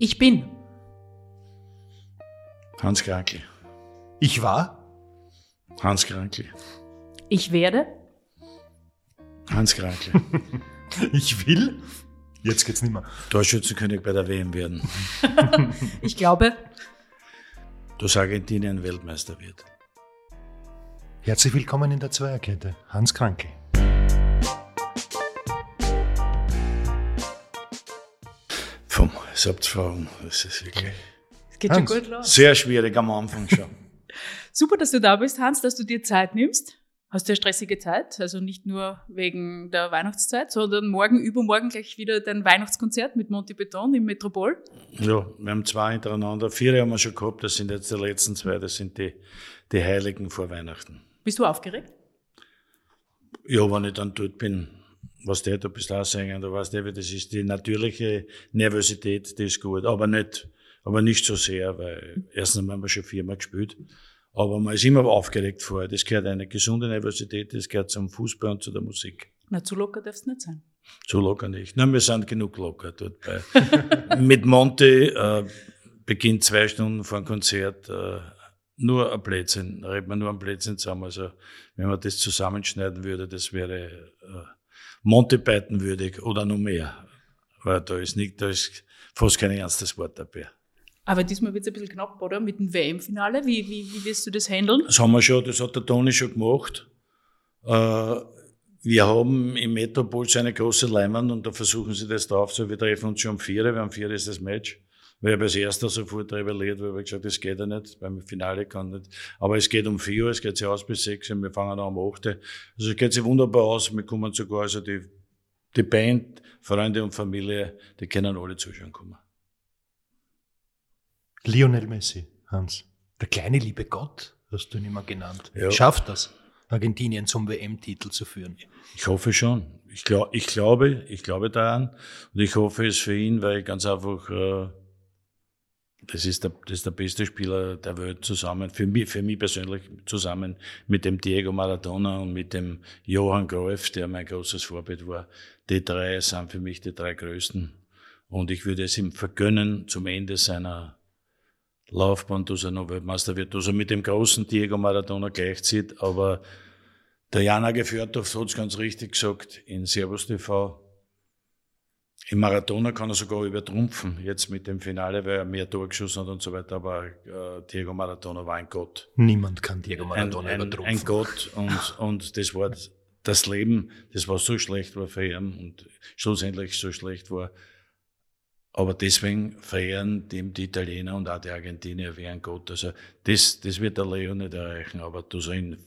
Ich bin. Hans Krankel. Ich war. Hans Krankel. Ich werde. Hans Krankel. Ich will. Jetzt geht's nicht mehr. Torschützenkönig bei der WM werden. Ich glaube. Dass Argentinien Weltmeister wird. Herzlich willkommen in der Zweierkette. Hans Krankel. Selbstfragen, das ist wirklich Es geht Hans. schon gut los. sehr schwierig am Anfang schon. Super, dass du da bist, Hans, dass du dir Zeit nimmst. Hast du eine stressige Zeit? Also nicht nur wegen der Weihnachtszeit, sondern morgen, übermorgen gleich wieder dein Weihnachtskonzert mit Monty Beton im Metropol. Ja, wir haben zwei hintereinander. Vier haben wir schon gehabt, das sind jetzt die letzten zwei, das sind die, die Heiligen vor Weihnachten. Bist du aufgeregt? Ja, wenn ich dann dort bin, was der da bist aussingen, da weißt du, das ist. Die natürliche Nervosität, die ist gut, aber nicht, aber nicht so sehr, weil erstens haben wir schon viermal gespielt. Aber man ist immer aufgeregt vorher. Das gehört eine gesunde Nervosität, das gehört zum Fußball und zu der Musik. Na, zu locker darfst du nicht sein. Zu locker nicht. Nein, wir sind genug locker dort bei. Mit Monty äh, beginnt zwei Stunden vor dem Konzert äh, nur ein Blödsinn. Da redet man nur ein Blödsinn zusammen. Also, wenn man das zusammenschneiden würde, das wäre äh, Monty Python würdig oder noch mehr. Weil da ist nicht, da ist fast kein ernstes Wort dabei. Aber diesmal wird es ein bisschen knapp, oder? Mit dem WM-Finale. Wie, wie, wie wirst du das handeln? Das haben wir schon, das hat der Toni schon gemacht. Äh, wir haben im Metropol so eine große Leinwand und da versuchen sie das drauf. So, wir treffen uns schon um vier, wir haben vier ist das Match. Wir haben als erster sofort rebelliert, weil wir gesagt das geht ja nicht, beim Finale kann nicht. Aber es geht um vier Uhr, es geht sich aus bis sechs und wir fangen an um acht. Also es geht sich wunderbar aus. Wir kommen sogar, also die, die Band, Freunde und Familie, die können alle zuschauen kommen. Lionel Messi, Hans. Der kleine liebe Gott, hast du ihn immer genannt. Ja. Schafft das, Argentinien zum WM-Titel zu führen? Ich hoffe schon. Ich, glaub, ich glaube, ich glaube daran. Und ich hoffe es für ihn, weil ganz einfach, äh, das ist der, das ist der beste Spieler der Welt zusammen, für mich, für mich persönlich zusammen mit dem Diego Maradona und mit dem Johann Cruyff, der mein großes Vorbild war. Die drei sind für mich die drei größten. Und ich würde es ihm vergönnen, zum Ende seiner Laufbahn, dass er noch Weltmeister wird, dass er mit dem großen Diego Maradona gleichzieht. Aber der Jana Gefjordorf hat es ganz richtig gesagt in Servus TV. Im Maradona kann er sogar übertrumpfen, jetzt mit dem Finale, weil er mehr Tor geschossen hat und so weiter. Aber äh, Diego Maradona war ein Gott. Niemand kann Diego Maradona ein, übertrumpfen. ein Gott. Und, und das war das Leben, das war so schlecht war für ihn und schlussendlich so schlecht war. Aber deswegen verehren dem die Italiener und auch die Argentinier wie ein Gott. Also das, das wird der Leo nicht erreichen, aber dass er ihn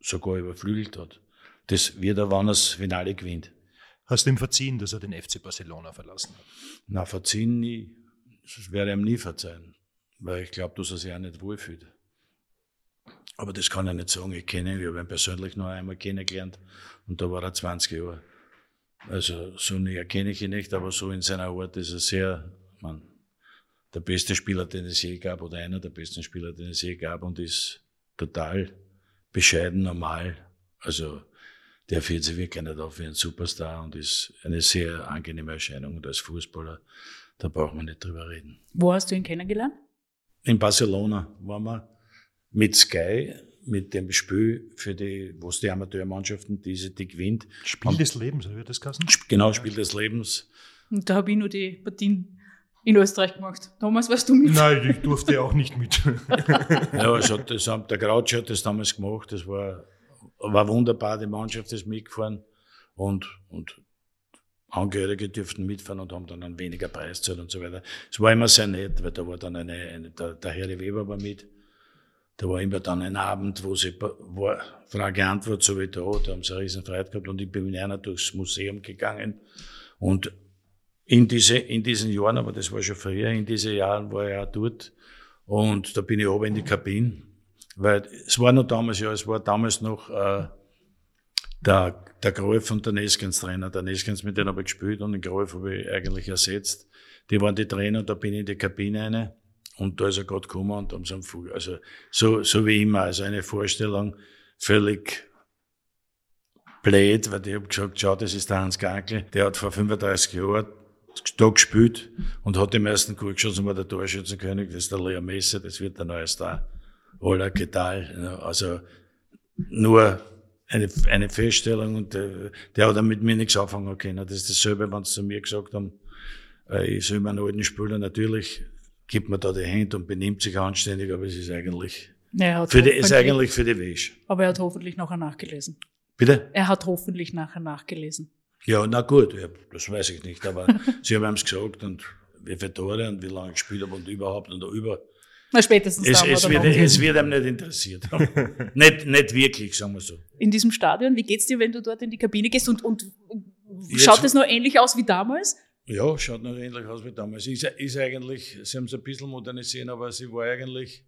sogar überflügelt hat. Das wird er, wenn er das Finale gewinnt. Hast du ihm verziehen, dass er den FC Barcelona verlassen hat? Na, verziehen nie. Das werde ich ihm nie verzeihen. Weil ich glaube, dass er sich auch nicht wohlfühlt. Aber das kann ich nicht sagen. Ich kenne ihn, ich habe ihn persönlich noch einmal kennengelernt und da war er 20 Jahre. Also so näher kenne ich ihn nicht, aber so in seiner Art ist er sehr, man, der beste Spieler, den es je gab, oder einer der besten Spieler, den es je gab und ist total bescheiden, normal. Also der fühlt sich wirklich nicht auf wie ein Superstar und ist eine sehr angenehme Erscheinung. Und als Fußballer, da braucht man nicht drüber reden. Wo hast du ihn kennengelernt? In Barcelona waren wir mit Sky, mit dem Spiel für die, wo es die Amateurmannschaften, diese, die gewinnt. Spiel des Lebens, wird das heißen? Genau, Spiel des Lebens. Und da habe ich nur die Partien in Österreich gemacht. Thomas, warst du mit? Nein, ich durfte auch nicht mit. Ja, es hat, das, haben- der Groucho hat das damals gemacht. Das war, war wunderbar. Die Mannschaft ist mitgefahren und, und Angehörige dürften mitfahren und haben dann einen weniger Preis gezahlt und so weiter. Es war immer sehr nett, weil da war dann eine, eine der, der Harry Weber war mit. Da war immer dann ein Abend, wo sie war Frage Antwort so wie da, da haben sie eine riesen Freude gehabt und ich bin mit einer durchs Museum gegangen und in diese, in diesen Jahren, aber das war schon früher, in diesen Jahren war ich auch dort und da bin ich oben in die Kabine, weil es war noch damals, ja, es war damals noch äh, der, der Grolf und der Neskens Trainer. Der Neskens, mit dem habe ich gespielt und den Grolf habe ich eigentlich ersetzt. Die waren die Trainer, da bin ich in die Kabine rein und da ist er gerade gekommen und haben sie am Fuß, also so, so wie immer, also eine Vorstellung völlig blöd, weil ich habe gesagt, schau, das ist der Hans Gankel, der hat vor 35 Jahren da gespielt und hat im ersten Goal geschossen, war der Torschützenkönig, das ist der Leo Messe, das wird der neue Star. Hola, ¿qué tal? Also, nur eine, eine Feststellung und der, der hat mit mir nichts anfangen können. Das ist dasselbe, wenn sie zu mir gesagt haben, äh, ich soll meinen alten Spieler natürlich, gibt mir da die Hand und benimmt sich anständig, aber es ist eigentlich, Ja, für die, ist eigentlich für die Wäsche. aber er hat hoffentlich nachher nachgelesen. Bitte? Er hat hoffentlich nachher nachgelesen. Ja, na gut, ja, das weiß ich nicht, aber sie haben es gesagt und wie viele Tore und wie lange ich gespielt habe und überhaupt und über. Na, spätestens Es, es, wird, es wird einem nicht interessiert. nicht, nicht wirklich, sagen wir so. in diesem Stadion. Wie geht's dir, wenn du dort in die Kabine gehst und, und Jetzt- schaut es noch ähnlich aus wie damals? Ja, schaut noch ähnlich aus wie damals. Ist, ist eigentlich, sie haben es ein bisschen modernisiert, aber sie war eigentlich,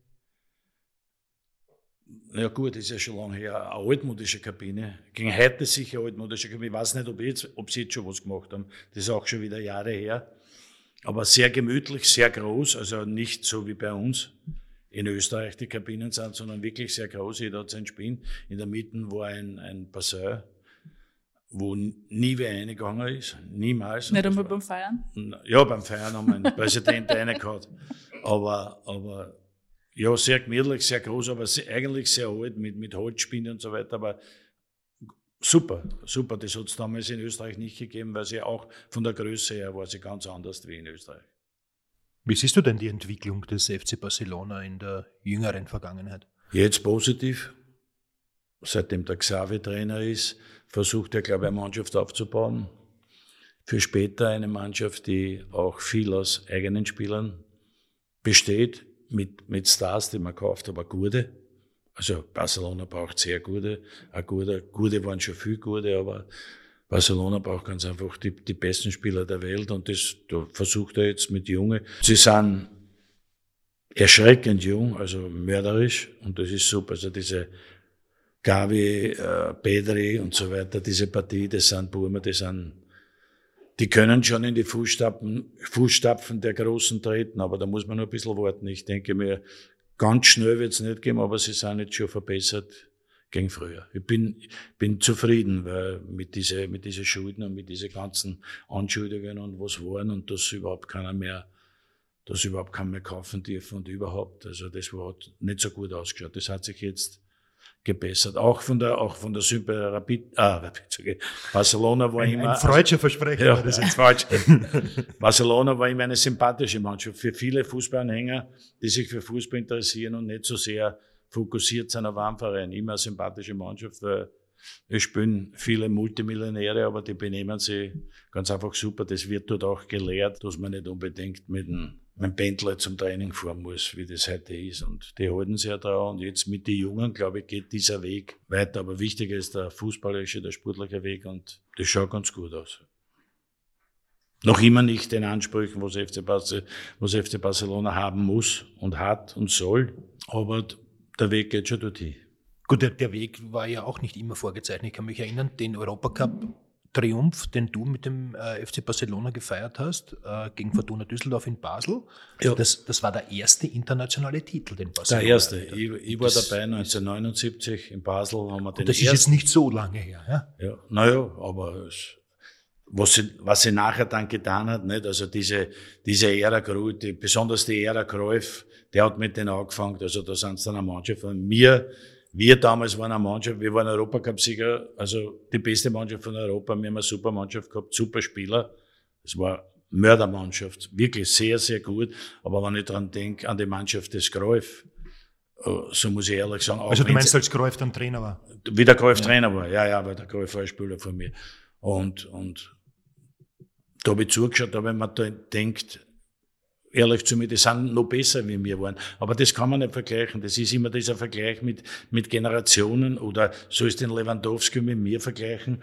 ja gut, ist ja schon lange her, eine altmodische Kabine. Ging heute sicher eine altmodische Kabine. Ich weiß nicht, ob, jetzt, ob sie jetzt schon was gemacht haben. Das ist auch schon wieder Jahre her. Aber sehr gemütlich, sehr groß, also nicht so wie bei uns in Österreich die Kabinen sind, sondern wirklich sehr groß. Jeder hat sein Spin. In der Mitte war ein, ein Passeur, wo nie wer reingegangen ist. Niemals. Nicht einmal beim Feiern? ja, beim Feiern haben wir einen Präsident eine gehabt. Aber, aber ja, sehr gemütlich, sehr groß, aber sehr, eigentlich sehr alt mit, mit Holzspinnen und so weiter. Aber super, super. Das hat es damals in Österreich nicht gegeben, weil sie auch von der Größe her war sie ganz anders wie in Österreich. Wie siehst du denn die Entwicklung des FC Barcelona in der jüngeren Vergangenheit? Jetzt positiv. Seitdem der Xavi Trainer ist, versucht er, glaube ich, eine Mannschaft aufzubauen. Für später eine Mannschaft, die auch viel aus eigenen Spielern besteht, mit, mit Stars, die man kauft, aber gute. Also Barcelona braucht sehr gute. Auch gute, gute waren schon viel gute, aber Barcelona braucht ganz einfach die, die besten Spieler der Welt und das da versucht er jetzt mit Junge. Sie sind erschreckend jung, also mörderisch und das ist super. Also diese Gavi, äh, Pedri und so weiter, diese Partie, das sind Burmer, die sind, die können schon in die Fußstapfen, Fußstapfen der Großen treten, aber da muss man nur ein bisschen warten. Ich denke mir, ganz schnell wird es nicht geben, aber sie sind jetzt schon verbessert gegen früher. Ich bin, bin zufrieden, weil mit diese, mit diese Schulden und mit diese ganzen Anschuldigungen und was waren und dass überhaupt keiner mehr, dass überhaupt keiner mehr kaufen dürfen und überhaupt. Also das war, hat nicht so gut ausgeschaut. Das hat sich jetzt gebessert. Auch von der, auch von der Super Rapid, ah, Rapid. Barcelona war immer. Ein freudscher Versprecher Ja, war das jetzt. falsch. Barcelona war immer eine sympathische Mannschaft. Für viele Fußballanhänger, die sich für Fußball interessieren und nicht so sehr fokussiert sind auf einen Verein. Immer eine sympathische Mannschaft, weil es spielen viele Multimillionäre, aber die benehmen sich ganz einfach super. Das wird dort auch gelehrt, dass man nicht unbedingt mit einem, mit einem Pendler zum Training fahren muss, wie das heute ist. Und die halten sich ja dran. Und jetzt mit den Jungen, glaube ich, geht dieser Weg weiter. Aber wichtiger ist der fußballerische, der sportliche Weg. Und das schaut ganz gut aus noch immer nicht den Ansprüchen, was FC, Barce- was FC Barcelona haben muss und hat und soll. Aber der Weg geht schon dorthin. Gut, der, der Weg war ja auch nicht immer vorgezeichnet. Ich kann mich erinnern, den Europacup-Triumph, den du mit dem äh, FC Barcelona gefeiert hast, äh, gegen Fortuna Düsseldorf in Basel, Ja. das, das war der erste internationale Titel, den Der Barcelona erste. erreicht hat. Ich, ich war dabei 1979 in Basel, haben wir den Und das ist jetzt ersten. nicht so lange her. Ja? Ja, naja, aber es, was sie, was sie nachher dann getan hat, nicht? Also diese, diese Ära Cruyff, die, besonders die Ära Cruyff, der hat mit denen angefangen. Also da sind sie dann eine Mannschaft von mir. Wir damals waren eine Mannschaft, wir waren Europacup-Sieger, also die beste Mannschaft von Europa. Wir haben eine super Mannschaft gehabt, super Spieler. Es war Mördermannschaft, wirklich sehr, sehr gut. Aber wenn ich dran denke, an die Mannschaft des Cruyff, äh, so muss ich ehrlich sagen, auch Also du wenn meinst, als Cruyff dann Trainer war? wie der Golf Trainer war. Ja, ja, weil der Golf war ein Spieler von mir. Und, und da habe ich zugeschaut, habe ich mir da denkt, ehrlich zu mir, die sind noch besser, wie wir waren. Aber das kann man nicht vergleichen. Das ist immer dieser Vergleich mit, mit Generationen oder so ist den Lewandowski mit mir vergleichen.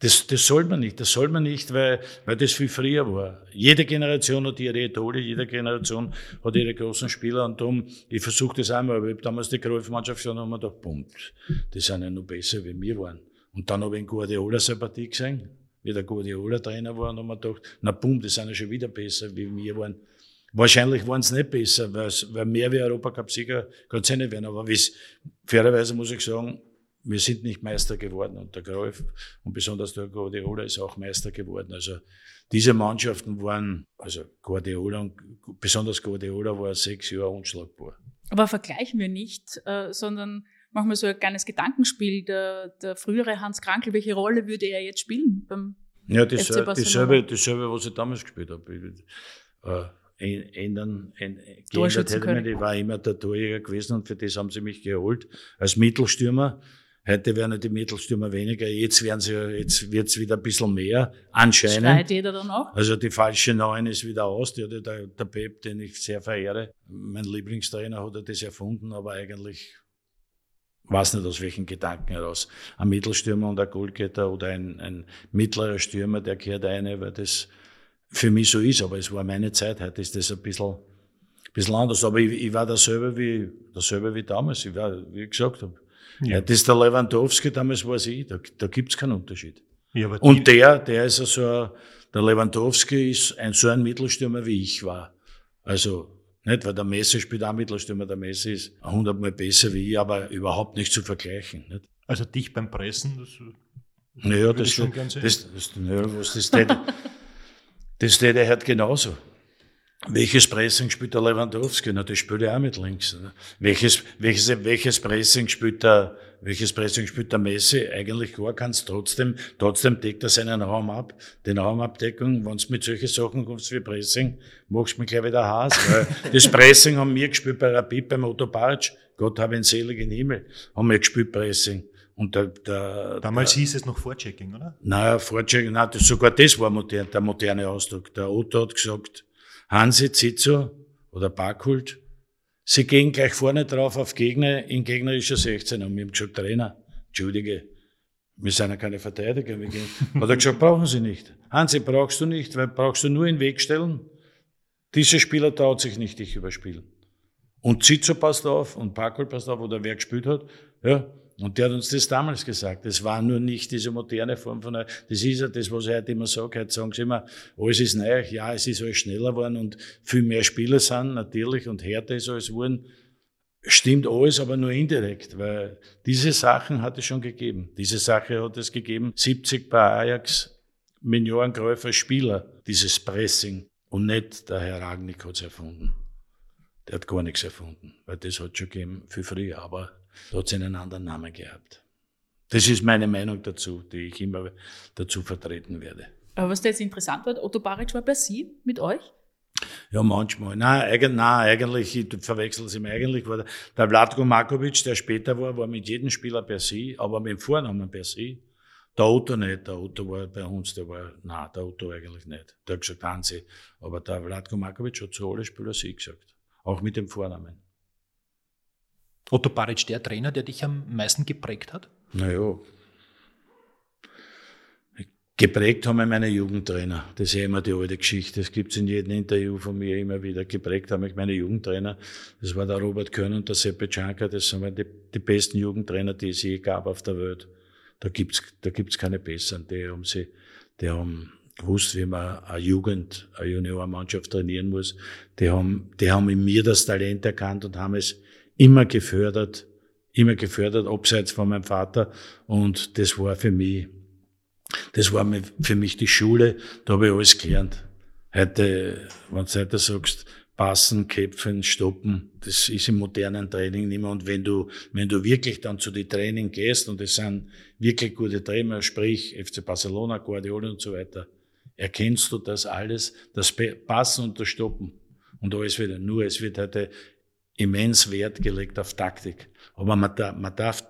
Das, das soll man nicht. Das soll man nicht, weil, weil das viel früher war. Jede Generation hat ihre Idole, jede Generation hat ihre großen Spieler und darum, ich versuche das einmal, aber ich habe damals die Golfmannschaft habe mir gedacht, Pump, die sind ja noch besser, wie wir waren. Und dann habe ich in Guardiola Partie gesehen, wie der Guardiola Trainer war und habe mir gedacht, na bumm, die sind ja schon wieder besser, wie wir waren. Wahrscheinlich waren sie nicht besser, weil, mehr wie Europacup-Sieger kann es nicht werden. Aber fairerweise muss ich sagen, wir sind nicht Meister geworden und der Greuf und besonders der Guardiola ist auch Meister geworden. Also diese Mannschaften waren, also Guardiola und besonders Guardiola war sechs Jahre unschlagbar. Aber vergleichen wir nicht, äh, sondern machen wir so ein kleines Gedankenspiel. Der, der frühere Hans Krankel, welche Rolle würde er jetzt spielen beim Ja, Barcelona? dasselbe, dasselbe, was ich damals gespielt habe. Äh, ändern, geändert hätte man, ich war immer der Torjäger gewesen und für das haben sie mich geholt als Mittelstürmer. Heute werden die Mittelstürmer weniger, jetzt werden sie, jetzt wird's wieder ein bisschen mehr, anscheinend. Schreit jeder dann auch? Also die falsche Neun ist wieder aus, der, der, der Pep, den ich sehr verehre. Mein Lieblingstrainer hat das erfunden, aber eigentlich weiß nicht aus welchen Gedanken heraus. Ein Mittelstürmer und ein Goalgetter oder ein, ein mittlerer Stürmer, der kehrt eine, weil das für mich so ist, aber es war meine Zeit, heute ist das ein bisschen, ein bisschen anders. Aber ich, ich war dasselbe wie, dasselbe wie damals. Ich war, wie ich gesagt habe, ja. Das ist der Lewandowski, damals war ich, da, da gibt's keinen Unterschied. Ja, und der, der ist also, der Lewandowski ist ein, so ein Mittelstürmer, wie ich war. Also, nicht, weil der Messi spielt auch Mittelstürmer, der Messi ist hundertmal besser wie ich, aber überhaupt nicht zu vergleichen. Nicht? Also dich beim Pressen, das naja, das, schon das, das, das, naja, was das das täte er halt genauso. Welches Pressing spielt der Lewandowski? Na, das spielt er auch mit links. Ne? Welches, welches, welches Pressing spielt der, welches Pressing spielt der Messi? Eigentlich gar keins. Trotzdem, trotzdem deckt er seinen Raum ab. Den Raumabdeckung, wenn du mit solchen Sachen kommst wie Pressing, machst du mich gleich wieder Hass. Weil das Pressing haben wir gespielt bei Rapid, beim Otto Bartsch. Gott habe ihn selig in Himmel. Haben wir gespielt Pressing. Und der, der, Damals der, hieß es noch Vorchecking, oder? Naja, Vorchecking, nein, das, sogar das war modern, der moderne Ausdruck. Der Otto hat gesagt, Hansi Zizzo oder Barkult, sie gehen gleich vorne drauf auf Gegner in gegnerischer 16 und wir haben gesagt, Trainer, entschuldige, wir sind ja keine Verteidiger. Wir gehen. Hat er gesagt, brauchen Sie nicht. Hansi, brauchst du nicht, weil brauchst du nur in den Weg stellen. Dieser Spieler traut sich nicht, dich überspielen. Und Zizzo passt auf und Barkult passt auf, oder wer gespielt hat. Ja, und der hat uns das damals gesagt. Das war nur nicht diese moderne Form von, das ist ja das, was ich heute immer sage. Heute sagen sie immer, alles ist neu. Ja, es ist alles schneller geworden und viel mehr Spieler sind natürlich und härter ist alles geworden. Stimmt alles, aber nur indirekt, weil diese Sachen hat es schon gegeben. Diese Sache hat es gegeben. 70 bei Ajax, Millionen Spieler, dieses Pressing. Und nicht der Herr Ragnick hat es erfunden. Der hat gar nichts erfunden, weil das hat schon gegeben viel früher. Aber da hat es einen anderen Namen gehabt. Das ist meine Meinung dazu, die ich immer dazu vertreten werde. Aber was da jetzt interessant war, Otto Baric war bei Sie mit euch? Ja, manchmal. Nein, eigentlich, nein, eigentlich ich verwechsel es immer. Eigentlich war der, der Vlatko Markovic, der später war, war mit jedem Spieler per se, aber mit dem Vornamen per se. Der Otto nicht. Der Otto war bei uns, der war, nein, der Otto eigentlich nicht. Der hat gesagt, Hansi. Aber der Vlatko Markovic hat zu allen Spielern sie gesagt. Auch mit dem Vornamen. Otto Baric, der Trainer, der dich am meisten geprägt hat? Naja, Geprägt haben mich meine Jugendtrainer. Das ist ja immer die alte Geschichte. Das gibt es in jedem Interview von mir immer wieder. Geprägt haben mich meine Jugendtrainer. Das war der Robert Körn und der Seppe Czanka. Das sind die, die, besten Jugendtrainer, die es je gab auf der Welt. Da gibt's, da gibt's keine besseren. Die haben sie, die haben gewusst, wie man eine Jugend, eine Juniormannschaft trainieren muss. Die haben, die haben in mir das Talent erkannt und haben es immer gefördert, immer gefördert, abseits von meinem Vater. Und das war für mich, das war für mich die Schule, da habe ich alles gelernt. Heute, wenn du heute sagst, passen, kämpfen, stoppen, das ist im modernen Training nicht mehr. Und wenn du, wenn du wirklich dann zu den Training gehst, und es sind wirklich gute Trainer, sprich FC Barcelona, Guardiola und so weiter, erkennst du das alles, das Passen und das Stoppen. Und alles wieder. Nur es wird heute immens Wert gelegt auf Taktik. Aber man, darf, man darf,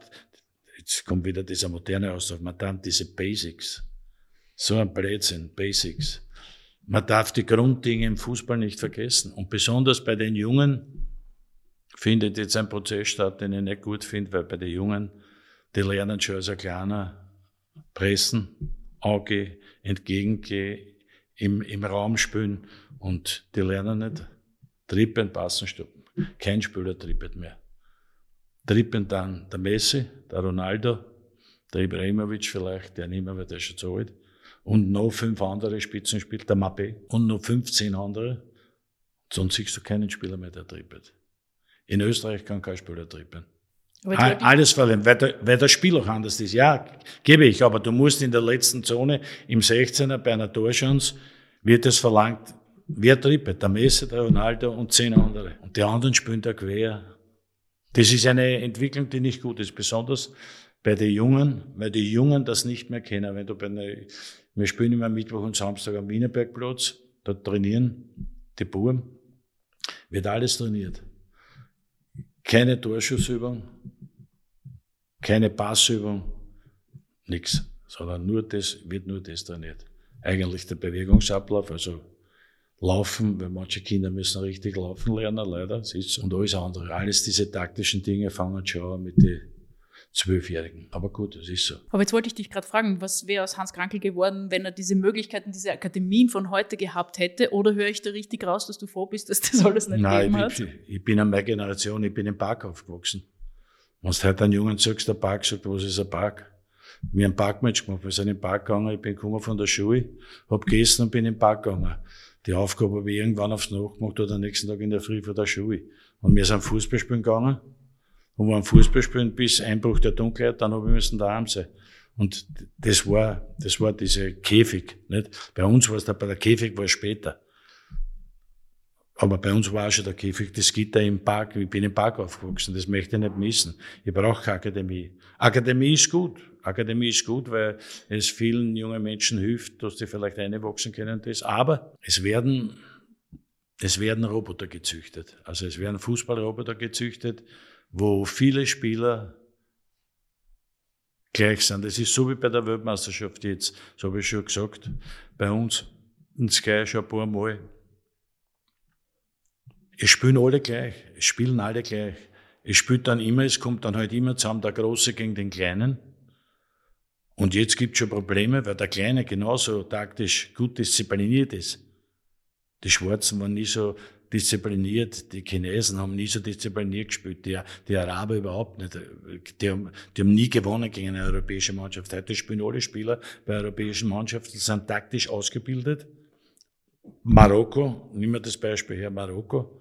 jetzt kommt wieder dieser moderne Ausdruck, man darf diese Basics, so ein Blödsinn, Basics. Man darf die Grunddinge im Fußball nicht vergessen. Und besonders bei den Jungen findet jetzt ein Prozess statt, den ich nicht gut finde, weil bei den Jungen, die lernen schon als ein kleiner pressen, Auge, entgegengehen, im, im Raum spielen und die lernen nicht trippen, passen, stoppen. Kein Spieler trippet mehr. Trippen dann der Messi, der Ronaldo, der Ibrahimovic vielleicht, der nicht mehr, weil der ist schon zu alt. Und noch fünf andere Spitzen spielt der Mappe. Und noch 15 andere. Sonst siehst du keinen Spieler mehr, der trippet. In Österreich kann kein Spieler trippen. Alles verlieren, weil, der, weil das Spiel auch anders ist. Ja, gebe ich, aber du musst in der letzten Zone im 16er bei einer Torchance wird es verlangt, wer trippelt? Der Messi, der Ronaldo und zehn andere. Und die anderen spielen da quer. Das ist eine Entwicklung, die nicht gut ist, besonders bei den Jungen, weil die Jungen das nicht mehr kennen. Wenn du bei einer, wir spielen immer Mittwoch und Samstag am Wienerbergplatz, da trainieren die Buben, wird alles trainiert. Keine Torschussübung, keine Passübung, nichts, sondern nur das, wird nur das trainiert. Eigentlich der Bewegungsablauf, also Laufen, weil manche Kinder müssen richtig laufen lernen, leider, und alles andere. Alles diese taktischen Dinge fangen schon mit den Zwölfjährigen. Aber gut, das ist so. Aber jetzt wollte ich dich gerade fragen, was wäre aus Hans Krankel geworden, wenn er diese Möglichkeiten, diese Akademien von heute gehabt hätte? Oder höre ich da richtig raus, dass du froh bist, dass das alles nicht Nein, gegeben ich, hat? ich bin an meiner Generation, ich bin im Park aufgewachsen. Wenn du heute einen Jungen sagst, der Park, sagt, was ist ein Park? Wir haben ein Parkmatch gemacht, wir sind im Park gegangen, ich bin gekommen von der Schule, hab gegessen und bin im Park gegangen. Die Aufgabe habe ich irgendwann aufs Nacht gemacht oder am nächsten Tag in der Früh vor der Schule. Und wir sind Fußball spielen gegangen und waren Fußball spielen bis Einbruch der Dunkelheit, dann habe ich müssen daheim sein. Und das war, das war diese Käfig, nicht? Bei uns war es bei der Käfig war später. Aber bei uns war auch schon der Käfig, das Gitter im Park. Ich bin im Park aufgewachsen, das möchte ich nicht missen. Ich brauche keine Akademie. Akademie ist gut. Akademie ist gut, weil es vielen jungen Menschen hilft, dass die vielleicht einwachsen können. Das. Aber es werden, es werden Roboter gezüchtet. Also es werden Fußballroboter gezüchtet, wo viele Spieler gleich sind. Das ist so wie bei der Weltmeisterschaft jetzt, so habe ich schon gesagt, bei uns in Sky schon ein paar Mal. Es spielen alle gleich, es spielen alle gleich. Es spielt dann immer, es kommt dann halt immer zusammen der Große gegen den Kleinen. Und jetzt gibt es schon Probleme, weil der Kleine genauso taktisch gut diszipliniert ist. Die Schwarzen waren nie so diszipliniert, die Chinesen haben nie so diszipliniert gespielt, die, die Araber überhaupt nicht. Die haben, die haben nie gewonnen gegen eine europäische Mannschaft. Heute spielen alle Spieler bei europäischen Mannschaften, sind taktisch ausgebildet. Marokko, nehmen wir das Beispiel her, Marokko,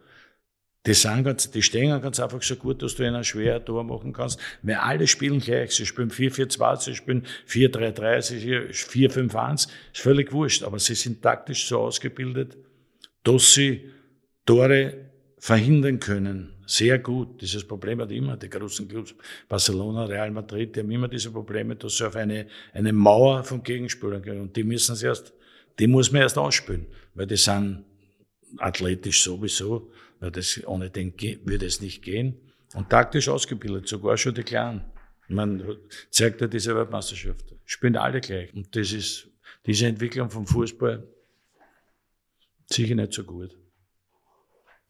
die, sind ganz, die stehen ganz einfach so gut, dass du ihnen schwer ein Tor machen kannst. Weil alle spielen gleich. Sie spielen 4-4-2, sie spielen 4-3-3, sie spielen 4-5-1. Ist völlig wurscht. Aber sie sind taktisch so ausgebildet, dass sie Tore verhindern können. Sehr gut. Dieses Problem hat immer die großen Clubs, Barcelona, Real Madrid, die haben immer diese Probleme, dass sie auf eine, eine Mauer von Gegenspielern gehen. Und die müssen sie erst, die muss man erst ausspielen. Weil die sind athletisch sowieso, weil das ohne den würde es nicht gehen. Und taktisch ausgebildet, sogar schon die Kleinen. Man zeigt ja diese Weltmeisterschaft. Spielen alle gleich. Und das ist, diese Entwicklung vom Fußball sicher nicht so gut.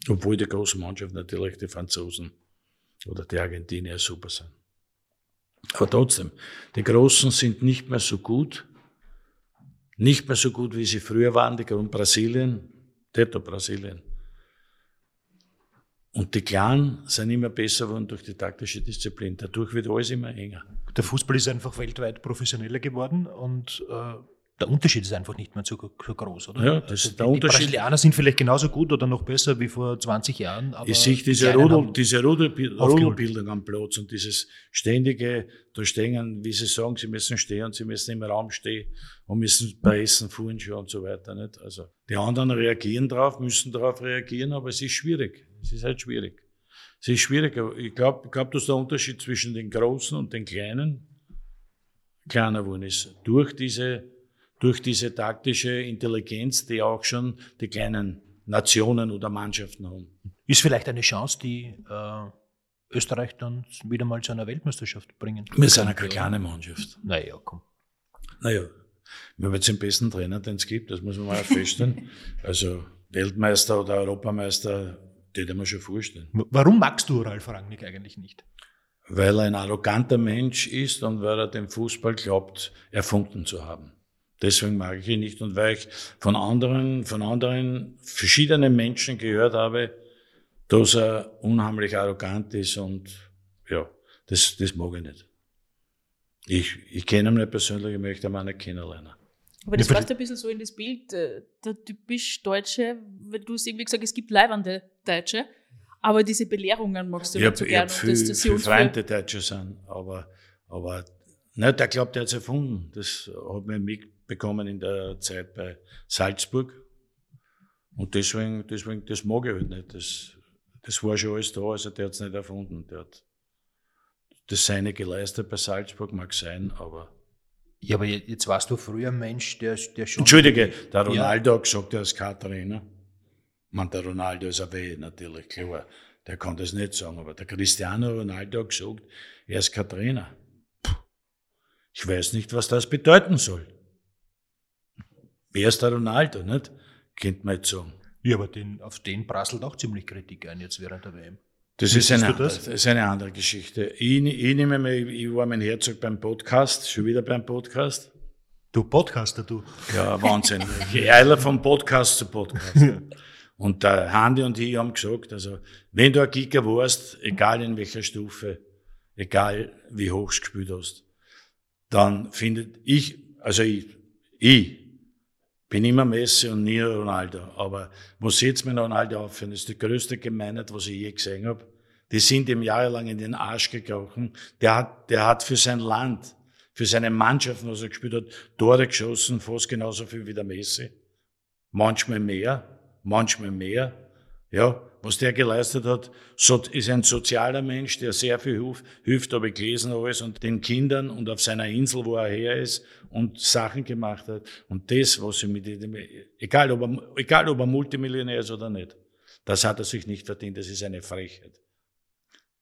Obwohl die großen Mannschaften natürlich die Franzosen oder die Argentinier super sind. Aber trotzdem, die Großen sind nicht mehr so gut. Nicht mehr so gut, wie sie früher waren, die Brasilien, Teto Brasilien. Und die Kleinen sind immer besser geworden durch die taktische Disziplin. Dadurch wird alles immer enger. Der Fußball ist einfach weltweit professioneller geworden und äh, der Unterschied ist einfach nicht mehr so, so groß, oder? Ja, das also der die, Unterschied. Die Brasilianer sind vielleicht genauso gut oder noch besser wie vor 20 Jahren. Aber ich sehe diese, Rudel, diese Rudelbildung am Platz und dieses ständige, da stehen, wie sie sagen, sie müssen stehen, sie müssen im Raum stehen und müssen bei Essen fuhren schon und so weiter. Nicht? Also, die anderen reagieren drauf, müssen darauf reagieren, aber es ist schwierig. Es ist halt schwierig. Es ist schwierig. Ich glaube, ich glaub, dass der Unterschied zwischen den Großen und den Kleinen kleiner geworden ist. Durch diese durch diese taktische Intelligenz, die auch schon die kleinen Nationen oder Mannschaften haben. Ist vielleicht eine Chance, die äh, Österreich dann wieder mal zu einer Weltmeisterschaft bringen Wir sind eine kleine Mannschaft. Naja, komm. Naja, wir haben jetzt den besten Trainer, den es gibt, das muss man mal feststellen. also Weltmeister oder Europameister, die man schon vorstellen. Warum magst du Ralf Rangnick eigentlich nicht? Weil er ein arroganter Mensch ist und weil er den Fußball glaubt, erfunden zu haben. Deswegen mag ich ihn nicht. Und weil ich von anderen, von anderen verschiedenen Menschen gehört habe, dass er unheimlich arrogant ist und ja, das, das mag ich nicht. Ich, ich kenne ihn nicht persönlich, ich möchte ihn auch nicht kennenlernen. Aber das passt ein bisschen so in das Bild, äh, der typisch Deutsche, weil du hast irgendwie gesagt, es gibt leibende Deutsche, Aber diese Belehrungen magst du Ich nicht so gerne. viel, dass, dass sie viel uns Freunde, Deutsche sind, aber, aber nicht, der glaubt, der hat es erfunden. Das hat man mitbekommen in der Zeit bei Salzburg. Und deswegen, deswegen, das mag ich halt nicht. Das, das war schon alles da, also der hat es nicht erfunden. Der hat das Seine geleistet bei Salzburg, mag sein, aber. Ja, aber je- jetzt warst du früher ein Mensch, der, der schon. Entschuldige, der Ronaldo hat gesagt, er ist kein Trainer. Ich meine, der Ronaldo ist ein Weh, natürlich, klar. Der kann das nicht sagen, aber der Cristiano Ronaldo hat gesagt, er ist kein Trainer. Puh. Ich weiß nicht, was das bedeuten soll. Wer ist der Ronaldo, nicht? Könnte man jetzt sagen. Ja, aber den, auf den prasselt auch ziemlich Kritik ein jetzt während der WM. Das ist eine, das? das ist eine andere Geschichte. Ich, ich nehme mir, ich war mein Herzog beim Podcast, schon wieder beim Podcast. Du Podcaster, du. Ja, Wahnsinn. Ich eile von Podcast zu Podcast. Und der Handi und ich haben gesagt, also, wenn du ein Giga warst, egal in welcher Stufe, egal wie hoch du gespielt hast, dann findet ich, also ich, ich bin immer Messi und nie Ronaldo. Aber was jetzt mit Ronaldo aufhören, ist die größte Gemeinheit, was ich je gesehen habe. Die sind ihm jahrelang in den Arsch gekrochen. Der hat, der hat für sein Land, für seine Mannschaft, was er gespielt hat, Tore geschossen, fast genauso viel wie der Messi. Manchmal mehr, manchmal mehr. Ja, was der geleistet hat, ist ein sozialer Mensch, der sehr viel hilft, hilft, habe ich gelesen alles, und den Kindern und auf seiner Insel, wo er her ist und Sachen gemacht hat. Und das, was er mit dem, egal ob er, egal ob er Multimillionär ist oder nicht, das hat er sich nicht verdient, das ist eine Frechheit.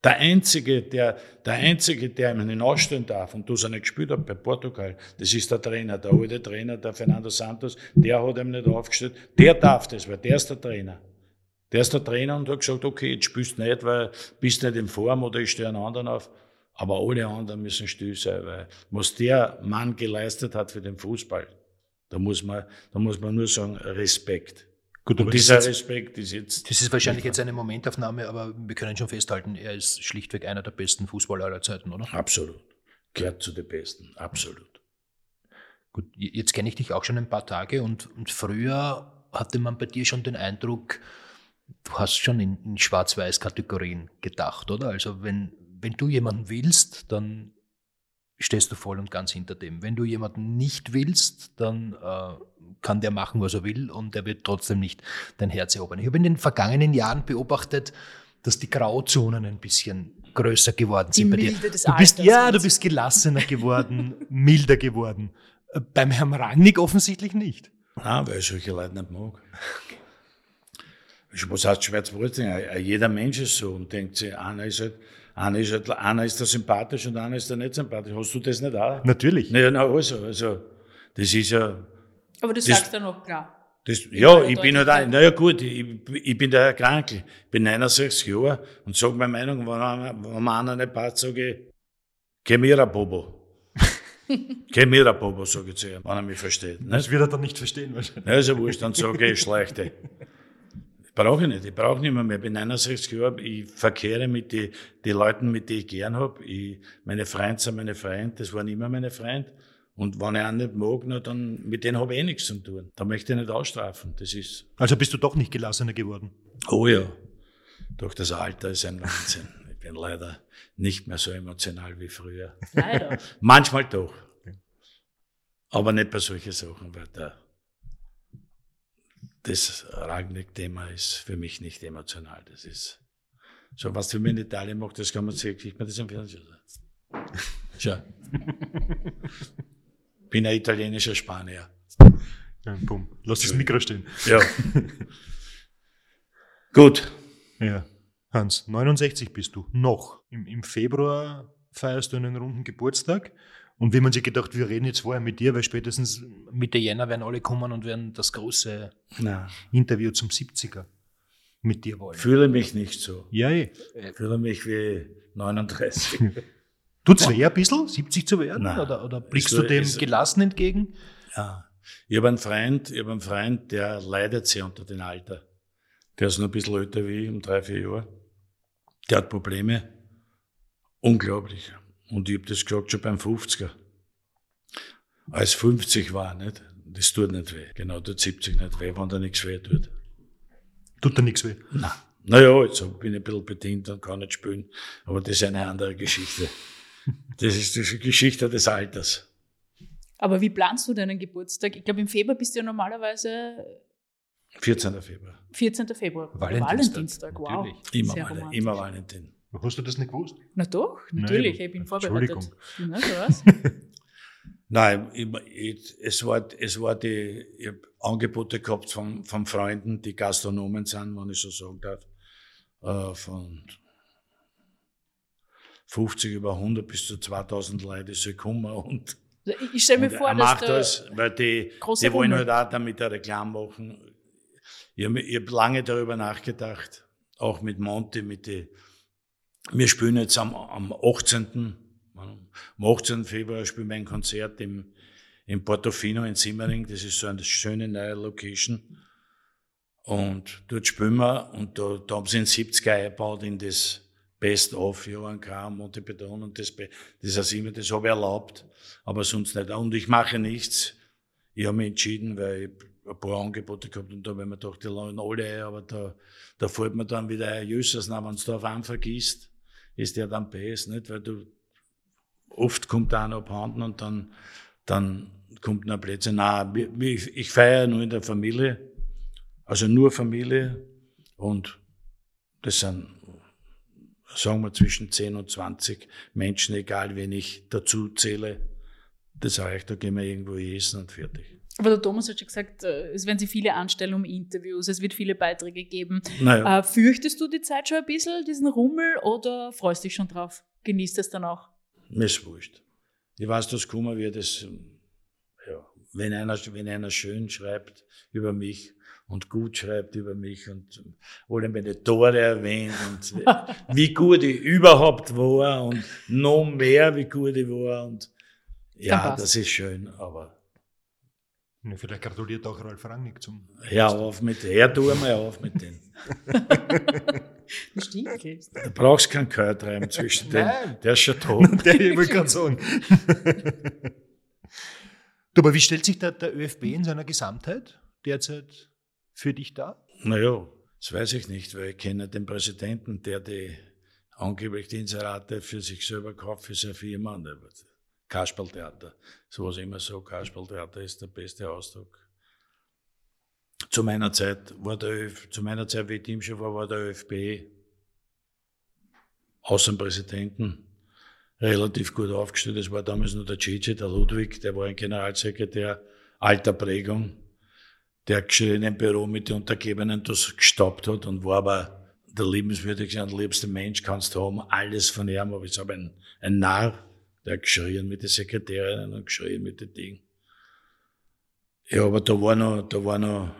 Der Einzige, der, der Einzige, der ihm hinausstehen darf, und das er nicht gespielt hat bei Portugal, das ist der Trainer, der alte Trainer, der Fernando Santos, der hat ihm nicht aufgestellt, der darf das, weil der ist der Trainer. Der ist der Trainer und hat gesagt, okay, jetzt spielst du nicht, weil bist nicht in Form oder ich stehe einen anderen auf. Aber alle anderen müssen still sein, weil was der Mann geleistet hat für den Fußball, da muss man, da muss man nur sagen, Respekt. Gut, Und dieser Respekt ist jetzt, Das ist wahrscheinlich jetzt eine Momentaufnahme, aber wir können schon festhalten, er ist schlichtweg einer der besten Fußballer aller Zeiten, oder? absolut, gehört zu den Besten, absolut. Gut, jetzt kenne ich dich auch schon ein paar Tage und, und früher hatte man bei dir schon den Eindruck, du hast schon in, in Schwarz-Weiß-Kategorien gedacht, oder? Also wenn, wenn du jemanden willst, dann stehst du voll und ganz hinter dem. Wenn du jemanden nicht willst, dann äh, kann der machen, was er will und er wird trotzdem nicht dein Herz erobern. Ich habe in den vergangenen Jahren beobachtet, dass die Grauzonen ein bisschen größer geworden Die sind bei dir. Des Du bist, Alters, ja, du bist gelassener geworden, milder geworden. Äh, Beim Herrn Rangnick offensichtlich nicht. Nein, weil ich solche Leute nicht mag. Was heißt Schwarzbrötchen? Jeder Mensch ist so und denkt sich, einer ist halt, einer ist halt, einer ist da sympathisch und einer ist da nicht sympathisch. Hast du das nicht auch? Natürlich. Naja, na, also, also, das ist ja, Aber du Das- sagst dann auch klar. das, ja, ich bin halt auch, naja gut, ich, ich bin der Herr Krankel, ich bin 69 Jahre und sage meine Meinung, wenn, einer- wenn mir einer nicht passt, sage ich, geh mir ein Bobo. geh mir ein Bobo, sage ich zu ihm, wenn er mich versteht. Nicht? wird er dann nicht verstehen wahrscheinlich. Ja, ist ja wurscht, dann sage ich, schlechte. Brauche ich nicht, ich brauche nicht mehr mehr. Ich bin 69 Jahre, ich verkehre mit den die Leuten, mit denen ich gern hab. Ich, meine Freunde sind meine Freunde, das waren immer meine Freunde. Und wenn ich einen nicht mag, na, dann mit denen habe ich eh nichts zu tun. Da möchte ich nicht ausstrafen. Das ist, Also bist du doch nicht gelassener geworden. oh ja, doch das Alter ist ein Wahnsinn. Ich bin leider nicht mehr so emotional wie früher. Leider. Manchmal doch. Aber nicht bei solchen Sachen, weil der, das Ragnick-Thema ist für mich nicht emotional. Das ist so, was für mich in Italien macht, das kann man sehen, kriegt man das im Fernsehen. Schau. Bin ein italienischer Spanier. Ja, bumm. Lass das Mikro stehen. Ja. Gut. Ja. Hans, 69 bist du. Noch. Im, Im Februar feierst du einen runden Geburtstag. Und wie man sich gedacht, wir reden jetzt vorher mit dir, weil spätestens Mitte Jänner werden alle kommen und werden das große Na, Interview zum 70er mit dir wollen. fühle mich nicht so. Ja, eh. Fühle mich wie 39. Tut's weh ein bisschen, 70 zu werden? Nein. Oder, oder blickst Ist du dem ist- gelassen entgegen? Ja. Ich habe einen Freund, ich habe einen Freund, der leidet sehr unter dem Alter. Der ist noch ein bisschen älter wie ich, um drei, vier Jahre. Der hat Probleme. Unglaublich. Und ich habe das gesagt schon beim 50er. Als 50 war, nicht? Das tut nicht weh. Genau, tut 70 nicht weh, wenn da nichts weh tut. Tut da nichts weh. Nein, Naja, jetzt bin ich ein bisschen bedient und kann nicht spielen, aber das ist eine andere Geschichte. Das ist die Geschichte des Alters. Aber wie planst du deinen Geburtstag? Ich glaube, im Februar bist du ja normalerweise 14. Februar. 14. Februar. Valentinstag. wow. Natürlich. Immer, Sehr Valen- romantisch. immer Valentin. Hast du das nicht gewusst? Na doch, Nein, natürlich, aber- ich bin vorbereitet. Entschuldigung. Na, so was. Nein, ich, ich, es war, es war die, ich hab Angebote gehabt von, von Freunden, die Gastronomen sind, wenn ich so sagen darf, äh, von 50 über 100 bis zu 2000 Leute, sollen kommen und, Also Ich, stelle mir vor, er dass macht der, das, weil die, die wollen halt auch damit eine Reklame machen. Ich habe hab lange darüber nachgedacht, auch mit Monty, mit die, wir spielen jetzt am, am 18. Am 18. Februar spielen wir ein Konzert im, im Portofino in Simmering. Das ist so eine schöne neue Location. Und dort spielen wir und da, da haben sie in 70er eingebaut in das Best-of, Johann K., Monty Beton und das, das heißt immer, das habe ich erlaubt, aber sonst nicht. Und ich mache nichts. Ich habe mich entschieden, weil ich ein paar Angebote gehabt und da habe ich mir gedacht, die laden alle ein, aber da, da fällt mir dann wieder ein, na, wenn du da auf einen vergisst, ist der dann best, nicht? Weil du, oft kommt einer abhanden und dann, dann kommt noch Plätze. Nein, ich, ich feiere nur in der Familie, also nur Familie und das sind, sagen wir, zwischen 10 und 20 Menschen, egal wen ich dazu zähle. Das reicht, da gehen wir irgendwo essen und fertig. Aber der Thomas hat schon gesagt, äh, es werden sich viele anstellen um Interviews, es wird viele Beiträge geben. Naja, Äh, fürchtest du die Zeit schon ein bisschen, diesen Rummel, oder freust dich schon drauf? Genießt es dann auch? mir ist wurscht. Ich weiß, dass kommen wird, das, ja, wenn einer, wenn einer schön schreibt über mich und gut schreibt über mich und alle meine Tore erwähnt und wie gut ich überhaupt war und noch mehr, wie gut ich war und ja, das ist schön, aber Ja, vielleicht gratuliert auch Ralf Rangnick zum. hör auf mit, hör du einmal auf mit denen. Du brauchst keinen Költreim zwischen denen, Nein. der ist schon tot. Der ich wollte gerade sagen. du, aber wie stellt sich der, der ÖFB in seiner Gesamtheit derzeit für dich dar? Naja, das weiß ich nicht, weil ich kenne den Präsidenten, der die angeblich die Inserate für sich selber kauft, für seine Firma. Und der wird- Kasperltheater. So ich immer so, Kasperltheater ist der beste Ausdruck. Zu meiner Zeit war der ÖF, zu meiner Zeit, wie ich Teamchef war, war der ÖFB Außenpräsidenten relativ gut aufgestellt. Es war damals nur der Cici, der Ludwig, der war ein Generalsekretär alter Prägung der geschrien im Büro mit den Untergebenen das gestoppt hat und war aber der liebenswürdigste und liebste Mensch kannst du haben, alles von ihm, aber ich habe ein, ein Narr, der hat geschrien mit den Sekretärinnen und geschrien mit den Dingen. Ja, aber da war noch, da war noch,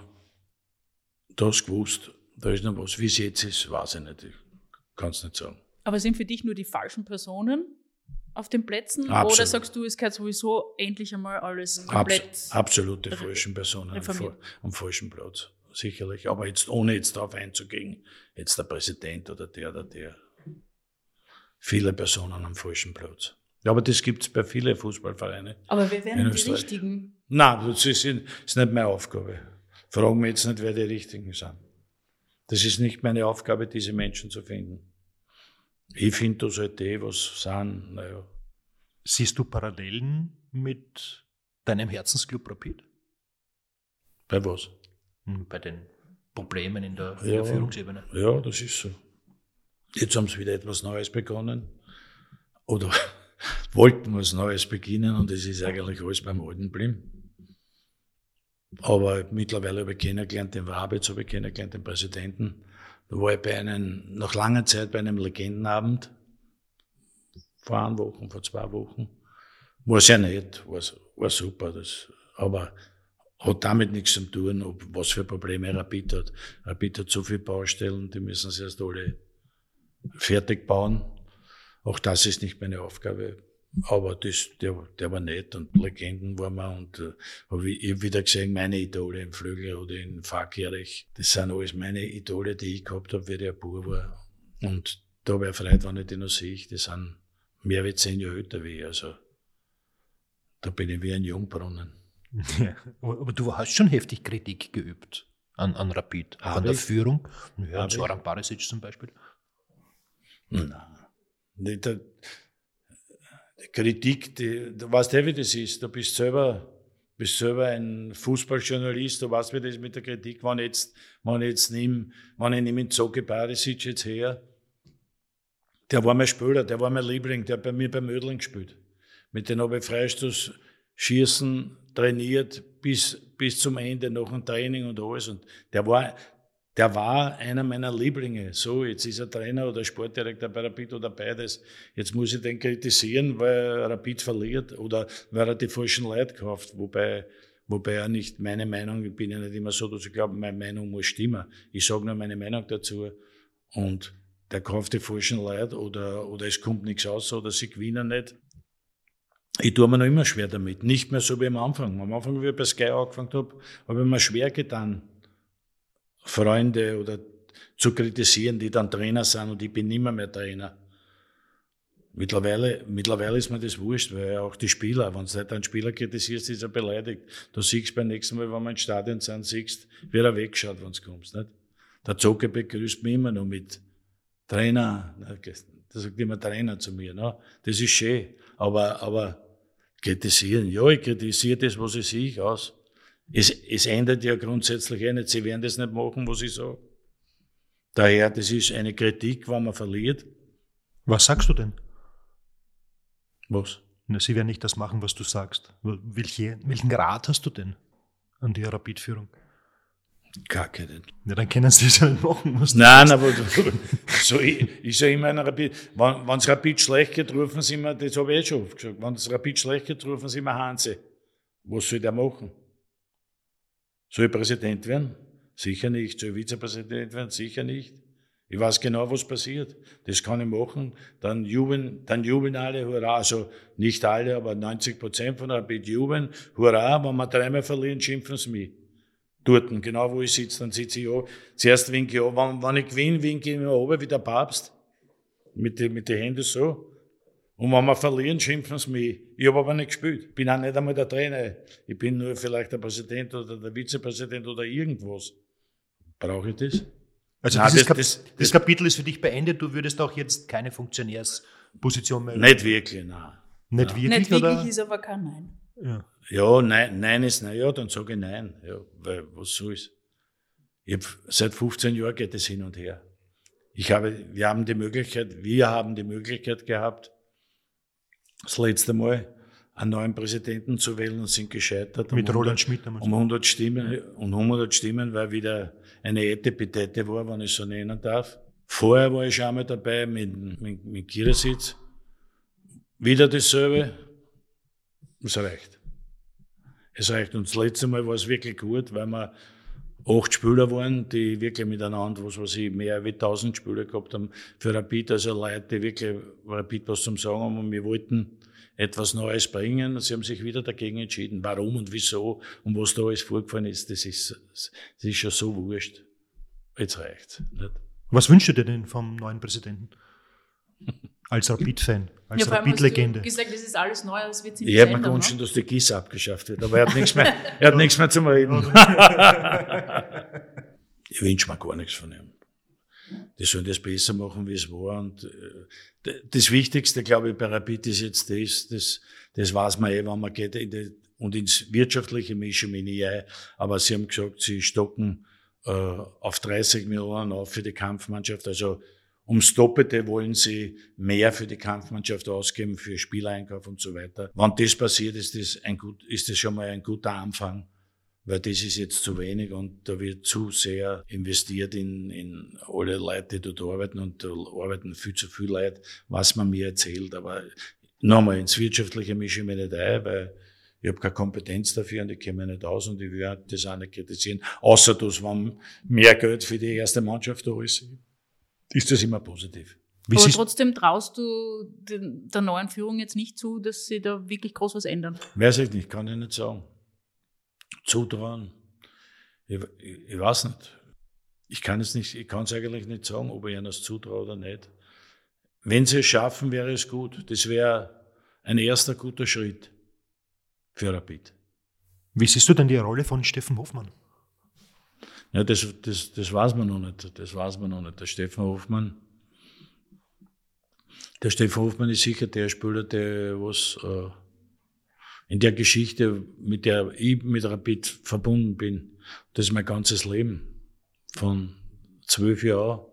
da hast du gewusst, da ist noch was. Wie es jetzt ist, weiß ich nicht, ich kann es nicht sagen. Aber sind für dich nur die falschen Personen auf den Plätzen? Absolut. Oder sagst du, es gehört sowieso endlich einmal alles Abs komplett? absolute re- falschen Personen am, am falschen Platz, sicherlich. Aber jetzt, ohne jetzt darauf einzugehen, jetzt der Präsident oder der oder der. Viele Personen am falschen Platz. Ja, aber das gibt's bei vielen Fußballvereinen. Aber wer wären die Österreich. richtigen? Nein, das ist, das ist nicht meine Aufgabe. Fragen wir jetzt nicht, wer die Richtigen sind. Das ist nicht meine Aufgabe, diese Menschen zu finden. Ich finde, da sollte eh was sein. Naja, Siehst du Parallelen mit deinem Herzensclub Rapid? bei was? Hm, Bei den Problemen in der, Ja. der Führungsebene? Ja, das ist so. Jetzt haben sie wieder etwas Neues begonnen. Oder wollten was Neues beginnen und es ist eigentlich alles beim Alten geblieben. Aber mittlerweile habe ich kennengelernt den Wabitz, habe ich kennengelernt den Präsidenten. Da war ich bei einem, nach langer Zeit bei einem Legendenabend. Vor einer Woche, vor zwei Wochen. War sehr nett, war, war super. Das, aber hat damit nichts zu tun, ob, was für Probleme Rapid hat. Rapid hat so viele Baustellen, die müssen sie erst alle fertig bauen. Auch das ist nicht meine Aufgabe. Aber das, der, der war nett und Legenden waren wir und äh, habe ich, hab wieder gesehen, meine Idole im Flügel oder in Fahrkirch. Das sind alles meine Idole, die ich gehabt habe, wie der Bub war. Und da ich Freude, wenn ich die noch sehe. Die sind mehr wie zehn Jahre älter wie ich. Also da bin ich wie ein Jungbrunnen. Ja. Aber, aber du hast schon heftig Kritik geübt an, an Rapid, Hab an der ich. Führung. Ja, Hab Zoran Barisic zum Beispiel. Nein. Die, die, Kritik, die, du weißt ja, wie das ist. Du bist selber, bist selber ein Fußballjournalist, du weißt, wie das mit der Kritik, wenn jetzt, wenn jetzt nimm, wenn ich nehme Zoge Barisic jetzt her, der war mein Spieler, der war mein Liebling, der hat bei mir beim Mödling gespielt. Mit dem habe ich Freistoß schießen trainiert bis, bis zum Ende, nach dem Training und alles. Und der war, der war einer meiner Lieblinge. So, jetzt ist er Trainer oder Sportdirektor bei Rapid oder beides. Jetzt muss ich den kritisieren, weil Rapid verliert oder weil er die falschen Leute kauft. Wobei, wobei er nicht meine Meinung, ich bin ja nicht immer so, dass ich glaube, meine Meinung muss stimmen. Ich sage nur meine Meinung dazu. Und der kauft die falschen Leute oder, oder es kommt nichts aus oder sie gewinnen nicht. Ich tue mir noch immer schwer damit. Nicht mehr so wie am Anfang. Am Anfang, wie ich bei Sky angefangen habe, habe ich mir schwer getan, Freunde oder zu kritisieren, die dann Trainer sind und ich bin nimmer mehr Trainer. Mittlerweile, mittlerweile ist mir das wurscht, weil auch die Spieler, wenn du nicht einen Spieler kritisierst, ist er beleidigt. Du siehst beim nächsten Mal, wenn wir im Stadion sind, siehst, wie er wegschaut, wenn du kommst. Nicht? Der Zocker begrüßt mich immer noch mit Trainer. Der sagt immer Trainer zu mir. Ne? Das ist schön. Aber, aber kritisieren, ja, ich kritisiere das, was ich sehe, aus. Es, es ändert ja grundsätzlich eh nicht. Sie werden das nicht machen, was ich sage. Daher, das ist eine Kritik, wenn man verliert. Was sagst du denn? Was? Na, sie werden nicht das machen, was du sagst. Welche, welchen Rat hast du denn an die Rapid-Führung? Gar keinen. Ja, dann können sie es ja nicht machen. Was Nein, aber so, ich, ich sage immer, Rapid, wenn es Rapid schlecht geht, rufen sie immer, das habe ich eh schon oft gesagt, wenn es Rapid schlecht geht, rufen sie immer Hanse. Was soll der machen? Soll ich Präsident werden? Sicher nicht. Soll ich Vizepräsident werden? Sicher nicht. Ich weiß genau, was passiert. Das kann ich machen. Dann jubeln, dann jubeln alle, hurra. Also nicht alle, aber 90 Prozent von Rapid jubeln, hurra. Wenn wir dreimal verlieren, schimpfen sie mich. Dort, genau wo ich sitze, dann sitze ich an. Zuerst winke ich an. Wenn, wenn ich gewinne, winke ich mir oben wie der Papst. Mit mit den Händen so. Und wenn wir verlieren, schimpfen sie mich. Ich habe aber nicht gespielt. Bin auch nicht einmal der Trainer. Ich bin nur vielleicht der Präsident oder der Vizepräsident oder irgendwas. Brauche ich das? Also Nein, dieses das- Kap das- das, das- Kapitel ist für dich beendet. Du würdest auch jetzt keine Funktionärsposition mehr. Nicht wirklich, nein. Nicht wirklich, Nicht oder? wirklich ist aber kein Nein. Ja. Ja, nein, nein ist nein. Ja, dann sage ich nein. Ja, weil, was soll's? Ich hab, seit 15 Jahren geht es hin und her. Ich habe, wir haben die Möglichkeit, wir haben die Möglichkeit gehabt, das letzte Mal einen neuen Präsidenten zu wählen und sind gescheitert. Mit um Roland 100 Schmidt damals. Um 100 Stimmen, um 100 Stimmen, weil wieder eine Etepetete war, wenn ich so nennen darf. Vorher war ich schon einmal dabei mit, mit, mit Kirasitz. Wieder dasselbe. Es reicht. Es reicht. Und das letzte Mal war es wirklich gut, weil wir acht Spieler waren, die wirklich miteinander, was weiß ich, mehr wie 1000 Spieler gehabt haben für Rapid, also Leute, die wirklich Rapid was zum Sagen haben und wir wollten etwas Neues bringen. Sie haben sich wieder dagegen entschieden. Warum und wieso und was da alles vorgefallen ist, das ist, das ist schon so wurscht. Jetzt reicht's. Nicht? Was wünschst du dir denn vom neuen Präsidenten? Als Rapid-Fan, als Ja, hast du Rapid-Legende. gesagt, das ist alles neu, es wird sich Ich habe mir gewünscht, Ne? dass die GIS abgeschafft wird, aber er hat nichts mehr, er hat nichts mehr zum Reden. ich wünsche mir gar nichts von ihm. Die sollen das besser machen, wie es war. Und äh, das Wichtigste, glaube ich, bei Rapid ist jetzt das, das, das weiß man eh, wenn man geht in die, und ins Wirtschaftliche mische ich mich nie ein. Aber sie haben gesagt, sie stocken äh, auf 30 Millionen auf für die Kampfmannschaft. Also ums Doppelte wollen sie mehr für die Kampfmannschaft ausgeben, für Spieleinkauf und so weiter. Wenn das passiert, ist das, ein gut, ist das schon mal ein guter Anfang, weil das ist jetzt zu wenig und da wird zu sehr investiert in, in alle Leute, die dort arbeiten und da arbeiten viel zu viele Leute, was man mir erzählt. Aber nochmal, ins Wirtschaftliche mische ich mich nicht ein, weil ich habe keine Kompetenz dafür und ich kenne mich nicht aus und ich will das auch nicht kritisieren. Außer dass, wenn mehr Geld für die erste Mannschaft da ist, ist das immer positiv. Wie Aber trotzdem traust du den, der neuen Führung jetzt nicht zu, dass sie da wirklich groß was ändern. Weiß ich nicht, kann ich nicht sagen. Zutrauen. Ich, ich, ich weiß nicht. Ich kann es nicht, ich kann es eigentlich nicht sagen, ob ich ihnen das zutraue oder nicht. Wenn sie es schaffen, wäre es gut. Das wäre ein erster guter Schritt für Rapid. wie siehst du denn die Rolle von Steffen Hofmann? Ja, das, das, das weiß man noch nicht. Das weiß man noch nicht. Der Stefan Hofmann, der Stefan Hofmann ist sicher der Spieler, der was äh, in der Geschichte, mit der ich mit Rapid verbunden bin. Das ist mein ganzes Leben. Von zwölf Jahren.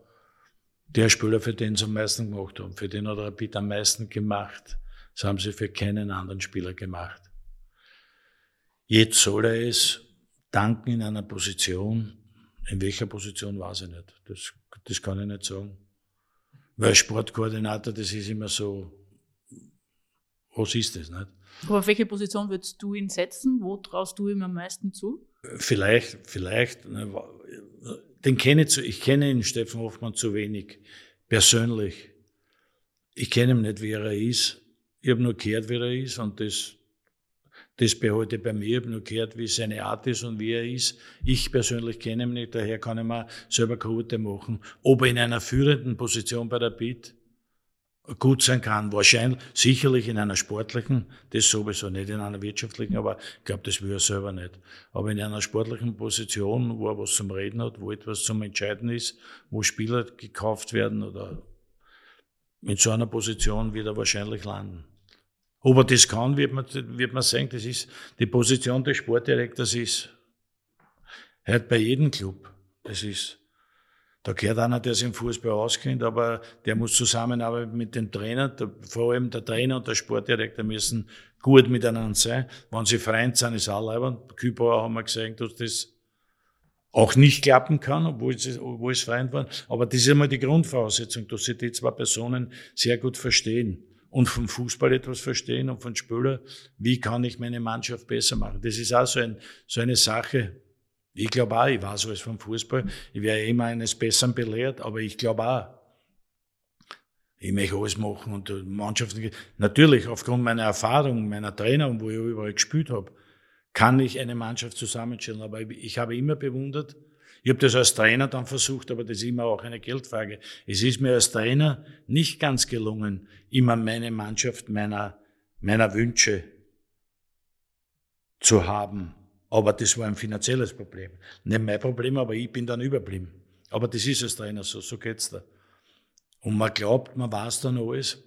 Der Spieler, für den sie am meisten gemacht haben. Für den hat Rapid am meisten gemacht. Das haben sie für keinen anderen Spieler gemacht. Jetzt soll er es danken in einer Position, in welcher Position weiß ich nicht. Das, das kann ich nicht sagen. Weil Sportkoordinator, das ist immer so, was ist das, nicht? Aber auf welche Position würdest du ihn setzen? Wo traust du ihm am meisten zu? Vielleicht, vielleicht, ne, den kenne ich zu, ich kenne ihn, Steffen Hoffmann, zu wenig. Persönlich. Ich kenne ihn nicht, wie er ist. Ich habe nur gehört, wie er ist und das, das behalte ich bei mir. Ich habe nur gehört, wie seine Art ist und wie er ist. Ich persönlich kenne ihn nicht, daher kann ich mir selber keine machen. Ob er in einer führenden Position bei der BIT gut sein kann. Wahrscheinlich, sicherlich in einer sportlichen, das sowieso nicht in einer wirtschaftlichen, aber ich glaube, das will er selber nicht. Aber in einer sportlichen Position, wo er was zum Reden hat, wo etwas zum Entscheiden ist, wo Spieler gekauft werden oder in so einer Position wird er wahrscheinlich landen. Ob er das kann, wird man, wird man sagen, das ist, die Position des Sportdirektors ist, halt bei jedem Club. Das ist, da gehört einer, der sich im Fußball auskennt, aber der muss zusammenarbeiten mit dem Trainer. Vor allem der Trainer und der Sportdirektor müssen gut miteinander sein. Wenn sie Freund sind, ist auch leibend. Kübauer haben wir gesagt, dass das auch nicht klappen kann, obwohl es, obwohl es Freund waren. Aber das ist einmal die Grundvoraussetzung, dass sie die zwei Personen sehr gut verstehen und vom Fußball etwas verstehen und von Spieler, wie kann ich meine Mannschaft besser machen. Das ist auch so, ein, so eine Sache, ich glaube auch, ich weiß alles vom Fußball. Ich werde immer eines Besseren belehrt, aber ich glaube auch, ich möchte alles machen und Mannschaften. Natürlich, aufgrund meiner Erfahrung, meiner Trainer und wo ich überall gespielt habe, kann ich eine Mannschaft zusammenstellen. Aber ich habe immer bewundert, ich habe das als Trainer dann versucht, aber das ist immer auch eine Geldfrage. Es ist mir als Trainer nicht ganz gelungen, immer meine Mannschaft meiner, meiner Wünsche zu haben. Aber das war ein finanzielles Problem. Nicht mein Problem, aber ich bin dann überblieben. Aber das ist als Trainer so, so geht's da. Und man glaubt, man weiß dann alles.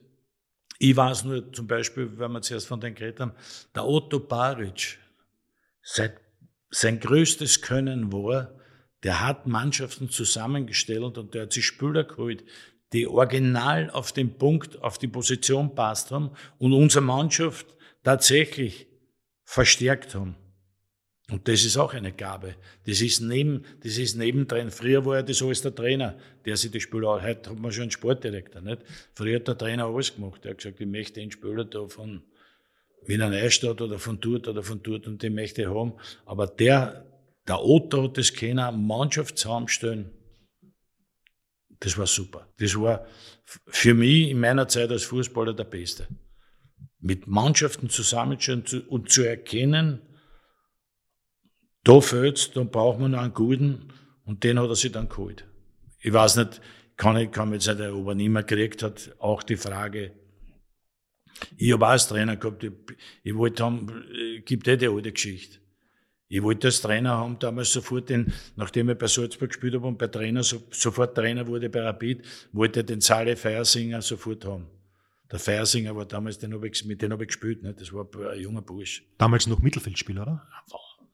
Ich weiß nur zum Beispiel, wenn wir zuerst von den geredet haben, der Otto Baric, sein, sein größtes Können war, der hat Mannschaften zusammengestellt und der hat sich Spieler geholt, die original auf den Punkt, auf die Position passt haben und unsere Mannschaft tatsächlich verstärkt haben. Und das ist auch eine Gabe. Das ist neben, das ist nebendrin. Früher war ja das alles der Trainer, der sich die Spieler, heute hat man schon einen Sportdirektor, nicht? Früher hat der Trainer alles gemacht. Der hat gesagt, ich möchte den Spieler da von Wiener Neustadt oder von dort oder von dort und den möchte ich haben. Aber der, der Otto hat das können, Mannschaft zusammenstellen. Das war super. Das war für mich in meiner Zeit als Fußballer der Beste. Mit Mannschaften zusammenstellen und zu erkennen, da fehlt's, dann braucht man noch einen guten und den hat er sich dann geholt. Ich weiß nicht, kann ich, kann jetzt nicht, ob er nicht gekriegt hat, auch die Frage. Ich habe auch als Trainer gehabt, ich, ich wollte haben, gibt eh die alte Geschichte. Ich wollte als Trainer haben, damals sofort den, nachdem ich bei Salzburg gespielt habe und bei Trainer, so, sofort Trainer wurde bei Rapid, wollte den Sale Feiersinger sofort haben. Der Feiersinger war damals, den hab ich, mit dem habe ich gespielt, ne? das war ein junger Bursch. Damals noch Mittelfeldspieler, oder?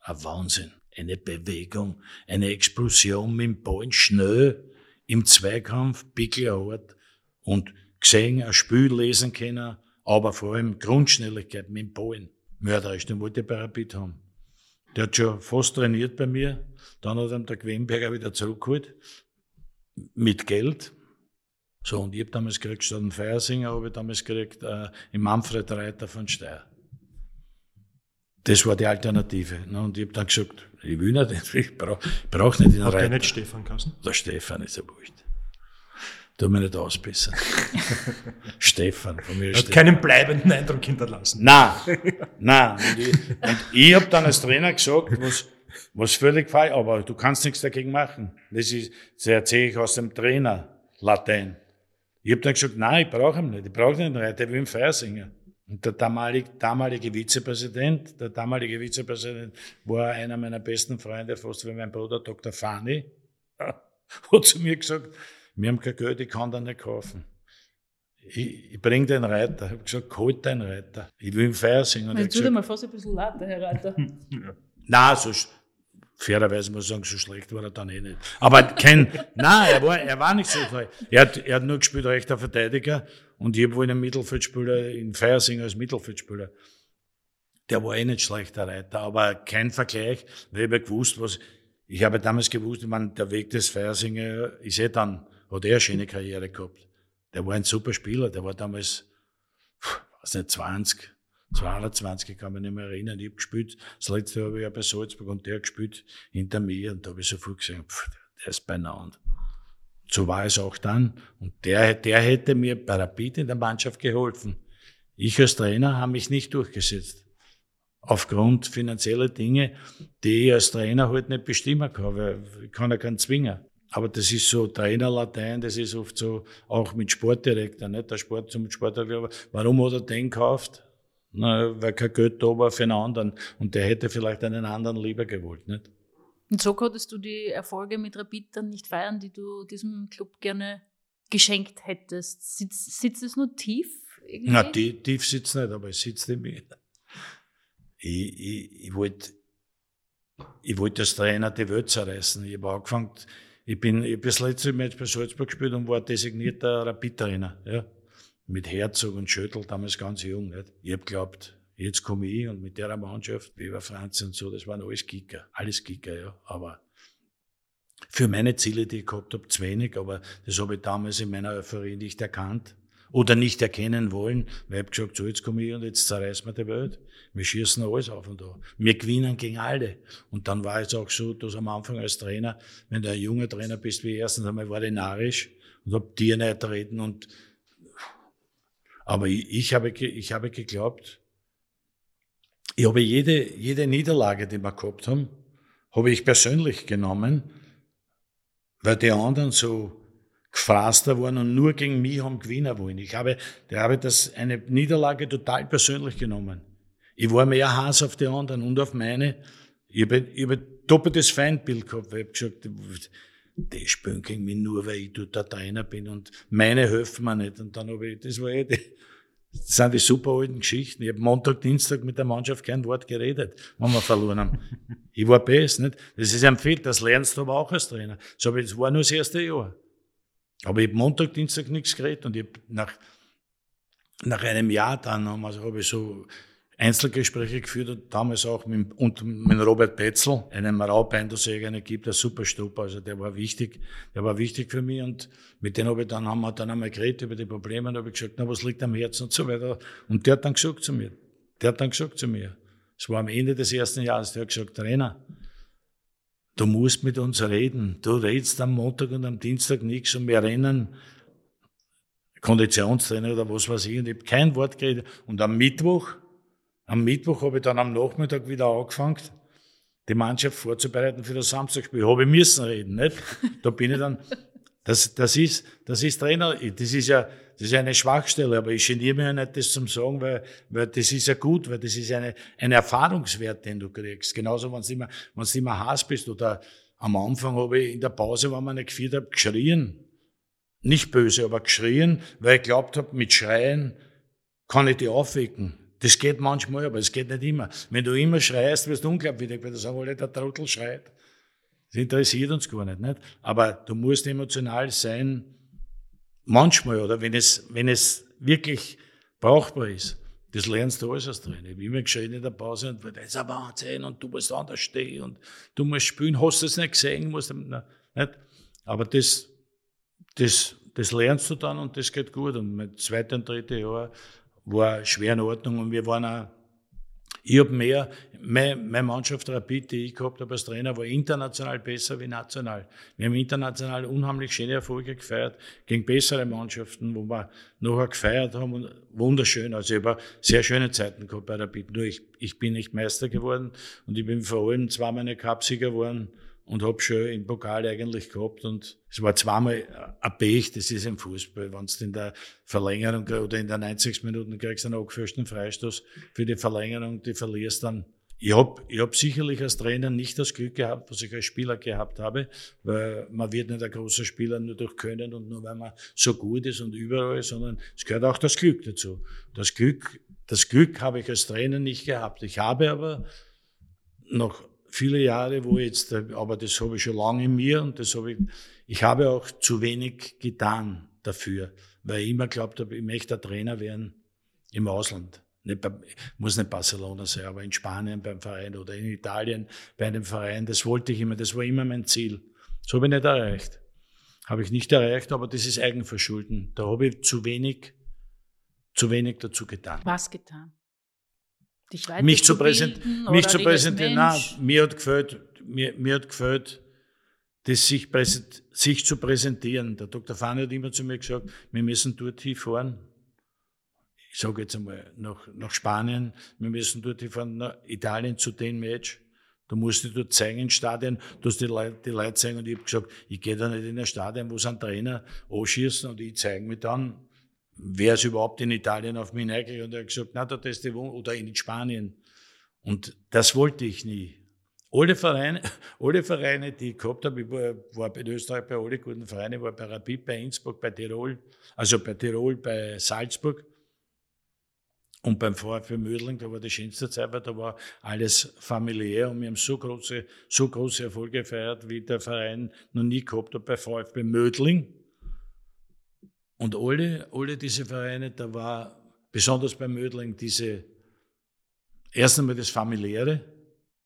ein Wahnsinn. Eine Bewegung, eine Explosion mit dem Ball schnell im Zweikampf, pickelhart und gesehen, ein Spiel lesen können, aber vor allem Grundschnelligkeit mit dem Ball. Mörderisch, den wollte ich bei Rapid haben. Der hat schon fast trainiert bei mir. Dann hat ihm der Quenberger wieder zurückgeholt. Mit Geld. So, und ich habe damals gekriegt, statt einen Feiersinger, habe ich damals gekriegt, äh, im Manfred Reiter von Steyr. Das war die Alternative. Ne? Und ich habe dann gesagt, ich will nicht, ich brauche brauch nicht den Hat Reiter. der nicht Stefan Kassen? Der Stefan ist ja wurscht. Tu mir nicht ausbessern. Stefan, von mir hat Stefan. keinen bleibenden Eindruck hinterlassen. Nein, nein. Und ich, und ich habe dann als Trainer gesagt, was, was völlig falsch, aber du kannst nichts dagegen machen. Das ist, das erzähle ich aus dem Trainer Latein. Ich habe dann gesagt, nein, ich brauche ihn nicht. Ich brauche nicht einen Reiter, ich will einen Feiersinger. Und der damalige, damalige Vizepräsident, der damalige Vizepräsident war einer meiner besten Freunde, fast wie mein Bruder Dr. Fani, hat zu mir gesagt, wir haben kein Geld, ich kann da nicht kaufen. Ich, ich bring den Reiter. Ich habe gesagt, halt den Reiter. Ich will im Feier singen. Jetzt tut mir fast ein bisschen leid, der Herr Reiter. Nein, so fairerweise muss ich sagen, so schlecht war er dann eh nicht. Aber kein, nein, er war, er war nicht so schlecht. Er hat, er hat nur gespielt rechter Verteidiger und ich habe wohl einen Mittelfeldspieler, in Feiersinger als Mittelfeldspieler. Der war eh nicht schlechter Reiter, aber kein Vergleich, weil ich habe gewusst, was, ich habe damals gewusst, ich meine, der Weg des Feiersinger ist eh dann, hat er eine schöne Karriere gehabt. Der war ein super Spieler, der war damals, weiß nicht, 20, 22, ich kann mich nicht mehr erinnern, ich habe gespielt, das letzte habe ich ja bei Salzburg und der gespielt hinter mir und da habe ich sofort gesehen, pff, der ist beieinander. So war es auch dann und der, der hätte mir bei Rapid in der Mannschaft geholfen. Ich als Trainer habe mich nicht durchgesetzt. Aufgrund finanzieller Dinge, die ich als Trainer halt nicht bestimmen kann, weil ich kann ja keinen zwingen. Aber das ist so Trainerlatein, das ist oft so, auch mit Sportdirektor, nicht? Der Sport zum Sportdirektor. Warum hat er den gekauft? Na, weil kein Geld da war für einen anderen. Und der hätte vielleicht einen anderen lieber gewollt, nicht? Und so konntest du die Erfolge mit Rapid dann nicht feiern, die du diesem Club gerne geschenkt hättest. Sitzt, sitzt es nur tief? Irgendwie? Na, tief, tief sitzt nicht, aber es sitzt in mir. Ich, ich, ich wollte ich wollt als Trainer die Welt zerreißen. Ich habe angefangen, ich bin, ich das letzte Match bei Salzburg gespielt und war designierter Rapid-Trainer, ja. Mit Herzog und Schöttl, damals ganz jung, nicht? Ich habe geglaubt, jetzt komme ich und mit der Mannschaft, wie über Franz und so, das waren alles Kicker, alles Kicker, ja. Aber für meine Ziele, die ich gehabt habe, zu wenig, aber das habe ich damals in meiner Euphorie nicht erkannt oder nicht erkennen wollen, weil ich habe gesagt, so jetzt komme ich und jetzt zerreißen wir die Welt. Wir schießen alles auf und da. Wir gewinnen gegen alle. Und dann war es auch so, dass am Anfang als Trainer, wenn du ein junger Trainer bist, wie erstens einmal war ich narrisch und hab dir nicht reden und aber ich, ich, habe, ich habe geglaubt, ich habe jede, jede Niederlage, die wir gehabt haben, habe ich persönlich genommen, weil die anderen so gefraster waren und nur gegen mich haben gewinnen wollen. Ich habe, da habe das eine Niederlage total persönlich genommen. Ich war mehr Hass auf die anderen und auf meine. Ich habe, ich habe doppeltes Feindbild gehabt, ich habe gesagt, die spielen gegen mich nur, weil ich dort Trainer bin und meine helfen mir nicht. Und dann habe ich, das war eh die, das sind die super alten Geschichten. Ich habe Montag, Dienstag mit der Mannschaft kein Wort geredet, wenn wir verloren haben. Ich war best, nicht? Das ist ein Fehler, das lernst du aber auch als Trainer. So, das war nur das erste Jahr. Aber ich habe Montag, Dienstag nichts geredet und ich nach, nach einem Jahr dann also habe ich so Einzelgespräche geführt und damals auch mit, und mit Robert Betzel, einem Raubeindossäger, einen gibt, der super Stupper, also der war wichtig, der war wichtig für mich und mit dem habe ich dann, haben wir dann einmal geredet über die Probleme und habe ich gesagt, na, was liegt am Herzen und so weiter. Und der hat dann gesagt zu mir, der hat dann gesagt zu mir, es war am Ende des ersten Jahres, der hat gesagt, Trainer, du musst mit uns reden. Du redest am Montag und am Dienstag nichts und wir rennen Konditionstrainer oder was weiß ich und ich habe kein Wort geredet. Und am Mittwoch, am Mittwoch habe ich dann am Nachmittag wieder angefangen, die Mannschaft vorzubereiten für das Samstagspiel. Habe ich müssen reden, nicht? Da bin ich dann, das, das ist, das ist Trainer, das ist ja, das ist eine Schwachstelle, aber ich geniere mich ja nicht, das zum sagen, weil, weil das ist ja gut, weil das ist eine, ein Erfahrungswert, den du kriegst. Genauso, wenn du immer, wenn du immer Hass bist oder am Anfang habe ich in der Pause, wenn man nicht geführt habe, geschrien. Nicht böse, aber geschrien, weil ich glaubt habe, mit Schreien kann ich die aufwecken. Das geht manchmal, aber es geht nicht immer. Wenn du immer schreist, wirst du unglaubwürdig, weil du sagst, alle, der Trottel schreit. Das interessiert uns gar nicht, nicht? Aber du musst emotional sein, Manchmal, oder wenn es, wenn es wirklich brauchbar ist, das lernst du alles als Trainer. Ich habe immer geschrien in der Pause und das ist ein Wahnsinn und du musst anders stehen und du musst spielen. Hast du es nicht gesehen? Musst, na, nicht? Aber das, das, das lernst du dann und das geht gut. Und mein zweites und drittes Jahr war schwer in Ordnung und wir waren auch ich habe mehr, meine, meine Mannschaft Rapid, die ich gehabt habe als Trainer, war international besser wie national. Wir haben international unheimlich schöne Erfolge gefeiert gegen bessere Mannschaften, wo wir nachher gefeiert haben und wunderschön. Also ich habe sehr schöne Zeiten gehabt bei Rapid. Nur ich, ich bin nicht Meister geworden und ich bin vor allem zweimal Cupsieger geworden und habe schon im Pokal eigentlich gehabt und es war zweimal ein Pech, das ist im Fußball, wenn du in der Verlängerung oder in der 90. Minuten kriegst einen angefälschten Freistoß für die Verlängerung, die verlierst dann. Ich habe ich hab sicherlich als Trainer nicht das Glück gehabt, was ich als Spieler gehabt habe, weil man wird nicht ein großer Spieler nur durch Können und nur weil man so gut ist und überall, sondern es gehört auch das Glück dazu. Das Glück, das Glück habe ich als Trainer nicht gehabt. Ich habe aber noch viele Jahre, wo jetzt, aber das habe ich schon lange in mir und das habe ich, ich habe auch zu wenig getan dafür, weil ich immer glaubt habe, ich möchte Trainer werden im Ausland. Nicht bei, muss nicht Barcelona sein, aber in Spanien beim Verein oder in Italien bei einem Verein. Das wollte ich immer, das war immer mein Ziel. Das habe ich nicht erreicht. Habe ich nicht erreicht, aber das ist Eigenverschulden. Da habe ich zu wenig, zu wenig dazu getan. Was getan? Dich mich zu, präsent, mich zu präsentieren. Nein, mir hat gefällt, mir, mir hat gefällt, das sich, sich zu präsentieren. Der Dr. Fani hat immer zu mir gesagt, wir müssen dort hinfahren. Ich sage jetzt einmal nach, nach Spanien, wir müssen dort hinfahren, nach Italien zu dem Match. Du musst dich dort zeigen im Stadion, du hast die Leute, die Leute zeigen und ich habe gesagt, ich gehe da nicht in ein Stadion, wo sie einen Trainer anschießen und ich zeige mich dann wer ist überhaupt in Italien auf mich eingegangen und er hat gesagt, na, da ist die Wohnung, oder in Spanien. Und das wollte ich nie. Alle Vereine, alle Vereine, die ich gehabt habe, ich war, war in Österreich bei allen guten Vereinen, war bei Rapid, bei Innsbruck, bei Tirol, also bei Tirol, bei Salzburg und beim VfB Mödling, da war die schönste Zeit, weil da war alles familiär und wir haben so große, so große Erfolge gefeiert, wie der Verein noch nie gehabt hat bei VfB Mödling. Und alle, alle diese Vereine, da war besonders bei Mödling diese, erst einmal das familiäre.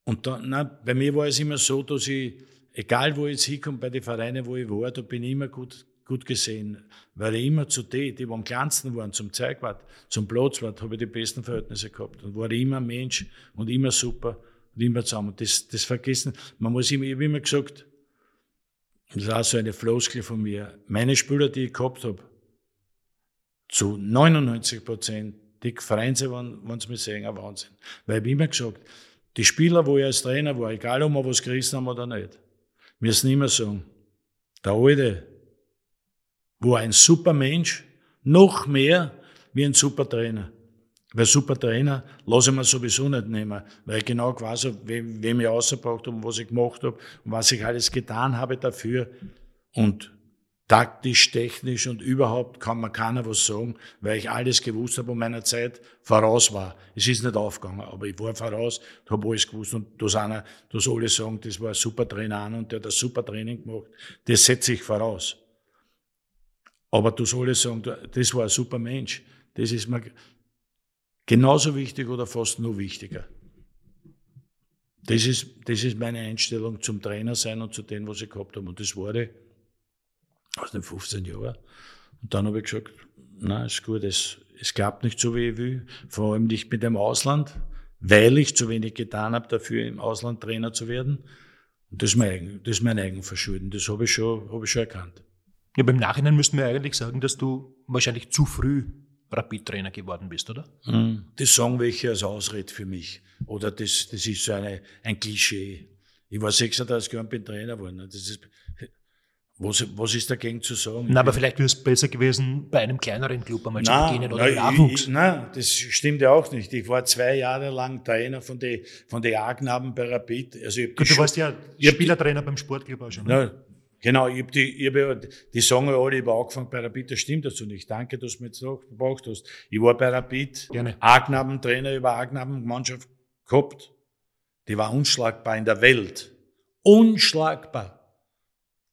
Und dann, na, bei mir war es immer so, dass ich, egal wo ich jetzt hinkomme, bei den Vereinen, wo ich war, da bin ich immer gut, gut gesehen. Weil ich immer zu denen, die am kleinsten waren, zum Zeugwart, zum Platzwart, habe ich die besten Verhältnisse gehabt. Und war immer Mensch und immer super und immer zusammen. Und das, das vergessen, man muss immer, ich habe immer gesagt, das ist auch so eine Floskel von mir, meine Spieler, die ich gehabt habe, zu 99 Prozent die Vereine waren, wenn sie mich sehen, ein Wahnsinn. Weil ich habe immer gesagt, die Spieler, wo ich als Trainer war, egal ob wir was gerissen haben oder nicht, müssen immer sagen, der Alte war ein super Mensch, noch mehr wie ein super Trainer. Weil super Trainer lasse ich mir sowieso nicht nehmen, weil ich genau weiß, wem, ich ausgebracht habe und was ich gemacht habe und was ich alles getan habe dafür. Und taktisch, technisch und überhaupt kann man keiner was sagen, weil ich alles gewusst habe und meiner Zeit voraus war. Es ist nicht aufgegangen, aber ich war voraus, habe alles gewusst und dass einer, dass alle sagen, das war ein super Trainer an und der hat ein super Training gemacht, das setze ich voraus. Aber dass alle sagen, das war ein super Mensch, das ist mir genauso wichtig oder fast nur wichtiger. Das ist, das ist meine Einstellung zum Trainer sein und zu dem, was ich gehabt habe. Und das ich aus den 15 Jahren. Und dann habe ich gesagt, na, ist gut, es, es klappt nicht so, wie ich will, vor allem nicht mit dem Ausland, weil ich zu wenig getan habe, dafür im Ausland Trainer zu werden. Und das ist mein, eigen, das ist mein Eigenverschulden, das habe ich, schon, habe ich schon erkannt. Ja, beim Nachhinein müssten wir eigentlich sagen, dass du wahrscheinlich zu früh Rapid-Trainer geworden bist, oder? Hm, das sagen welche als Ausrede für mich. Oder das, das ist so eine, ein Klischee. Ich war 36 Jahre und bin Trainer geworden. Das ist, was, was ist dagegen zu sagen? Na, aber vielleicht wäre es besser gewesen, bei einem kleineren Club einmal nein, zu beginnen oder nein, Nachwuchs. Nein, das stimmt ja auch nicht. Ich war zwei Jahre lang Trainer von den von die A-Knaben bei Rapid. Also ich Gut, du warst ja Spielertrainer beim Sportclub auch schon. Ne? Na, genau, ich hab die, ich hab ja, die sagen ja alle, ich war angefangen bei Rapid, das stimmt dazu nicht. Danke, dass du mir jetzt noch gebraucht hast. Ich war bei Rapid, A-Knaben-Trainer über A-Knaben-Mannschaft gehabt. Die war unschlagbar in der Welt. Unschlagbar.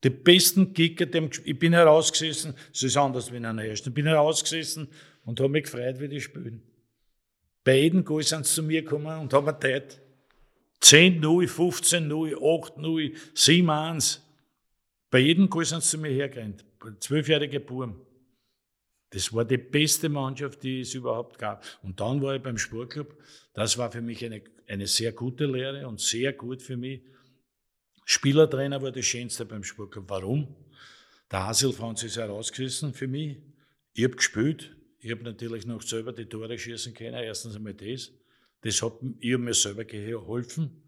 Die besten Kicker, die, ich bin herausgesessen, es ist anders wie in einer ersten, ich bin herausgesessen und habe mich gefreut, wie die spielen. Bei jedem Goal sind sie zu mir gekommen und haben Zeit. 10-0, 15-0, 8-0, 7-1. Bei jedem Goal sind sie zu mir hergerannt. Zwölfjährige Burm. Das war die beste Mannschaft, die es überhaupt gab. Und dann war ich beim Sportclub. Das war für mich eine, eine sehr gute Lehre und sehr gut für mich. Spielertrainer war das Schönste beim Sportclub. Warum? Der Hasil Franz ist herausgerissen für mich. Ich habe gespielt. Ich habe natürlich noch selber die Tore schießen können. Erstens einmal das. Das hat, ich habe mir selber geholfen.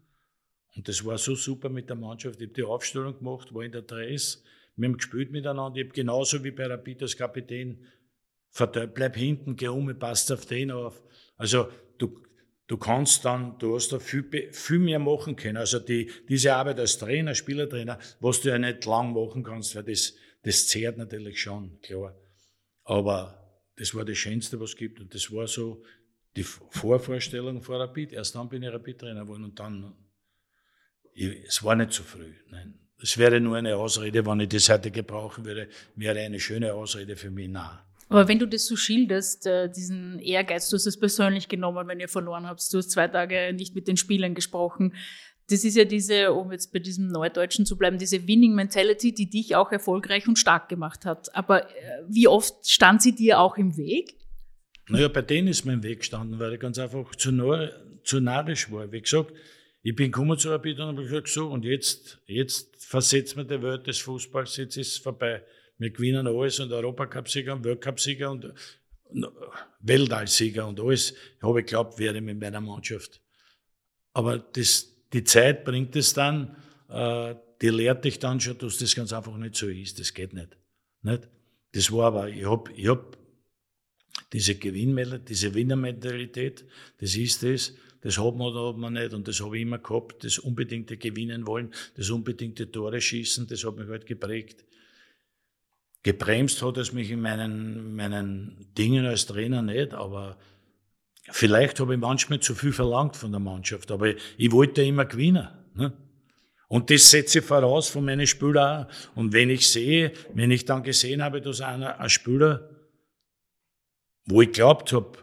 Und das war so super mit der Mannschaft. Ich habe die Aufstellung gemacht, war in der Dress. Wir haben gespielt miteinander. Ich habe genauso wie bei Rapid als Kapitän bleib hinten, geh um, passt auf den auf. Also du, du kannst dann, du hast da viel, viel mehr machen können. Also die, diese Arbeit als Trainer, Spielertrainer, was du ja nicht lang machen kannst, weil das, das zehrt natürlich schon, klar. Aber das war das Schönste, was es gibt. Und das war so die Vorvorstellung vor Rapid. Erst dann bin ich Rapid-Trainer geworden und dann, ich, es war nicht so früh, nein. Es wäre nur eine Ausrede, wenn ich das heute gebrauchen würde, wäre eine schöne Ausrede für mich, nein. Aber wenn du das so schilderst, äh, diesen Ehrgeiz, du hast es persönlich genommen, wenn ihr verloren habt, du hast zwei Tage nicht mit den Spielern gesprochen. Das ist ja diese, um jetzt bei diesem Neudeutschen zu bleiben, diese Winning Mentality, die dich auch erfolgreich und stark gemacht hat. Aber äh, wie oft stand sie dir auch im Weg? Naja, bei denen ist mir im Weg gestanden, weil ich ganz einfach zu, nah, zu narrisch war. Wie gesagt, ich bin gekommen zu Rapid und habe gesagt, so, und jetzt, jetzt versetzt mir die Welt des Fußballs, jetzt ist es vorbei. Wir gewinnen alles und Europacup-Sieger und Weltcup-Sieger und Weltallsieger und alles. Ich habe geglaubt, wäre mit meiner Mannschaft. Aber das, die Zeit bringt es dann, äh, die lehrt dich dann schon, dass das ganz einfach nicht so ist. Das geht nicht. nicht? Das war aber, ich habe ich hab diese Gewinnmentalität, diese Winnermentalität, das ist es, das hat man oder hat man nicht und das habe ich immer gehabt, das unbedingte Gewinnen wollen, das unbedingte Tore schießen, das hat mich halt geprägt. Gebremst hat es mich in meinen, meinen Dingen als Trainer nicht, aber vielleicht habe ich manchmal zu viel verlangt von der Mannschaft, aber ich, ich wollte immer gewinnen. Ne? Und das setze ich voraus von meinen Spielern auch. Und wenn ich sehe, wenn ich dann gesehen habe, dass einer, ein Spieler, wo ich glaubt habe,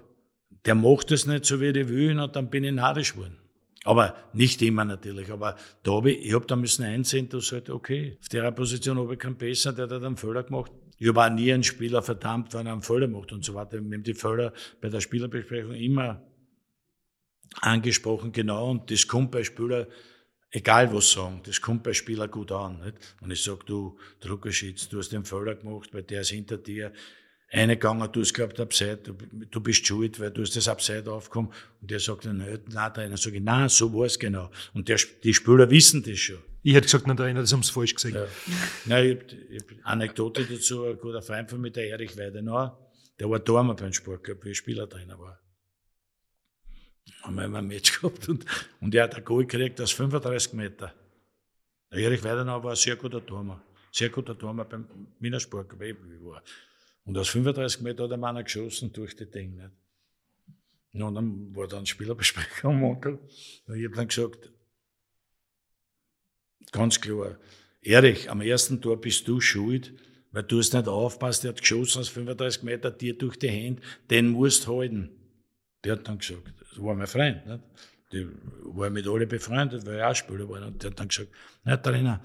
der macht es nicht so, wie ich will, und dann bin ich narrisch geworden. Aber nicht immer natürlich. Aber da habe ich, ich habe da müssen einsehen, dass halt, okay, auf der Position habe ich keinen besser, der hat einen Fehler gemacht. Ich habe auch nie einen Spieler verdammt, wenn er einen Fehler macht und so weiter. Wir haben die Fehler bei der Spielerbesprechung immer angesprochen, genau. Und das kommt bei Spielern, egal was sagen, das kommt bei Spielern gut an. Nicht? Und ich sage, du Druckerschitz, du hast den Fehler gemacht, weil der ist hinter dir eingegangen, du hast gehabt Abseits, du, du bist schuld, weil du hast das Abseits aufgekommen. Und der sagt dann, nein, nein, Trainer, sage ich, nein, so war es genau. Und der, die Spieler wissen das schon. Ich hätte gesagt, nein, Trainer, das haben sie falsch gesagt. Ja. nein, ich, ich, Anekdote dazu, ein guter Freund von mir, der Erich Weidenauer, der war Dormer beim Sportclub, wie ich Spielertrainer war. Haben wir ein Match gehabt und, und er hat ein Goal gekriegt aus 35 Meter. Der Erich Weidenauer war ein sehr guter Tormer. Sehr guter Tormer beim Wiener Sportclub, ich war. Und aus 35 Meter hat er meiner geschossen durch die Dinge. Nicht? Und dann war dann Spielerbesprechung am Onkel. Und ich habe dann gesagt, ganz klar, Erich, am ersten Tor bist du schuld, weil du hast nicht aufpasst, der hat geschossen aus 35 Meter dir durch die Hände, den musst halten. Der hat dann gesagt, das war mein Freund, nicht? Die war mit alle befreundet, weil er auch Spieler war. Und der hat dann gesagt, na Trainer,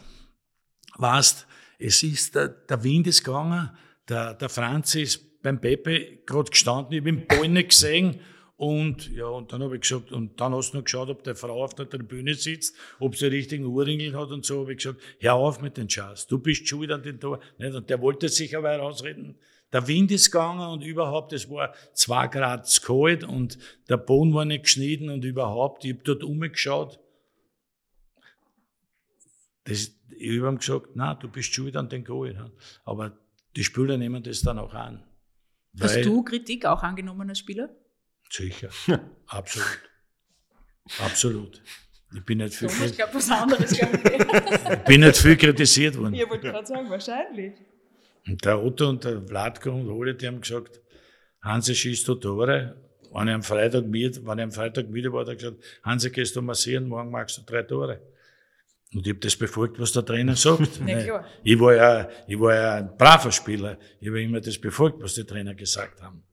weißt, es ist, der, der Wind ist gegangen, der, der Franz ist beim Pepe gerade gestanden, ich habe den Ball nicht gesehen. Und ja, und dann habe ich gesagt, und dann hast du noch geschaut, ob der Frau auf der Tribüne sitzt, ob sie richtigen Ohrringel hat und so, habe ich gesagt, hör auf mit den Schatz, du bist schuld an den Tor. Und der wollte sich aber herausreden. Der Wind ist gegangen und überhaupt, es war zwei Grad zu kalt und der Boden war nicht geschnitten und überhaupt, ich habe dort umgeschaut. Das, ich habe ihm gesagt, na, du bist schuld an den Goal. Aber die Spieler nehmen das dann auch an. Hast du Kritik auch angenommen als Spieler? Sicher, absolut. Absolut. Ich bin nicht viel, ich glaub, was anderes, ich. ich bin nicht viel kritisiert worden. Ich wollte gerade sagen, wahrscheinlich. Und der Otto und der Vladko und Ole, die haben gesagt, Hansi schießt du Tore. Wenn ich am Freitag mit, wenn ich am Freitag wieder war, hat er gesagt, Hansi gehst du massieren, morgen machst du drei Tore. Und ich habe das befolgt, was der Trainer sagt. ja, ich, war ja, ich war ja ein braver Spieler. Ich habe immer das befolgt, was die Trainer gesagt haben.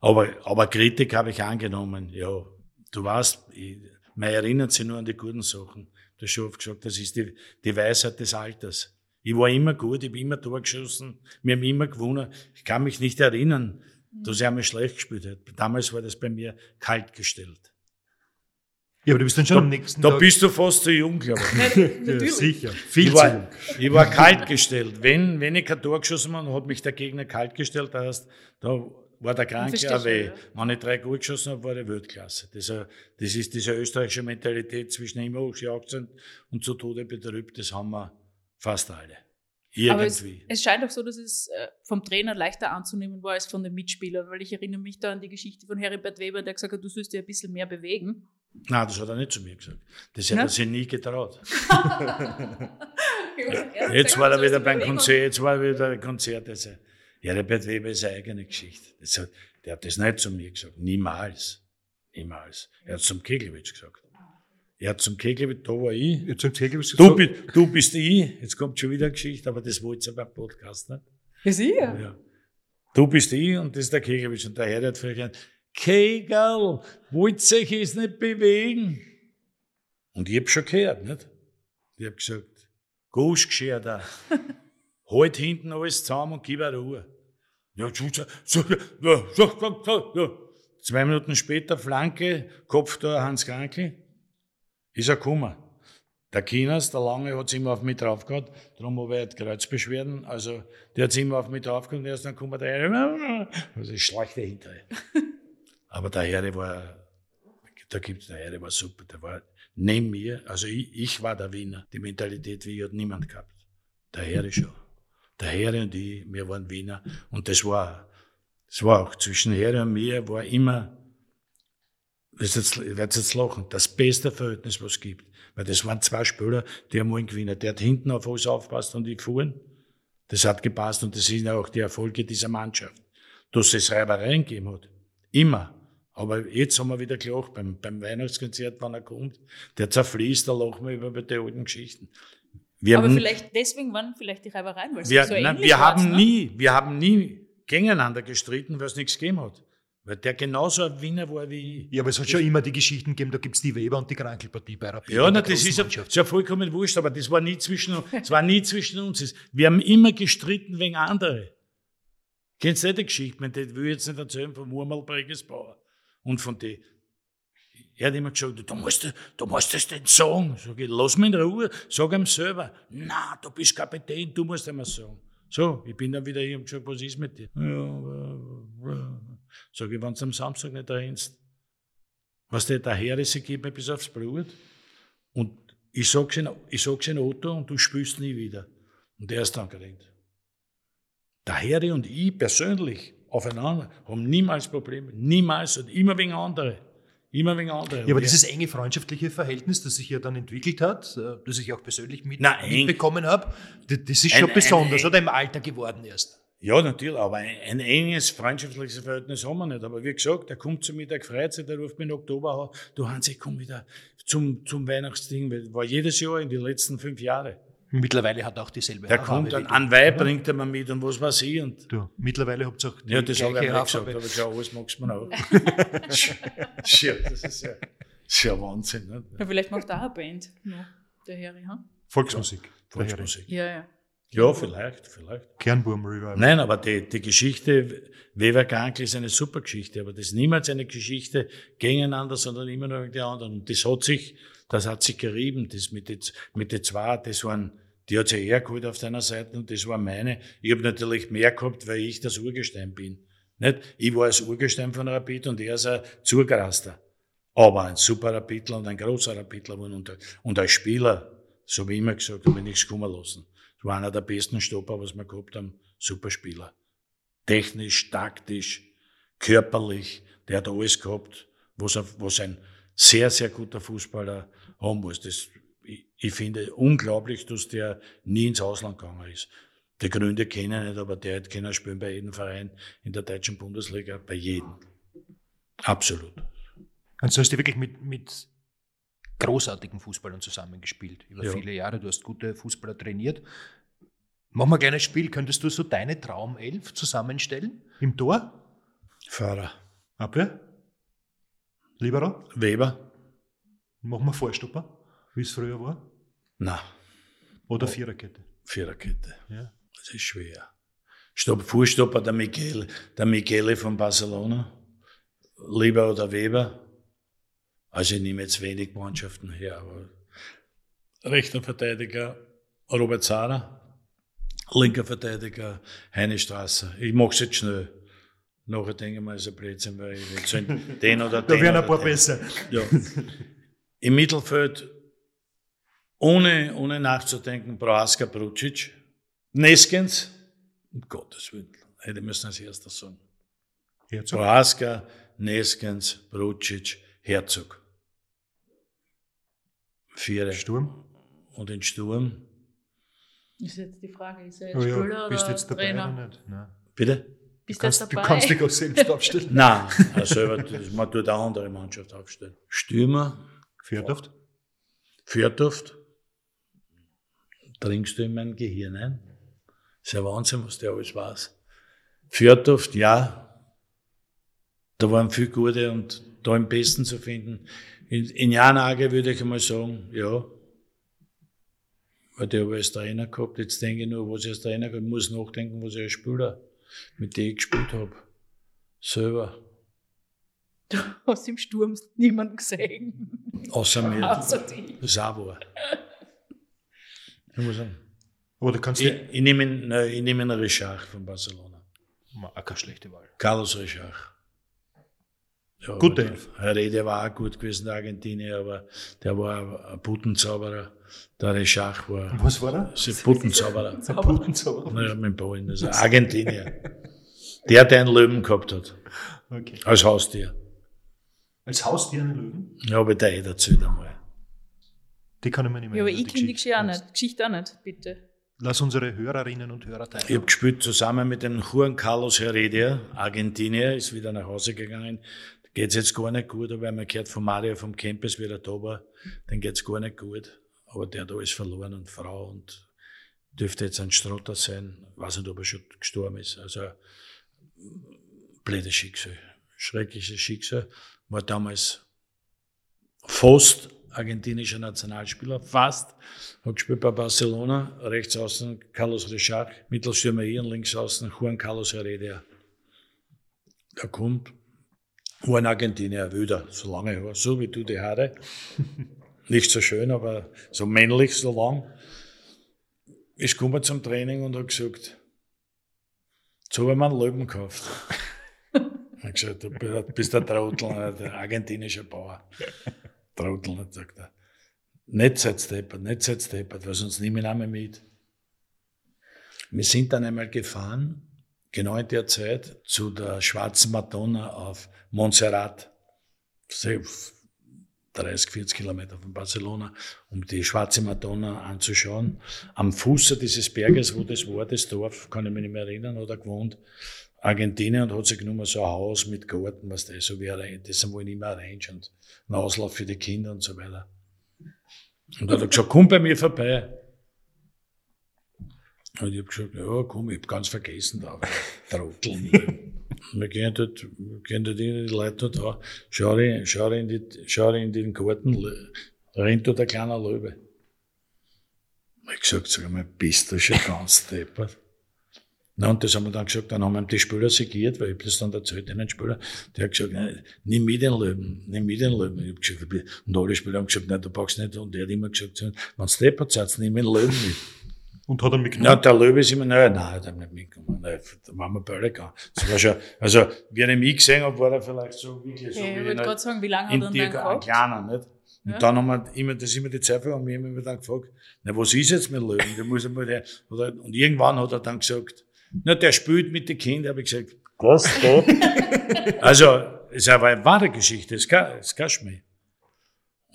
Aber, aber Kritik habe ich angenommen. Ja, du weißt, ich, man erinnert sich nur an die guten Sachen. Du hast schon oft gesagt, das ist die, die Weisheit des Alters. Ich war immer gut, ich habe immer Tor geschossen, wir haben immer gewonnen. Ich kann mich nicht erinnern, dass er einmal schlecht gespielt hat. Damals war das bei mir kalt gestellt. Ja, aber du bist dann schon da, am nächsten Da Tag. bist du fast zu jung, glaube ich. ja, sicher. Viel Ich zu war, jung. ich war kalt gestellt. Wenn, wenn ich kein Tor geschossen habe, hat mich der Gegner kalt gestellt. Das heißt, da war der Kranke auch weh. schon, Wenn ich drei gut geschossen habe, war ich Weltklasse. Das, ist- das ist diese österreichische Mentalität zwischen immer hochgejagt sind und zu Tode betrübt, das haben wir fast alle. Aber es, Irgendwie. es scheint auch so, dass es äh, vom Trainer leichter anzunehmen war als von den Mitspielern, weil ich erinnere mich da an die Geschichte von Heribert Weber, der gesagt hat, du sollst dich ein bisschen mehr bewegen. Nein, das hat er nicht zu mir gesagt. Das hat Ja? er sich nie getraut. Jetzt war er wieder beim Konzert, jetzt war er wieder beim Konzert. Also, Herbert Weber ist eine eigene Geschichte. Das hat, der hat das nicht zu mir gesagt. Niemals. Niemals. Er hat zum Keglewitsch gesagt. Er hat zum Keglewitsch, da war ich. Jetzt habt ihr gesagt, Du, bi- du bist ich. Jetzt kommt schon wieder eine Geschichte, aber das wollte ihr beim Podcast nicht. Ja, sicher. Ja. Du bist ich und das ist der Keglewitsch. Und der Herr hat vielleicht gesagt, Kegel, wollt euch jetzt nicht bewegen? Und ich hab schon gehört, nicht? Ich hab gesagt, Gusch geschert da. halt hinten alles zusammen und gib eine Ruhe. Ja, so, so, so, so, so, so, ja. Zwei Minuten später, Flanke, Kopf da, Hans Krankel. Ist er gekommen. Der Kinas, der Lange, hat's immer auf mich drauf gehabt, darum habe ich halt Kreuzbeschwerden. Also, der hat's immer auf mich drauf gehabt und erst dann kommt der Herr, also ich schleichte hinterher. Aber der Herr war, da gibt's der Herr war super, der war neben mir, also ich, ich war der Wiener. Die Mentalität wie ich hat niemand gehabt. Der Herr schon. Der Herr und ich, wir waren Wiener. Und das war, das war auch zwischen Herr und mir war immer, das jetzt, ich werde jetzt lachen, das beste Verhältnis, was es gibt. Weil das waren zwei Spieler, die haben einen gewinnen. Der hat hinten auf alles aufpasst und ich fuhren. Das hat gepasst und das sind auch die Erfolge dieser Mannschaft. Dass es Reibereien gegeben hat. Immer. Aber jetzt haben wir wieder gelacht beim, beim Weihnachtskonzert, wenn er kommt. Der zerfließt, da lachen wir über die alten Geschichten. Wir Aber haben- vielleicht, deswegen waren vielleicht die Reibereien, weil es wir, so nein, wir haben ne? nie, wir haben nie gegeneinander gestritten, weil es nichts gegeben hat. Weil der genauso ein Wiener war wie ich. Ja, aber es hat schon immer die Geschichten gegeben, da gibt es die Weber und die Krankelpartie bei Rapid. Ja, na, der das ist ja, ist ja vollkommen wurscht, aber das war nie zwischen, das war nie zwischen uns. Wir haben immer gestritten wegen andere. Kennst du nicht die Geschichte? Ich will ich jetzt nicht erzählen von Murmelbreges Bauer und von die. Er hat immer gesagt, du musst, du musst das nicht sagen. Sag ich, lass mich in Ruhe, sag ihm selber. Na, du bist Kapitän, du musst ihm sagen. So, ich bin dann wieder hier und gesagt, was ist mit dir? Ja, äh, äh. sag ich, wenn du am Samstag nicht rennst, was der daher ist, ich mir bis aufs Blut. Und ich sag's in, ich sag's in Otto und du spürst nie wieder. Und der ist dann gerannt. Der Harry und ich persönlich aufeinander haben niemals Probleme. Niemals und immer wegen andere. Immer wegen andere. Ja, aber dieses enge freundschaftliche Verhältnis, das sich ja dann entwickelt hat, äh, das ich auch persönlich mit, eng. mitbekommen habe, das, das ist Ein- schon ein- besonders, ein- oder im Alter geworden erst. Ja, natürlich, aber ein, enges freundschaftliches Verhältnis haben wir nicht. Aber wie gesagt, der kommt zu mir, der freut sich, der ruft mich im Oktober an, du Hans, ich komm wieder zum, zum Weihnachtsding. War jedes Jahr in den letzten fünf Jahren. Mittlerweile hat er auch dieselbe Der Haarfarbe kommt, wie an, Weih bringt er mir mit und was weiß ich. Und Du, mittlerweile habt ihr auch die ja, das habe ich nicht gesagt, aber ich alles magst du mir auch. Schier, das ist ja, das ist ja Wahnsinn. Ne? Ja, vielleicht macht er auch eine Band. Der Harry, ha? Volksmusik. Herr. Volksmusik. Ja, ja. Ja, vielleicht, vielleicht. Kernburm Revival. Nein, aber die, die Geschichte Weber Krankel ist eine super Geschichte, aber das ist niemals eine Geschichte gegeneinander, sondern immer nur der anderen. Und das hat sich, das hat sich gerieben, das mit den, mit den zwei, das waren, die hat sich eher geholt auf deiner Seite und das war meine. Ich habe natürlich mehr gehabt, weil ich das Urgestein bin. Nicht? Ich war das Urgestein von Rapid und er ist ein Zugraster. Aber ein super Rapidler und ein großer Rapidler und, und als Spieler, so wie ich immer gesagt habe, nichts kommen lassen. Das war einer der besten Stopper, was wir gehabt haben. Super Spieler. Technisch, taktisch, körperlich. Der hat alles gehabt, was, was ein sehr, sehr guter Fußballer haben muss. Das, ich, ich finde unglaublich, dass der nie ins Ausland gegangen ist. Die Gründe kenne ich nicht, aber der hätte können spielen bei jedem Verein in der deutschen Bundesliga, bei jedem. Absolut. Und so hast du wirklich mit, mit großartigen Fußballern zusammengespielt über Ja. viele Jahre. Du hast gute Fußballer trainiert. Machen wir ein kleines Spiel. Könntest du so deine Traumelf zusammenstellen? Im Tor? Fahrer. Abwehr? Libero? Weber? Machen wir Vorstopper, wie es früher war? Na, Oder Viererkette? Viererkette. Ja. Das ist schwer. Stopp, Fußstopper der Michele, der Michele von Barcelona. Lieber oder Weber. Also ich nehme jetzt wenig Mannschaften her, aber rechter Verteidiger Robert Zahner, linker Verteidiger Heine Strasser. Ich mach's jetzt schnell. nachher denke ich mir, ist ein Blödsinn, weil ich will so den oder den. Da wären ein paar besser. Ja. Im Mittelfeld, ohne, ohne nachzudenken, Prohaska Brucic, Neskens, um Gottes Willen, hätte ich müssen als erster sagen. Herzog. Prohaska, Neskens, Brucic, Herzog. Vier. Sturm. Und in Sturm, Ist jetzt die Frage, ist er jetzt Oh Spieler ja, oder bist du jetzt dabei Trainer? oder nicht? Nein. bitte? Bist Du kannst, dabei? du kannst dich auch selbst aufstellen. Nein, also man tut eine andere Mannschaft aufstellen. Stürmer, Fjordhoft. Fjordhoft, dringst du in mein Gehirn ein? ist ja Wahnsinn, was der alles weiß. Fjordhoft, ja, da waren viele gute und da im Besten zu finden. In, in Janage würde ich einmal sagen, ja, weil der habe ich als Trainer gehabt. Jetzt denke ich nur, was ich als Trainer gehabt ich muss nachdenken, was ich als Spieler, mit dem ich gespielt habe. Selber. Du hast im Sturm niemanden gesehen. Außer mir. Außer wahr. Ich muss sagen. Aber du kannst Ich, ich nehme ihn, nein, ich nehme ihn Richard von Barcelona. Auch keine schlechte Wahl. Carlos Richard. Ja, der Herr Rede war auch gut gewesen, der Argentinier, aber der war ein Puttenzauberer. Der Richard war Was war da? ein Puttenzauberer. Ein Putenzauber. Naja, mit dem Ballen, das ist ein Argentinier. Der, der einen Löwen gehabt hat, Okay. als Haustier. Als Haustier einen Löwen? Ja, habe ich dir eh erzählt einmal. Die kann ich mir nicht mehr Ja, aber ich kenne die Geschichte auch nicht. Geschichte auch nicht, bitte. Lass unsere Hörerinnen und Hörer Ich teilen. habe gespielt zusammen mit dem Juan Carlos Heredia, Argentinier, ist wieder nach Hause gegangen. Geht's jetzt gar nicht gut, aber man gehört von Mario vom Campus wieder da war, dann geht's gar nicht gut. Aber der hat alles verloren und Frau und dürfte jetzt ein Strotter sein. Weiß nicht, ob er schon gestorben ist. Also, blödes Schicksal. Schreckliches Schicksal. War damals fast argentinischer Nationalspieler, fast. Hat gespielt bei Barcelona, rechts außen Carlos Richard, Mittelstürmer hier und links außen Juan Carlos Heredia. Der kommt, war ein Argentinier, wieder, so lange Haare, so wie du die Haare. Nicht so schön, aber so männlich, so lang. Ich komme zum Training und habe gesagt, so haben wir einen Löwen gekauft. Habe gesagt, du bist der Trottel, der argentinische Bauer. Hat sagt er. Nicht seit Steppert, nicht seit Steppert, weil sonst nehme ich mehr mit. Wir sind dann einmal gefahren, genau in der Zeit, zu der Schwarzen Madonna auf Montserrat. Sehr 30, 40 Kilometer von Barcelona, um die Schwarze Madonna anzuschauen. Am Fuße dieses Berges, wo das war, das Dorf, kann ich mich nicht mehr erinnern, hat er gewohnt. Argentinien und hat sich genommen so ein Haus mit Garten, was das so wie ein, das sind wohl immer Range und ein Auslauf für die Kinder und so weiter. Und da hat er gesagt, komm bei mir vorbei. Und ich habe gesagt, ja, komm, ich habe ganz vergessen da, Trottel. wir gehen dort, wir gehen dort in die Leute da, schau rein, schau rein in, die, schau rein in den Garten, rennt dort ein kleiner Löwe. Ich habe gesagt, sag mal, bist du schon ganz deppert? Na, und das haben wir dann gesagt, dann haben wir ihm die Spieler segiert, weil ich hab das dann erzählt, den Spieler, der hat gesagt, nein, nimm mit den Löwen, nimm mit den Löwen. Ich hab gesagt, und alle Spieler haben gesagt, nein, du packst nicht, und der hat immer gesagt, wenn du deppert seid, nimm den Löwen mit. Und hat er mitgenommen? der Löwe ist immer, nein, nein, hat er nicht mitgenommen. Nein, da waren wir beide gegangen. Das war schon, also, wie ich ihn mich gesehen habe, war er vielleicht so wirklich so Okay, ich wollte gerade sagen, wie lange hat er denn gehabt? kleiner, nicht? Und Ja. dann haben wir immer, das ist immer die Zeit, haben wir immer dann gefragt, na, was ist jetzt mit Löwen? Der muss einmal der, oder, und irgendwann hat er dann gesagt, na, der spielt mit den Kindern, habe ich gesagt, was, da? also, es war eine wahre Geschichte, es kein, es kein Schmäh.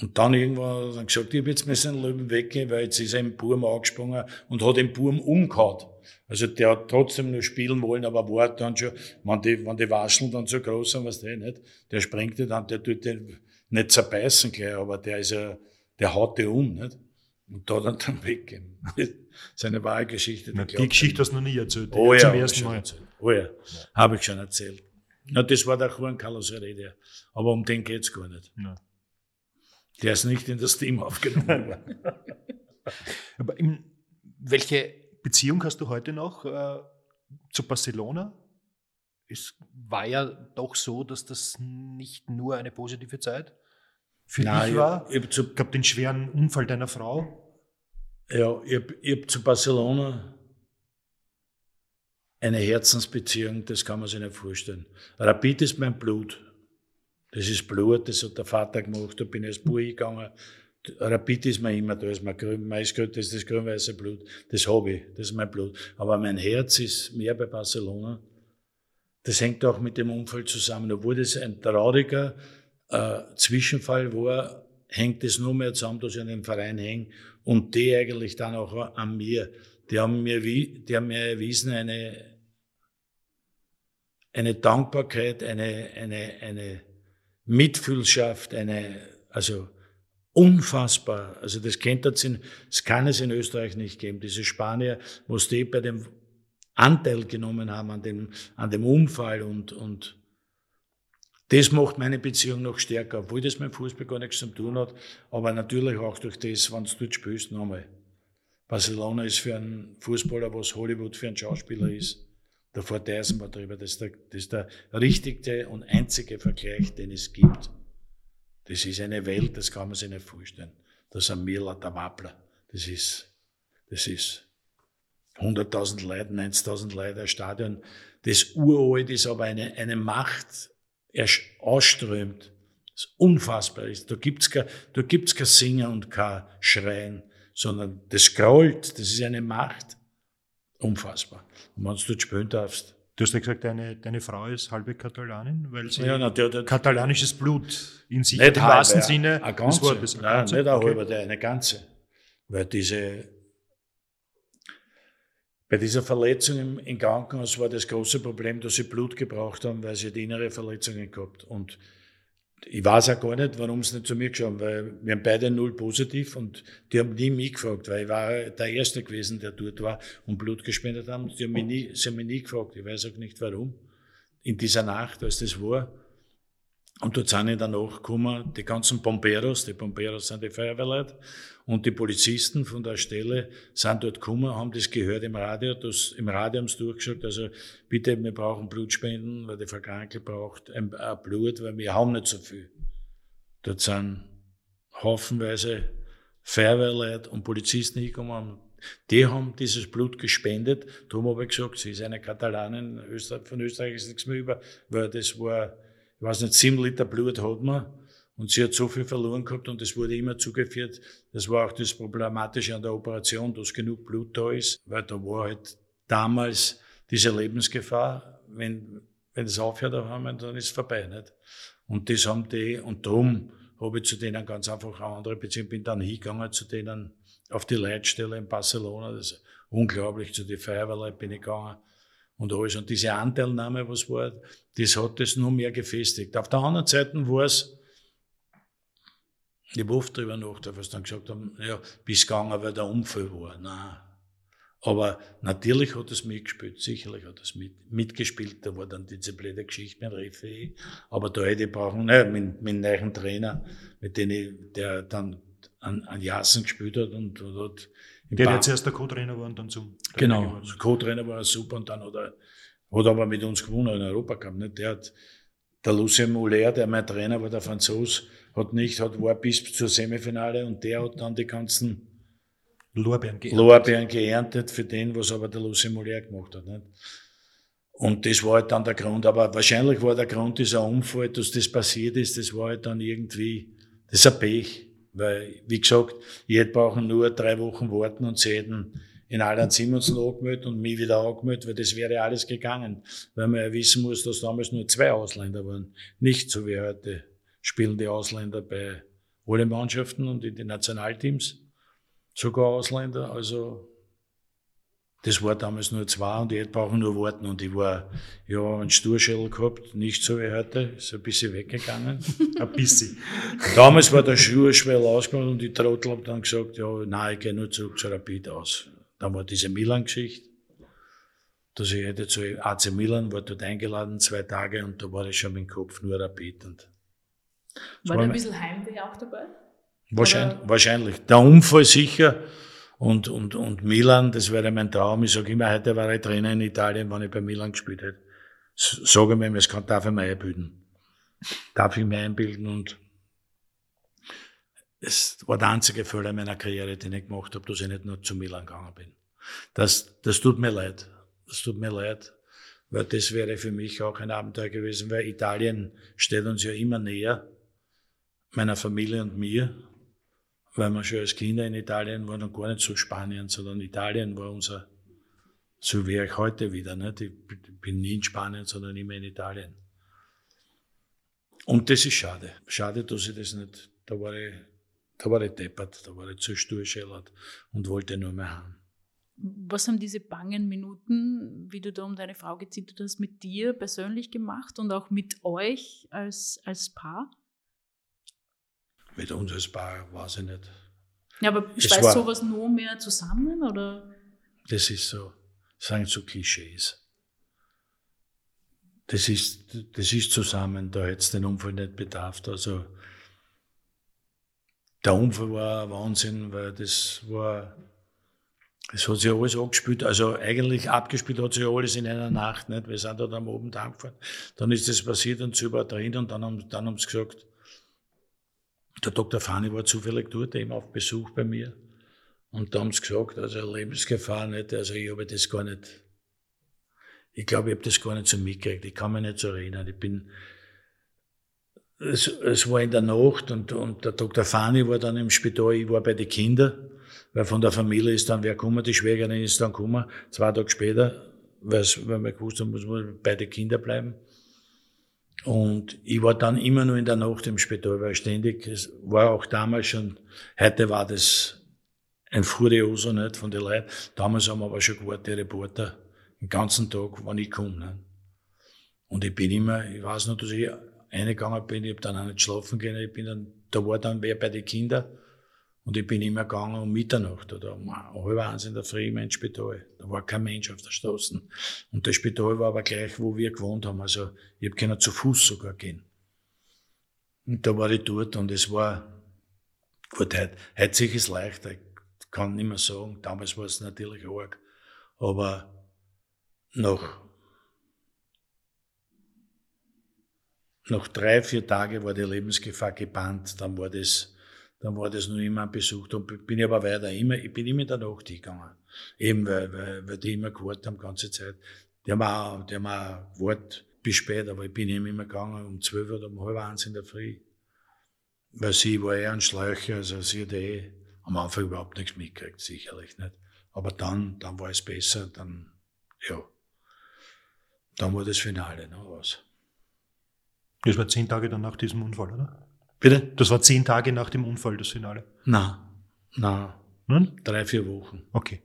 Und dann irgendwann hat er dann gesagt, ich hab jetzt müssen den Löwen weggehen, weil jetzt ist im Burm angesprungen und hat den Burm umgehauen. Also der hat trotzdem nur spielen wollen, aber war dann schon, wenn die, wenn die Wascheln dann so groß sind, was der nicht, der springt dann, der tut den nicht zerbeißen gleich, aber der ist ja, der haut die um, nicht? Und da hat er dann weggehen. Seine wahre Geschichte. Na, die Geschichte hast du noch nie erzählt. Oh ja, Zum hab ich ersten Mal. erzählt. Oh ja, habe ich schon erzählt. Ja, das war der Juan Carlos Heredia. Aber um den geht's gar nicht. Ja. Der ist nicht in das Team aufgenommen worden. Aber in, welche Beziehung hast du heute noch äh, zu Barcelona? Es war ja doch so, dass das nicht nur eine positive Zeit für Nein, dich war. ich, ich hab zu, Es gab den schweren Unfall deiner Frau. Ja, ich hab, ich hab zu Barcelona eine Herzensbeziehung, das kann man sich nicht vorstellen. Rapid ist mein Blut. Das ist Blut, das hat der Vater gemacht, da bin ich als Bub gegangen. Rapid ist mir immer da, ist mein grün, das ist das grün-weiße Blut. Das habe ich, das ist mein Blut. Aber mein Herz ist mehr bei Barcelona. Das hängt auch mit dem Umfeld zusammen. Obwohl das ein trauriger äh, Zwischenfall war, hängt es nur mehr zusammen, dass ich an dem Verein hänge und die eigentlich dann auch an mir. Die haben mir, die haben mir erwiesen eine, eine Dankbarkeit, eine, eine, eine Mitfühlschaft, eine, also unfassbar. Also das kennt das, in, das kann es in Österreich nicht geben. Diese Spanier, was die bei dem Anteil genommen haben an dem, an dem Unfall und, und das macht meine Beziehung noch stärker, obwohl das mit dem Fußball gar nichts zu tun hat, aber natürlich auch durch das, wenn du dort spielst, nochmal. Barcelona ist für einen Fußballer, was Hollywood für einen Schauspieler ist. Da verteilen wir drüber. Das ist, der, das ist der richtige und einzige Vergleich, den es gibt. Das ist eine Welt, das kann man sich nicht vorstellen. Das ist ein Mila, der Wappler. Das ist, das ist 100.000 Leute, 90.000 Leute, ein Stadion, das uralt ist, aber eine, eine Macht ausströmt, das unfassbar ist. Da gibt's kein, da gibt's kein Singen und kein Schreien, sondern das scrollt, das ist eine Macht. Unfassbar. Und wenn du dort spielen darfst. Du hast ja gesagt, deine, deine Frau ist halbe Katalanin, weil sie ja, na, der, der, katalanisches Blut in sich hat, im wahrsten Sinne. Eine ganze, Nein, ganze, nicht ein okay. halber, eine ganze. Weil diese, bei dieser Verletzung im, im, Krankenhaus war das große Problem, dass sie Blut gebraucht haben, weil sie die innere Verletzungen gehabt. Und ich weiß auch gar nicht, warum sie nicht zu mir geschaut weil wir haben beide null positiv und die haben nie mich gefragt, weil ich war der Erste gewesen, der dort war und Blut gespendet haben. Sie haben mich nie, sie haben mich nie gefragt. Ich weiß auch nicht warum. In dieser Nacht, als das war, und dort sind danach gekommen, die ganzen Bomberos, die Bomberos sind die Feuerwehrleute, und die Polizisten von der Stelle sind dort gekommen, haben das gehört im Radio, das, im Radio haben sie durchgeschaut, also bitte, wir brauchen Blutspenden, weil die Verkrankte braucht ein, ein Blut, weil wir haben nicht so viel. Dort sind haufenweise Feuerwehrleute und Polizisten hingekommen, die haben dieses Blut gespendet. Darum habe ich gesagt, sie ist eine Katalanin, von Österreich ist nichts mehr über, weil das war ich weiß nicht, sieben Liter Blut hat man. Und sie hat so viel verloren gehabt und es wurde immer zugeführt. Das war auch das Problematische an der Operation, dass genug Blut da ist, weil da war halt damals diese Lebensgefahr. Wenn, wenn es aufhört, dann ist es vorbei, nicht? Und das haben die, und darum habe ich zu denen ganz einfach eine andere Beziehung, bin dann hingegangen zu denen auf die Leitstelle in Barcelona, das ist unglaublich, zu den Feuerwehrleuten bin ich gegangen und alles. Und diese Anteilnahme, was war, das hat das nur mehr gefestigt. Auf der anderen Seite war es, ich habe oft darüber nachgedacht, was dann gesagt haben, ja, bis gegangen, weil der Unfall war. Nein. Aber natürlich hat es mitgespielt, sicherlich hat es mit, mitgespielt. Da war dann diese blöde Geschichte mit Referee. Aber da hätte ich brauchen, ne, mit, mit einem neuen Trainer, mit dem ich, der dann an, an Jassen gespielt hat und, und hat der jetzt erst der Co-Trainer war und dann zum Trainer Genau, Co-Trainer war super und dann hat er, hat aber mit uns gewonnen in Europa gehabt. Nicht? Der hat, der Lucien Mouler, der mein Trainer war, der Franzos, hat nicht, hat, war bis zur Semifinale und der hat dann die ganzen Lorbeeren geerntet, Lorbeeren geerntet für den, was aber der Lucien Mouler gemacht hat. Nicht? Und das war halt dann der Grund. Aber wahrscheinlich war der Grund dieser Unfall, dass das passiert ist, das war halt dann irgendwie, das ist ein Pech. Weil, wie gesagt, ich hätte brauchen nur drei Wochen warten und sie hätten in Alan Simonsen angemeldet und mich wieder angemeldet, weil das wäre alles gegangen. Weil man ja wissen muss, dass damals nur zwei Ausländer waren. Nicht so wie heute spielen die Ausländer bei allen Mannschaften und in den Nationalteams. Sogar Ausländer. Also das war damals nur zwei und ich hätte brauchen nur warten und ich war, ja, einen Sturschädel gehabt, nicht so wie heute, ist ein bisschen weggegangen. ein bisschen. Damals war der Sturschwell ausgegangen und die Trottel haben dann gesagt, ja, nein, ich gehe nur zurück zu Rapid aus. Dann war diese Milan-Geschichte, dass ich hätte zu AC Milan, war dort eingeladen, zwei Tage und da war ich schon mit dem Kopf nur Rapid. Und war da ein bisschen Heimweh auch dabei? Wahrscheinlich, wahrscheinlich. Der Unfall sicher, und, und, und Milan, das wäre mein Traum. Ich sage immer, heute war ich Trainer in Italien, wenn ich bei Milan gespielt hätte. Sage mir, es kann, darf ich mir einbilden. Darf ich mir einbilden und es war der einzige Fehler meiner Karriere, den ich gemacht habe, dass ich nicht nur zu Milan gegangen bin. Das, das tut mir leid. Das tut mir leid. weil das wäre für mich auch ein Abenteuer gewesen, weil Italien steht uns ja immer näher, meiner Familie und mir, weil wir schon als Kinder in Italien waren und gar nicht so Spanien, sondern Italien war unser, so wie ich heute wieder. Nicht? Ich bin nie in Spanien, sondern immer in Italien. Und das ist schade. Schade, dass ich das nicht, da war ich, da war ich deppert, da war ich zu sturschellert und wollte nur mehr haben. Was haben diese bangen Minuten, wie du da um deine Frau gezittert hast, mit dir persönlich gemacht und auch mit euch als, als Paar? Mit uns als Paar weiß ich nicht. Ja, aber schweißt sowas nur mehr zusammen, oder? Das ist so, das sind so Klischees. Das ist, das ist zusammen, da hätte es den Unfall nicht bedarf. Also, der Unfall war ein Wahnsinn, weil das war, es hat sich alles angespielt, also eigentlich abgespielt hat sich alles in einer Nacht, nicht? Wir sind dort am Abend angefahren. Dann ist das passiert und sie war drin und dann haben, dann haben sie gesagt, der Dr. Fani war zufällig dort, eben auf Besuch bei mir. Und da haben sie gesagt, also Lebensgefahr nicht, also ich habe das gar nicht, ich glaube, ich habe das gar nicht so mitgekriegt, ich kann mich nicht so erinnern. Ich bin, es, es war in der Nacht und, und der Dr. Fani war dann im Spital, ich war bei den Kindern, weil von der Familie ist dann wer gekommen, die Schwägerin ist dann gekommen, zwei Tage später, weil wir gewusst haben, muss man bei den Kindern bleiben. Und ich war dann immer nur in der Nacht im Spital, weil ständig, es war auch damals schon, heute war das ein Furioso nicht von den Leuten. Damals haben wir aber schon die Reporter, den ganzen Tag, wann ich komme. Nicht? Und ich bin immer, ich weiß noch, dass ich reingegangen bin, ich habe dann auch nicht schlafen können, ich bin dann, da war dann wer bei den Kindern. Und ich bin immer gegangen um Mitternacht oder um halb eins in der Früh immer ins Spital. Da war kein Mensch auf der Straße. Und das Spital war aber gleich, wo wir gewohnt haben. Also ich habe können zu Fuß sogar gehen. Und da war ich dort und es war, gut, heute, heute sich ist leichter. Ich kann nicht mehr sagen. Damals war es natürlich arg. Aber nach, nach drei, vier Tagen war die Lebensgefahr gebannt. Dann war das, dann war das nur immer ein Besuch. Dann bin ich aber weiter immer, ich bin immer in der Nacht gegangen. Eben, weil, weil, weil die immer gewartet haben, ganze Zeit. Die haben auch, die haben auch gewartet bis spät, aber ich bin eben immer gegangen um zwölf oder um halb eins in der Früh. Weil sie war eher ein Schläucher, also sie hat eh am Anfang überhaupt nichts mitgekriegt, sicherlich nicht. Aber dann, dann war es besser, dann, ja. Dann war das Finale noch was. Das war zehn Tage dann nach diesem Unfall, oder? Bitte? Das war zehn Tage nach dem Unfall, das Finale. Na, na. Hm? Drei, vier Wochen. Okay.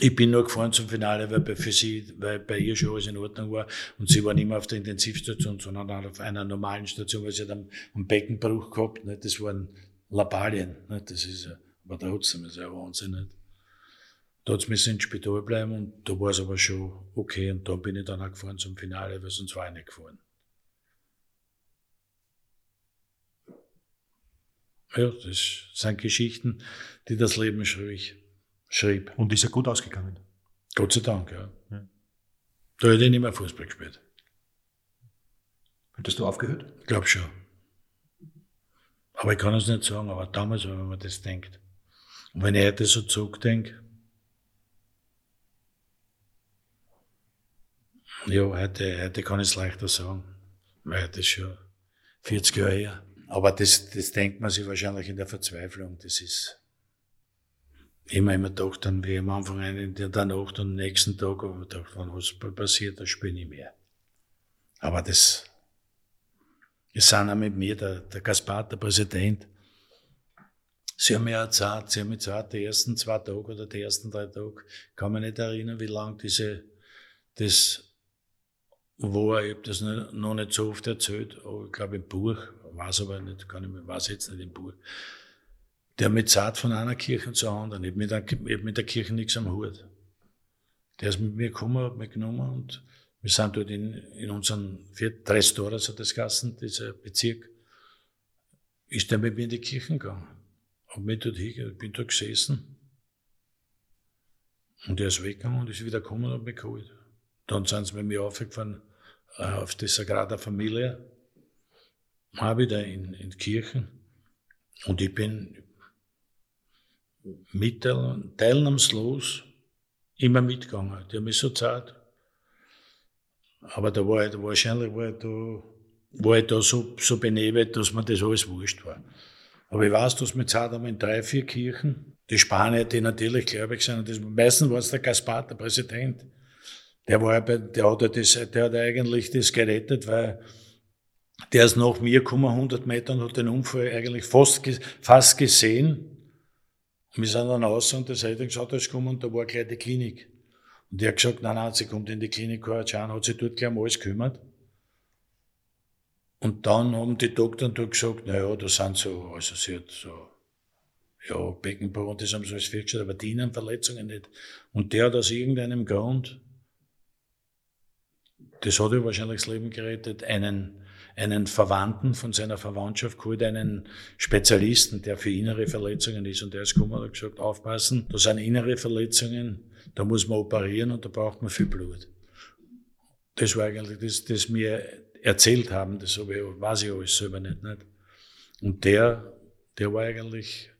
Ich bin nur gefahren zum Finale, weil bei, für sie, weil bei ihr schon alles in Ordnung war. Und sie war nicht mehr auf der Intensivstation, sondern auf einer normalen Station, weil sie hat einen, einen Beckenbruch gehabt. Nicht? Das waren Labalien. Nicht? Das ist, aber trotzdem ist ja Wahnsinn. Nicht? Da hat sie ins Spital bleiben und da war es aber schon okay. Und da bin ich dann auch gefahren zum Finale, weil sonst war ich nicht gefahren. Ja, das sind Geschichten, die das Leben schrieb. schrieb. Und ist ja gut ausgegangen. Gott sei Dank, ja. ja. Da hätte ich nicht mehr Fußball gespielt. Hättest du aufgehört? Ich glaube schon. Aber ich kann es nicht sagen, aber damals, wenn man das denkt. Und wenn ich heute so zurückdenke, ja, heute, heute kann ich es leichter sagen. Weil heute ist schon 40 Jahre her. Aber das, das denkt man sich wahrscheinlich in der Verzweiflung. Das ist immer immer gedacht, dann wie am Anfang in der Nacht und am nächsten Tag, aber gedacht, wenn was passiert, das spiele ich mehr. Aber das, es sind auch mit mir, der, der Gaspar, der Präsident, Sie haben ja Zeit, Sie haben mir Zeit, die ersten zwei Tage oder die ersten drei Tage, kann mich nicht erinnern, wie lang diese, das war, ich habe das noch nicht so oft erzählt, aber ich glaube im Buch, weiß aber nicht, kann ich mir, weiß jetzt nicht im Buch. Der mit Zart von einer Kirche zur anderen. Ich habe mit, der, Kirche nichts am Hut. Der ist mit mir gekommen, hat mich genommen und wir sind dort in, in unseren vier, drei Stores, hat das Gassen, dieser Bezirk, ist der mit mir in die Kirche gegangen. Hab mich dort hingegangen, ich bin dort gesessen. Und er ist weggegangen und ist wieder gekommen und hat mich geholt. Dann sind sie mit mir aufgefahren äh, auf die Sagrada Familia mal wieder in, in Kirchen und ich bin mit, teilnahmslos immer mitgegangen. Die haben mich so Zeit. Aber da war ich, wahrscheinlich war ich da, war ich da so, so benebelt, dass mir das alles wurscht war. Aber ich weiß, dass wir Zeit haben in drei, vier Kirchen. Die Spanier, die natürlich gläubig sind, das, meistens war es der Gaspar, der Präsident. Der war, der hat, das, der hat eigentlich das gerettet, weil der ist nach mir gekommen, 100 Meter, und hat den Unfall eigentlich fast, fast gesehen. Und wir sind dann raus und der Seite geschaut, da ist gekommen und da war gleich die Klinik. Und der hat gesagt, nein, nein, sie kommt in die Klinik, Schauen, hat sich dort gleich um alles gekümmert. Und dann haben die Doktoren dort gesagt, naja, da sind so, also sie hat so, ja, Beckenbauch und das haben sie alles festgestellt, aber die Innenverletzungen nicht. Und der hat aus irgendeinem Grund, das hat ja wahrscheinlich das Leben gerettet, einen, einen Verwandten von seiner Verwandtschaft geholt, einen Spezialisten, der für innere Verletzungen ist. Und der ist gekommen und hat gesagt, aufpassen, da sind innere Verletzungen, da muss man operieren und da braucht man viel Blut. Das war eigentlich das, das mir erzählt haben, das habe ich, weiß ich alles selber nicht, nicht. Und der, der war eigentlich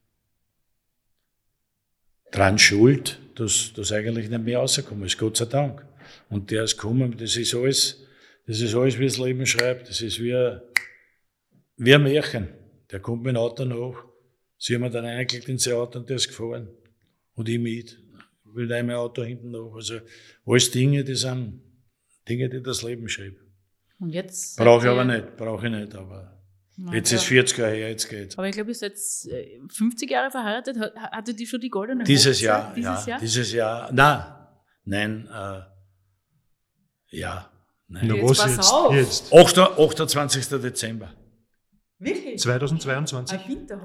dran schuld, dass das eigentlich nicht mehr rausgekommen ist, Gott sei Dank. Und der ist gekommen, das ist alles, das ist alles, wie das Leben schreibt, das ist wie ein, wie ein Märchen. Der kommt mit dem Auto nach, sie haben mir dann eingeklickt in sein Auto und der ist gefahren. Und ich mit, will da mein Auto hinten nach. Also alles Dinge, die sind Dinge, die das Leben schreibt. Und jetzt. Brauche ich aber nicht, brauche ich nicht, aber. Na, jetzt ja. ist 40 Jahre her, jetzt geht's. Aber ich glaube, ihr seid 50 Jahre verheiratet. Hattet ihr schon die goldene Dieses Jahr, dieses ja, Jahr? Dieses Jahr. Na, nein, äh, ja. Nein. Na, was jetzt? jetzt? 8, 28. Dezember. Wirklich? 2022?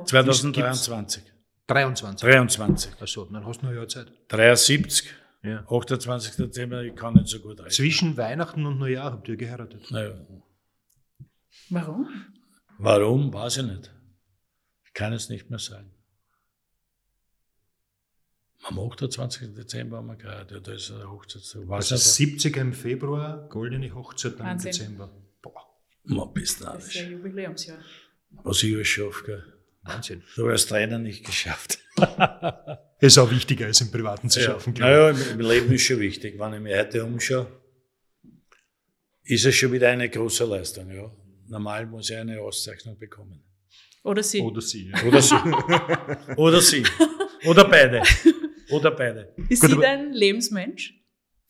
2023. 23. 23. Achso, dann hast du noch ein Jahr Zeit. 73. Ja. 28. Dezember, ich kann nicht so gut rechnen. Zwischen Weihnachten und Neujahr habt ihr geheiratet? Naja. Warum? Warum, weiß ich nicht. Ich kann es nicht mehr sagen. Am 28. Dezember haben wir geheiratet, da ist eine Hochzeit. Also 70 im Februar, goldene Hochzeit dann im Dezember. Boah. Man bist. Das ist ja Jubiläumsjahr. Was ich alles schaffe, gell. Wahnsinn. So als Trainer nicht geschafft. ist auch wichtiger als im Privaten zu schaffen. Ja, naja, im Leben ist schon wichtig. Wenn ich mich heute umschaue, ist es schon wieder eine große Leistung. Ja. Normal muss ich eine Auszeichnung bekommen. Oder sie. Oder sie. Ja. Oder sie. Oder sie. Oder beide. Oder beide. Ist Gut, sie dein Lebensmensch?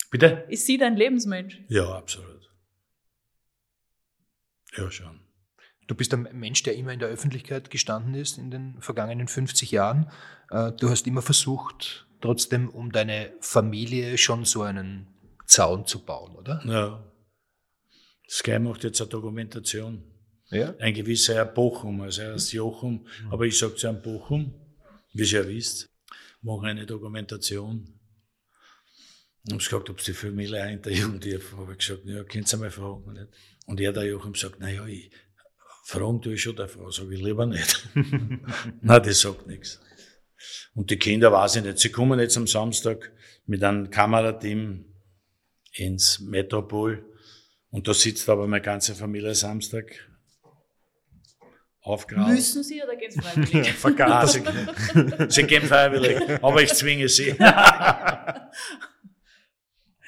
Bitte? Ist sie dein Lebensmensch? Ja, absolut. Ja, schon. Du bist ein Mensch, der immer in der Öffentlichkeit gestanden ist in den vergangenen 50 Jahren. Äh, du hast immer versucht, trotzdem um deine Familie schon so einen Zaun zu bauen, oder? Ja. Sky macht jetzt eine Dokumentation. Ja? Ein gewisser Herr Bochum, also er ist Jochum, mhm. aber ich sage zu Herrn Bochum, wie ihr ja wisst, machen eine Dokumentation. Ich habe gesagt, ob sie die Familie auch interviewen dürfen. habe ich gesagt, ja, könnt ihr mal fragen. Nicht? Und er, der Jochum, sagt, naja, ich, Fragen tue ich schon der Frau, sage ich lieber nicht. Nein, das sagt nichts. Und die Kinder weiß ich nicht. Sie kommen jetzt am Samstag mit einem Kamerateam ins Metropol und da sitzt aber meine ganze Familie Samstag aufgraben. Müssen Sie oder gehen Sie freiwillig? Nein, sie, sie gehen freiwillig, aber ich zwinge sie.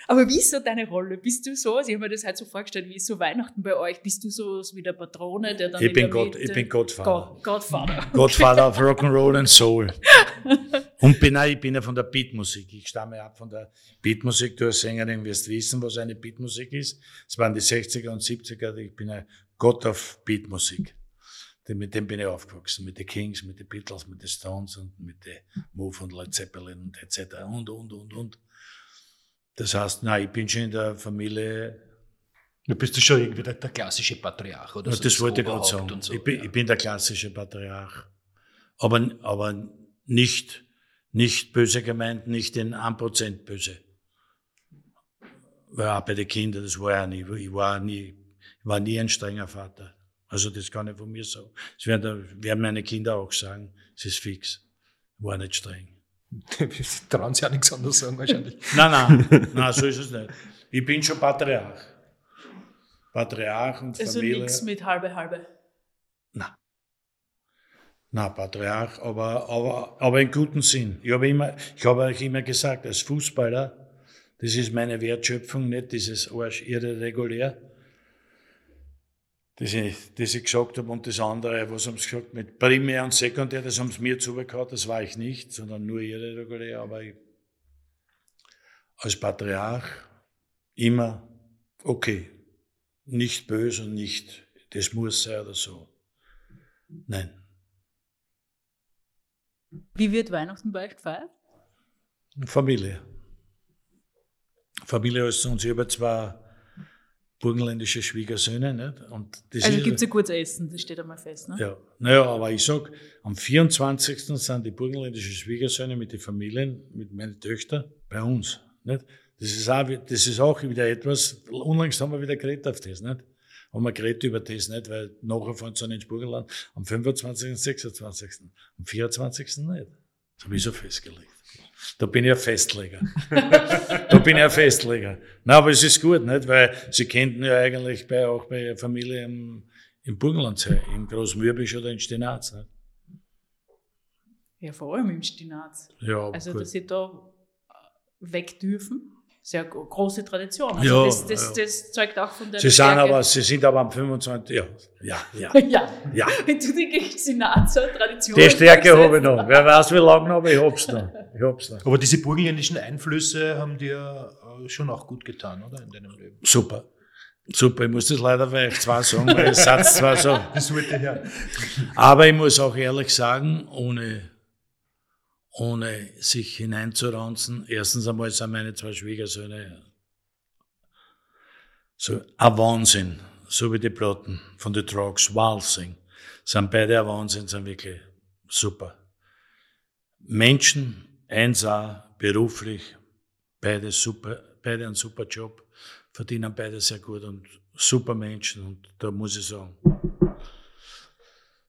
Aber wie ist so deine Rolle? Bist du so, also ich habe mir das halt so vorgestellt, wie ist so Weihnachten bei euch? Bist du so wie der Patrone, der dann ich bin Gott, Ich bin Gottvater. God, Godfather. Godfather of Rock'n'Roll and Soul. Und bin, ich bin ja von der Beatmusik. Ich stamme ab von der Beatmusik. Du als Sängerin wirst wissen, was eine Beatmusik ist. Es waren die 60er und 70er. Ich bin ein Gott auf Beatmusik. Mit dem bin ich aufgewachsen. Mit den Kings, mit den Beatles, mit den Stones und mit den Move und Led Zeppelin und etc. Und, und, und, und. Das heißt, nein, ich bin schon in der Familie. Du bist schon irgendwie der, der klassische Patriarch, oder? So das, das wollte ich gerade sagen. So, ich, bin, ja. ich, bin, der klassische Patriarch. Aber, aber nicht, nicht böse gemeint, nicht in 1% böse. Weil auch bei den Kindern, das war ja nie. Ich war nie, ich war nie ein strenger Vater. Also das kann ich von mir sagen. Das werden, werden meine Kinder auch sagen. Es ist fix. Ich war nicht streng. Sie trauen sich ja nichts anderes sagen wahrscheinlich. nein, nein, nein, so ist es nicht. Ich bin schon Patriarch. Patriarch und also Familie. Also nichts mit halbe halbe. Nein. Nein, Patriarch, aber, aber, aber in gutem Sinn. Ich habe, immer, ich habe euch immer gesagt, als Fußballer, Das ist meine Wertschöpfung, nicht dieses Arsch irregulär. Das ich, das ich gesagt habe und das andere, was haben sie gesagt, mit Primär und Sekundär, das haben sie mir zugehauen, das war ich nicht, sondern nur irregulär, aber ich, als Patriarch immer okay, nicht böse und nicht, das muss sein oder so. Nein. Wie wird Weihnachten bei euch gefeiert? Familie. Familie ist uns über zwei burgenländische Schwiegersöhne. Nicht? Und also gibt es ein kurzes Essen, das steht einmal fest. Ne? Ja, naja, aber ich sag, am 24. sind die burgenländischen Schwiegersöhne mit den Familien, mit meinen Töchtern bei uns. Nicht? Das, ist auch, das ist auch wieder etwas, unlängst haben wir wieder geredet auf das, nicht? Haben wir geredet über das, nicht? Weil nachher fahren sie ins Burgenland am 25. und 26. Am 24. nicht. Das habe ich so festgelegt. Da bin ich ein Festleger. da bin ich ein Festleger. Na, aber es ist gut, nicht? Weil sie könnten ja eigentlich bei, auch bei ihrer Familie im, im Burgenland sein, im Großmürbisch oder in Stinaz. Nicht? Ja, vor allem im Stinaz. Ja, Also, gut. dass sie da weg dürfen, sehr gro- große Tradition. Also Ja, das, das, ja. das zeugt auch von der sie sind aber, sie sind aber am 25. Ja, ja, ja. ja, ja. wenn du die Stinazer Tradition Die Stärke habe ich noch. Wer weiß, wie lange noch, aber ich hab's noch. Ich hab's noch. Aber diese burgenländischen Einflüsse haben dir äh, schon auch gut getan, oder? In deinem Leben. Super. Super, ich muss das leider vielleicht zwar sagen, weil der Satz zwar so. Das wollte her. Aber ich muss auch ehrlich sagen, ohne, ohne sich hineinzuranzen, erstens einmal sind meine zwei Schwiegersöhne so ein Wahnsinn, so wie die Platten von den Trucks, Walsing, sind beide ein Wahnsinn, sind wirklich super. Menschen, eins auch, beruflich, beide super, beide einen super Job, verdienen beide sehr gut und super Menschen und da muss ich sagen,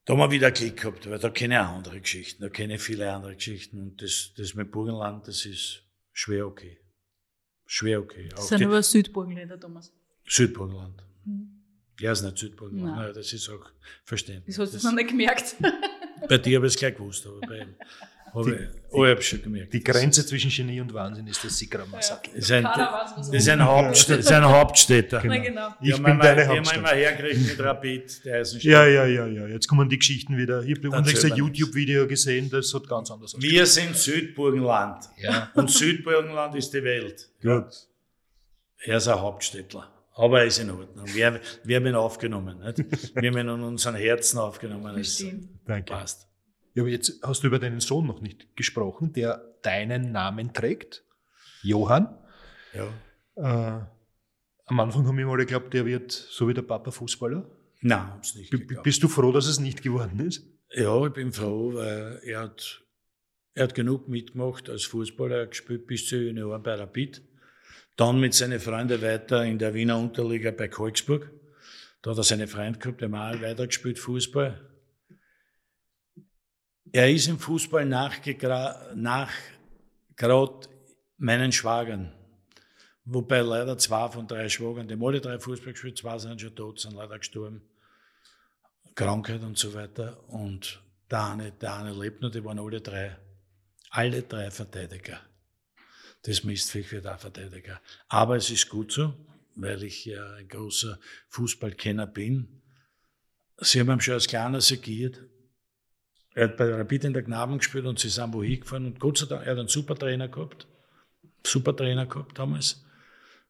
da haben wir wieder Glück gehabt, weil da kenne ich auch andere Geschichten, da kenne ich viele andere Geschichten und das, das mit Burgenland, das ist schwer okay. Schwer okay. Das Auch sind aber Südburgenländer, Thomas. Südburgenland. Ja, ist nicht Südburgenland, Nein. Nein, das ist auch verständlich. Das hast du noch nicht gemerkt. bei dir habe ich es gleich gewusst, aber bei ihm habe ich, oh, ich schon gemerkt. Die Grenze zwischen Genie und Wahnsinn ist das Sikra-Massaker. Das ist ein, Keiner weiß, was das ist ein, Hauptstädter, das ist ein Hauptstädter. Na genau. Ich Die haben bin wir deine mal- wir immer hergekriegt mit Rapid, der Eisenstadt. Ja, ja, ja, ja. Jetzt kommen die Geschichten wieder. Ich habe unlängst ein. YouTube-Video gesehen, das hat ganz anders ausgesehen. Wir sind Südburgenland. Ja. Und Südburgenland ist die Welt. Gut. Er ist ein Hauptstädtler. Aber er ist in Ordnung. Wir, wir haben ihn aufgenommen. Nicht? Wir haben ihn in unseren Herzen aufgenommen. Verstehen. Danke. passt. Ja, aber jetzt hast du über deinen Sohn noch nicht gesprochen, der deinen Namen trägt. Johann. Ja. Äh, am Anfang haben wir mal geglaubt, der wird so wie der Papa Fußballer. Nein, hab's nicht B geglaubt. bist du froh, dass es nicht geworden ist? Ja, ich bin froh, weil er hat, er hat genug mitgemacht als Fußballer. Er hat gespielt bis zu Junioren bei Rapid. Dann mit seinen Freunden weiter in der Wiener Unterliga bei Kolksburg. Da hat er seine Freunde gehabt, der mal weitergespielt Fußball. Er ist im Fußball nachgegra- nach gerade meinen Schwagern. Wobei leider zwei von drei Schwagern, die haben alle drei Fußball gespielt, zwei sind schon tot, sind leider gestorben. Krankheit und so weiter. Und der eine, der eine lebt noch, die waren alle drei, alle drei Verteidiger. Das Mistviech wird auch Verteidiger. Aber es ist gut so, weil ich ja ein großer Fußballkenner bin. Sie haben schon als Kleiner segiert. Er hat bei Rapid in der Knaben gespielt und sie sind wohin gefahren. Und Gott sei Dank, er hat einen super Trainer gehabt. Super Trainer gehabt damals.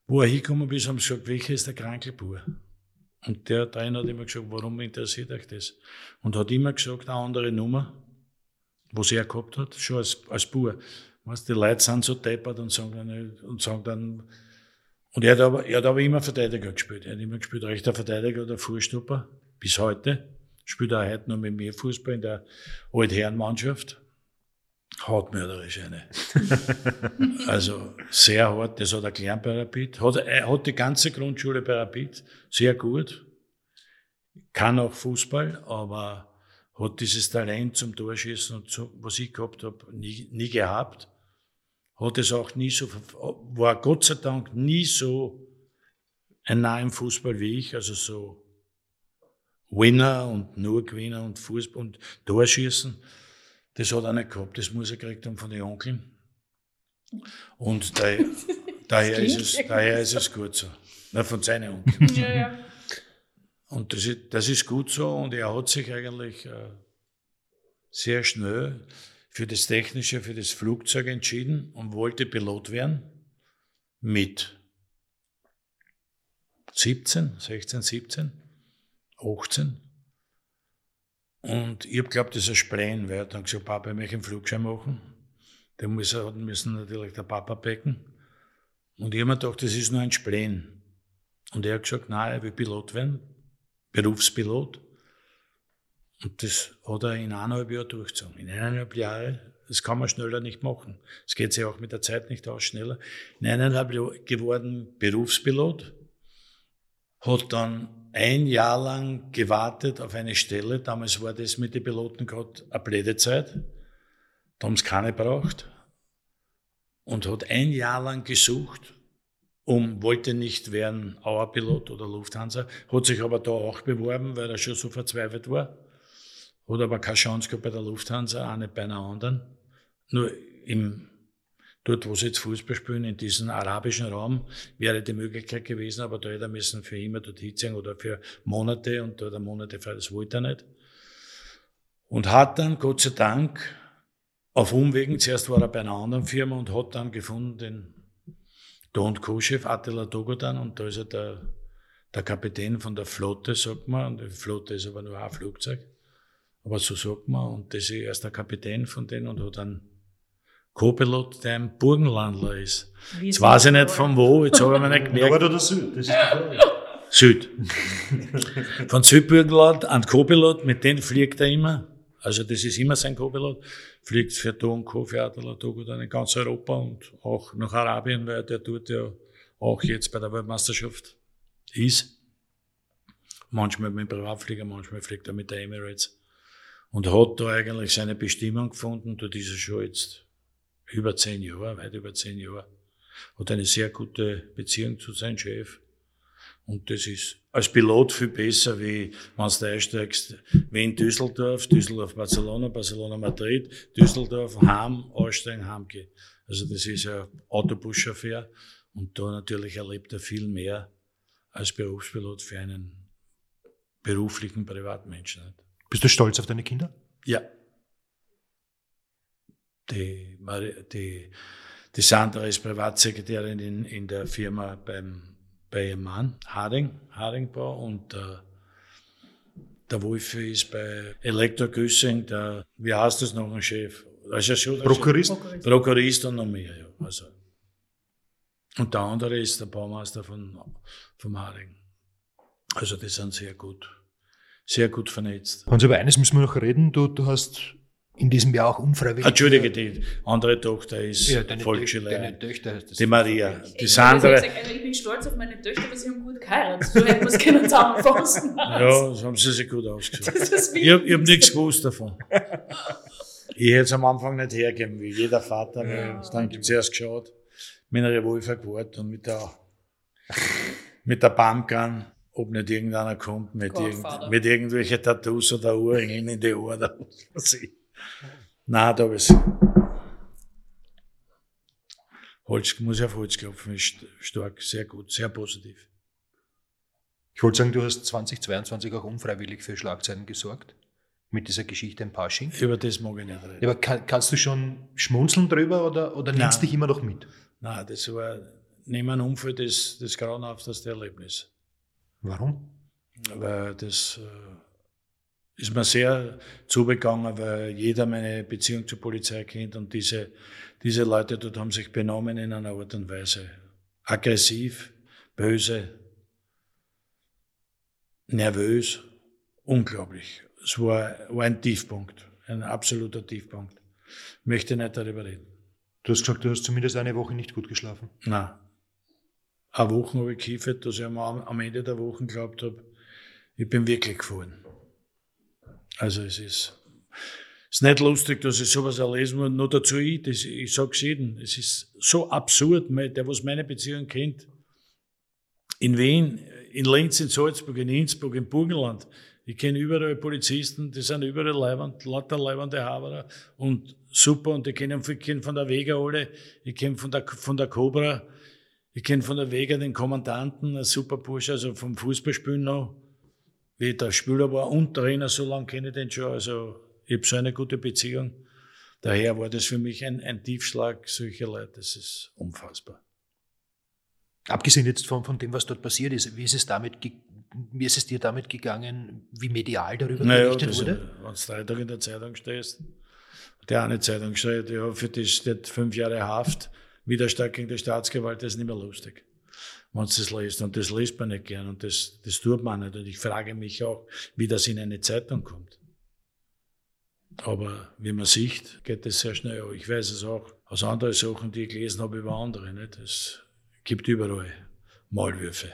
Wo er hingekommen ist, haben sie gesagt, welcher ist der Krankelbur? Und der Trainer hat immer gesagt, warum interessiert euch das? Und hat immer gesagt, eine andere Nummer, was er gehabt hat, schon als, als Bur. Weißt, die Leute sind so deppert und sagen dann, und sagen dann, und er hat, aber, er hat aber immer Verteidiger gespielt. Er hat immer gespielt, rechter Verteidiger oder Vorstopper, bis heute. Spielt er heute noch mit mir Fußball in der Altherrenmannschaft. Hartmörderisch eine. also sehr hart, das hat er gelernt bei Rapid. Hat, er hat die ganze Grundschule bei Rapid, sehr gut. Kann auch Fußball, aber hat dieses Talent zum Torschießen und so, was ich gehabt habe, nie, nie gehabt. Hat es auch nie so, war Gott sei Dank nie so ein nah im Fußball wie ich, also so Winner und nur Gewinner und Fußball und Torschießen. Das hat er nicht gehabt, das muss er gekriegt haben von den Onkeln. Und der, Daher ist, es, daher ist es gut so. Na, von seiner Onkel. Ja, ja. Und das ist, das ist gut so und er hat sich eigentlich äh, sehr schnell für das Technische, für das Flugzeug entschieden und wollte Pilot werden mit 17, 16, 17, 18. Und ich habe geglaubt, das ist ein Spleen, weil er dann gesagt, Papa, ich möchte einen Flugschein machen. Den muss müssen natürlich der Papa becken. Und ich habe mir gedacht, das ist nur ein Spleen. Und er hat gesagt, nein, er will Pilot werden, Berufspilot. Und das hat er in eineinhalb Jahren durchgezogen. In eineinhalb Jahren, das kann man schneller nicht machen. Es geht sich auch mit der Zeit nicht aus, schneller. In eineinhalb Jahren geworden Berufspilot, hat dann ein Jahr lang gewartet auf eine Stelle. Damals war das mit den Piloten gerade eine Plädezeit. Da haben sie keine braucht. Und hat ein Jahr lang gesucht, um, wollte nicht werden Auerpilot oder Lufthansa, hat sich aber da auch beworben, weil er schon so verzweifelt war. Hat aber keine Chance gehabt bei der Lufthansa, auch nicht bei einer anderen. Nur im dort, wo sie jetzt Fußball spielen, in diesem arabischen Raum, wäre die Möglichkeit gewesen, aber da hätte er müssen für immer dort hinziehen oder für Monate und da der Monate frei, das wollte er nicht. Und hat dann, Gott sei Dank, auf Umwegen, zuerst war er bei einer anderen Firma und hat dann gefunden den Don Co-Chef Attila Dogodan und da ist er der, der Kapitän von der Flotte, sagt man, und die Flotte ist aber nur ein Flugzeug, aber so sagt man, und das ist erst der Kapitän von denen und hat dann Co-Pilot, der ein Burgenlandler ist. Wie Jetzt weiß ich nicht von wo, jetzt habe ich mir nicht gemerkt. Nord oder Süd? Das ist. Süd. Von Südburgenland an Co-Pilot, mit denen fliegt er immer. Also das ist immer sein Co-Pilot. Fliegt für Don Co, für Adela Togo dann in ganz Europa und auch nach Arabien, weil der dort ja auch jetzt bei der Weltmeisterschaft ist. Manchmal mit dem Privatflieger, manchmal fliegt er mit der Emirates. Und hat da eigentlich seine Bestimmung gefunden. Dort ist er schon jetzt über zehn Jahre, weit über zehn Jahre. Hat eine sehr gute Beziehung zu seinem Chef. Und das ist als Pilot viel besser, wie wenn du einsteigst, wie in Düsseldorf, Düsseldorf, Barcelona, Barcelona, Madrid, Düsseldorf, Ham, aussteigen, Ham geht. Also das ist ja Autobuschauffeur und da natürlich erlebt er viel mehr als Berufspilot für einen beruflichen Privatmenschen. Bist du stolz auf deine Kinder? Ja. Die, die, die Sandra ist Privatsekretärin in, in der Firma beim, bei ihrem Mann, Harding, Hardingbau, und äh, der Wolfi ist bei Elektro Güssing, der, wie heißt das noch, ein Chef? Also schon Prokurist? Chef. Prokurist und noch mehr, ja. Also. Und der andere ist der Baumeister von, vom Harding. Also die sind sehr gut, sehr gut vernetzt. Hans, über eines müssen wir noch reden. Du, du hast in diesem Jahr auch unfreiwillig. Entschuldige, die andere Tochter ist Ja, Volksschülerin. deine Töchter. Das Die Maria. Die Ich, Sandra. ich, bin stolz auf meine Töchter, aber sie haben gut geheiratet. So hätten wir es können zusammenfassen. Ja, das haben sie sich gut ausgesucht. Ich habe hab nichts gewusst davon. Ich hätte es am Anfang nicht hergeben, wie jeder Vater. Ja. Dann gibt zuerst geschaut, mit einer Revolver gewartet und mit der, mit der Pumpgun, ob nicht irgendeiner kommt mit, irgend, mit irgendwelchen Tattoos oder Ohrringen in die Ohren. oder was weiß ich. Nein, da ist Holz, muss ich auf Holz klopfen, ist st- stark, sehr gut, sehr positiv. Ich wollte sagen, du hast 2022 auch unfreiwillig für Schlagzeilen gesorgt. Mit dieser Geschichte im Pasching. Über das mag ich nicht reden. Aber kann, kannst du schon schmunzeln drüber oder, oder nimmst dich immer noch mit? Nein, das war neben einem Unfall das, das grauenhafteste Erlebnis. Warum? Weil das äh, ist mir sehr zugegangen, weil jeder meine Beziehung zur Polizei kennt und diese, diese Leute dort haben sich benommen in einer Art und Weise. Aggressiv, böse, nervös, unglaublich. Es war, war ein Tiefpunkt, ein absoluter Tiefpunkt. Ich möchte nicht darüber reden. Du hast gesagt, du hast zumindest eine Woche nicht gut geschlafen. Nein. Eine Woche habe ich gekiffert, dass ich am, am Ende der Woche geglaubt habe, ich bin wirklich gefahren. Also es ist, es ist nicht lustig, dass ich sowas erlesen muss. Nur dazu ich, das, ich sage jedem, es ist so absurd, der was meine Beziehung kennt. In Wien, in Linz, in Salzburg, in Innsbruck, im Burgenland. Ich kenne überall Polizisten, die sind überall leibend, lauter leibende Haberer und super und ich kenne kenn von der Vega alle, ich kenne von der, von der Cobra. Ich kenne von der Wege den Kommandanten, ein super Bursch, also vom Fußballspielen noch, wie der Spieler war und Trainer, so lange kenne ich den schon, also ich habe so eine gute Beziehung. Daher war das für mich ein, ein Tiefschlag solcher Leute, das ist unfassbar. Abgesehen jetzt von, von dem, was dort passiert ist, wie ist es damit, wie ist es dir damit gegangen, wie medial darüber naja, berichtet das, wurde? Wenn du drei Tage in der Zeitung stehst, der eine Zeitung steht, ja, für die steht fünf Jahre Haft, Widerstand gegen die Staatsgewalt, das ist nicht mehr lustig. Wenn du das liest. Und das liest man nicht gern und das, das tut man nicht. Und ich frage mich auch, wie das in eine Zeitung kommt. Aber wie man sieht, geht das sehr schnell. Ich weiß es auch aus anderen Sachen, die ich gelesen habe über andere. Nicht? Es gibt überall Maulwürfe.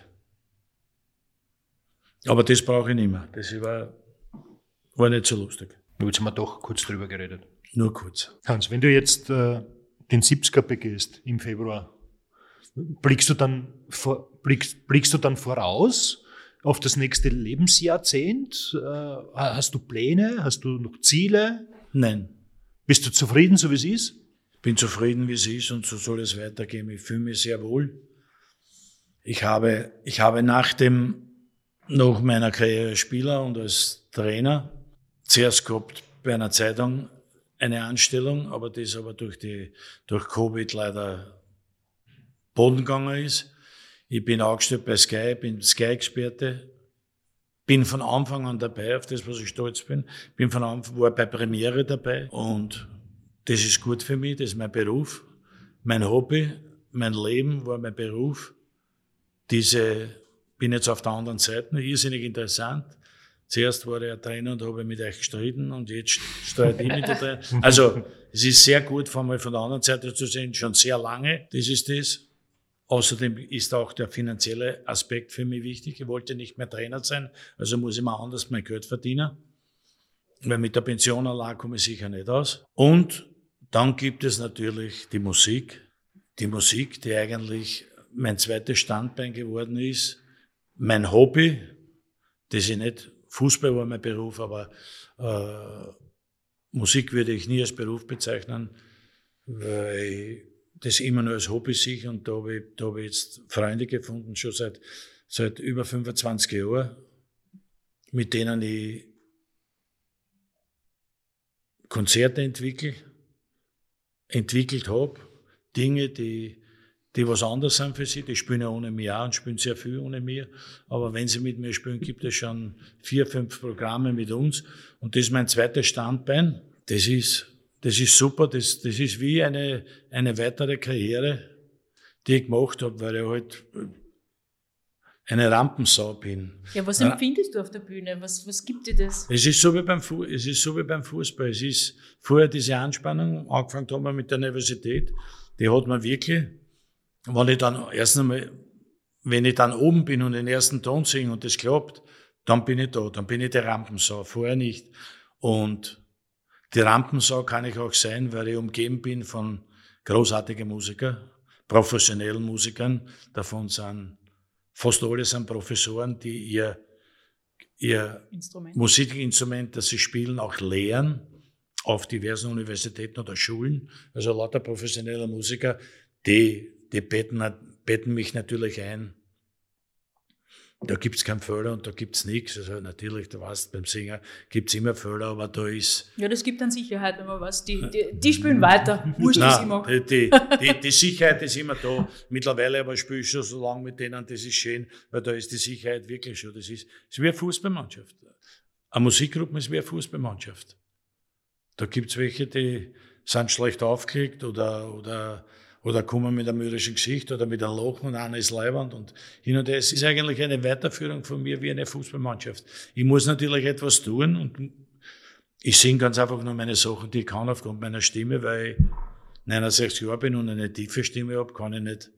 Aber das brauche ich nicht mehr. Das war, war nicht so lustig. Jetzt haben wir doch kurz drüber geredet. Nur kurz. Hans, wenn du jetzt äh, den 70er begehst im Februar, blickst du dann, vor, blickst, blickst du dann voraus auf das nächste Lebensjahrzehnt? Äh, hast du Pläne? Hast du noch Ziele? Nein. Bist du zufrieden, so wie es ist? Ich bin zufrieden, wie es ist und so soll es weitergehen. Ich fühle mich sehr wohl. Ich habe, ich habe nach dem, nach meiner Karriere als Spieler und als Trainer zuerst gehabt bei einer Zeitung eine Anstellung, aber das aber durch die, durch Covid leider Boden gegangen ist. Ich bin angestellt bei Sky, bin Sky-Experte, bin von Anfang an dabei, auf das, was ich stolz bin. Bin von Anfang, war bei Premiere dabei und das ist gut für mich, das ist mein Beruf, mein Hobby, mein Leben war mein Beruf. Diese, bin jetzt auf der anderen Seite, irrsinnig interessant. Zuerst war er Trainer und habe mit euch gestritten und jetzt streite ich mit der Trainer. Also, es ist sehr gut, von mal von der anderen Seite zu sehen, schon sehr lange. Das ist das. Außerdem ist auch der finanzielle Aspekt für mich wichtig. Ich wollte nicht mehr Trainer sein, also muss ich mal anders mein Geld verdienen. Weil mit der Pension allein komme ich sicher nicht aus. Und dann gibt es natürlich die Musik. Die Musik, die eigentlich mein zweites Standbein geworden ist. Mein Hobby, das ich nicht, Fußball war mein Beruf, aber äh, Musik würde ich nie als Beruf bezeichnen, weil das immer nur als Hobby sich und da habe ich, da habe ich jetzt Freunde gefunden, schon seit, seit über 25 Jahren, mit denen ich Konzerte entwickle, entwickelt habe, Dinge, die, die was anderes sind für sie, die spielen ja ohne mich auch und spielen sehr viel ohne mir. Aber wenn sie mit mir spielen, gibt es schon vier, fünf Programme mit uns. Und das ist mein zweites Standbein. Das ist das ist super, das, das ist wie eine, eine weitere Karriere, die ich gemacht habe, weil ich halt eine Rampensau bin. Ja, was empfindest du auf der Bühne? Was, was gibt dir das? Es ist, so wie beim Fu es ist so wie beim Fußball. Es ist vorher diese Anspannung, angefangen haben wir mit der Universität, die hat man wirklich, wenn ich dann erst einmal, wenn ich dann oben bin und den ersten Ton singe und das klappt, dann bin ich da, dann bin ich der Rampensau, vorher nicht. Und die Rampensau kann ich auch sein, weil ich umgeben bin von großartigen Musikern, professionellen Musikern. Davon sind fast alle sind Professoren, die ihr, ihr Instrument. Musikinstrument, das sie spielen, auch lehren auf diversen Universitäten oder Schulen. Also lauter professionelle Musiker, die, die beten, beten mich natürlich ein, da gibt's keinen Fehler und da gibt's nichts. Also natürlich, du weißt, beim Singer gibt's immer Fehler, aber da ist... Ja, das gibt dann Sicherheit, wenn man was. Die, die, die spielen weiter, wurscht, was ich mache. Die, die, die Sicherheit ist immer da. Mittlerweile aber spiele ich schon so lange mit denen, das ist schön, weil da ist die Sicherheit wirklich schon. Das ist, das ist wie eine Fußballmannschaft. Eine Musikgruppe ist wie eine Fußballmannschaft. Da gibt's welche, die sind schlecht aufgelegt oder, oder oder kommen mit einem mürrischen Gesicht oder mit einem Loch und einer ist Leibwand und hin und her. Es ist eigentlich eine Weiterführung von mir wie eine Fußballmannschaft. Ich muss natürlich etwas tun und ich singe ganz einfach nur meine Sachen, die ich kann aufgrund meiner Stimme, weil ich 69 Jahre bin und eine tiefe Stimme habe, kann ich nicht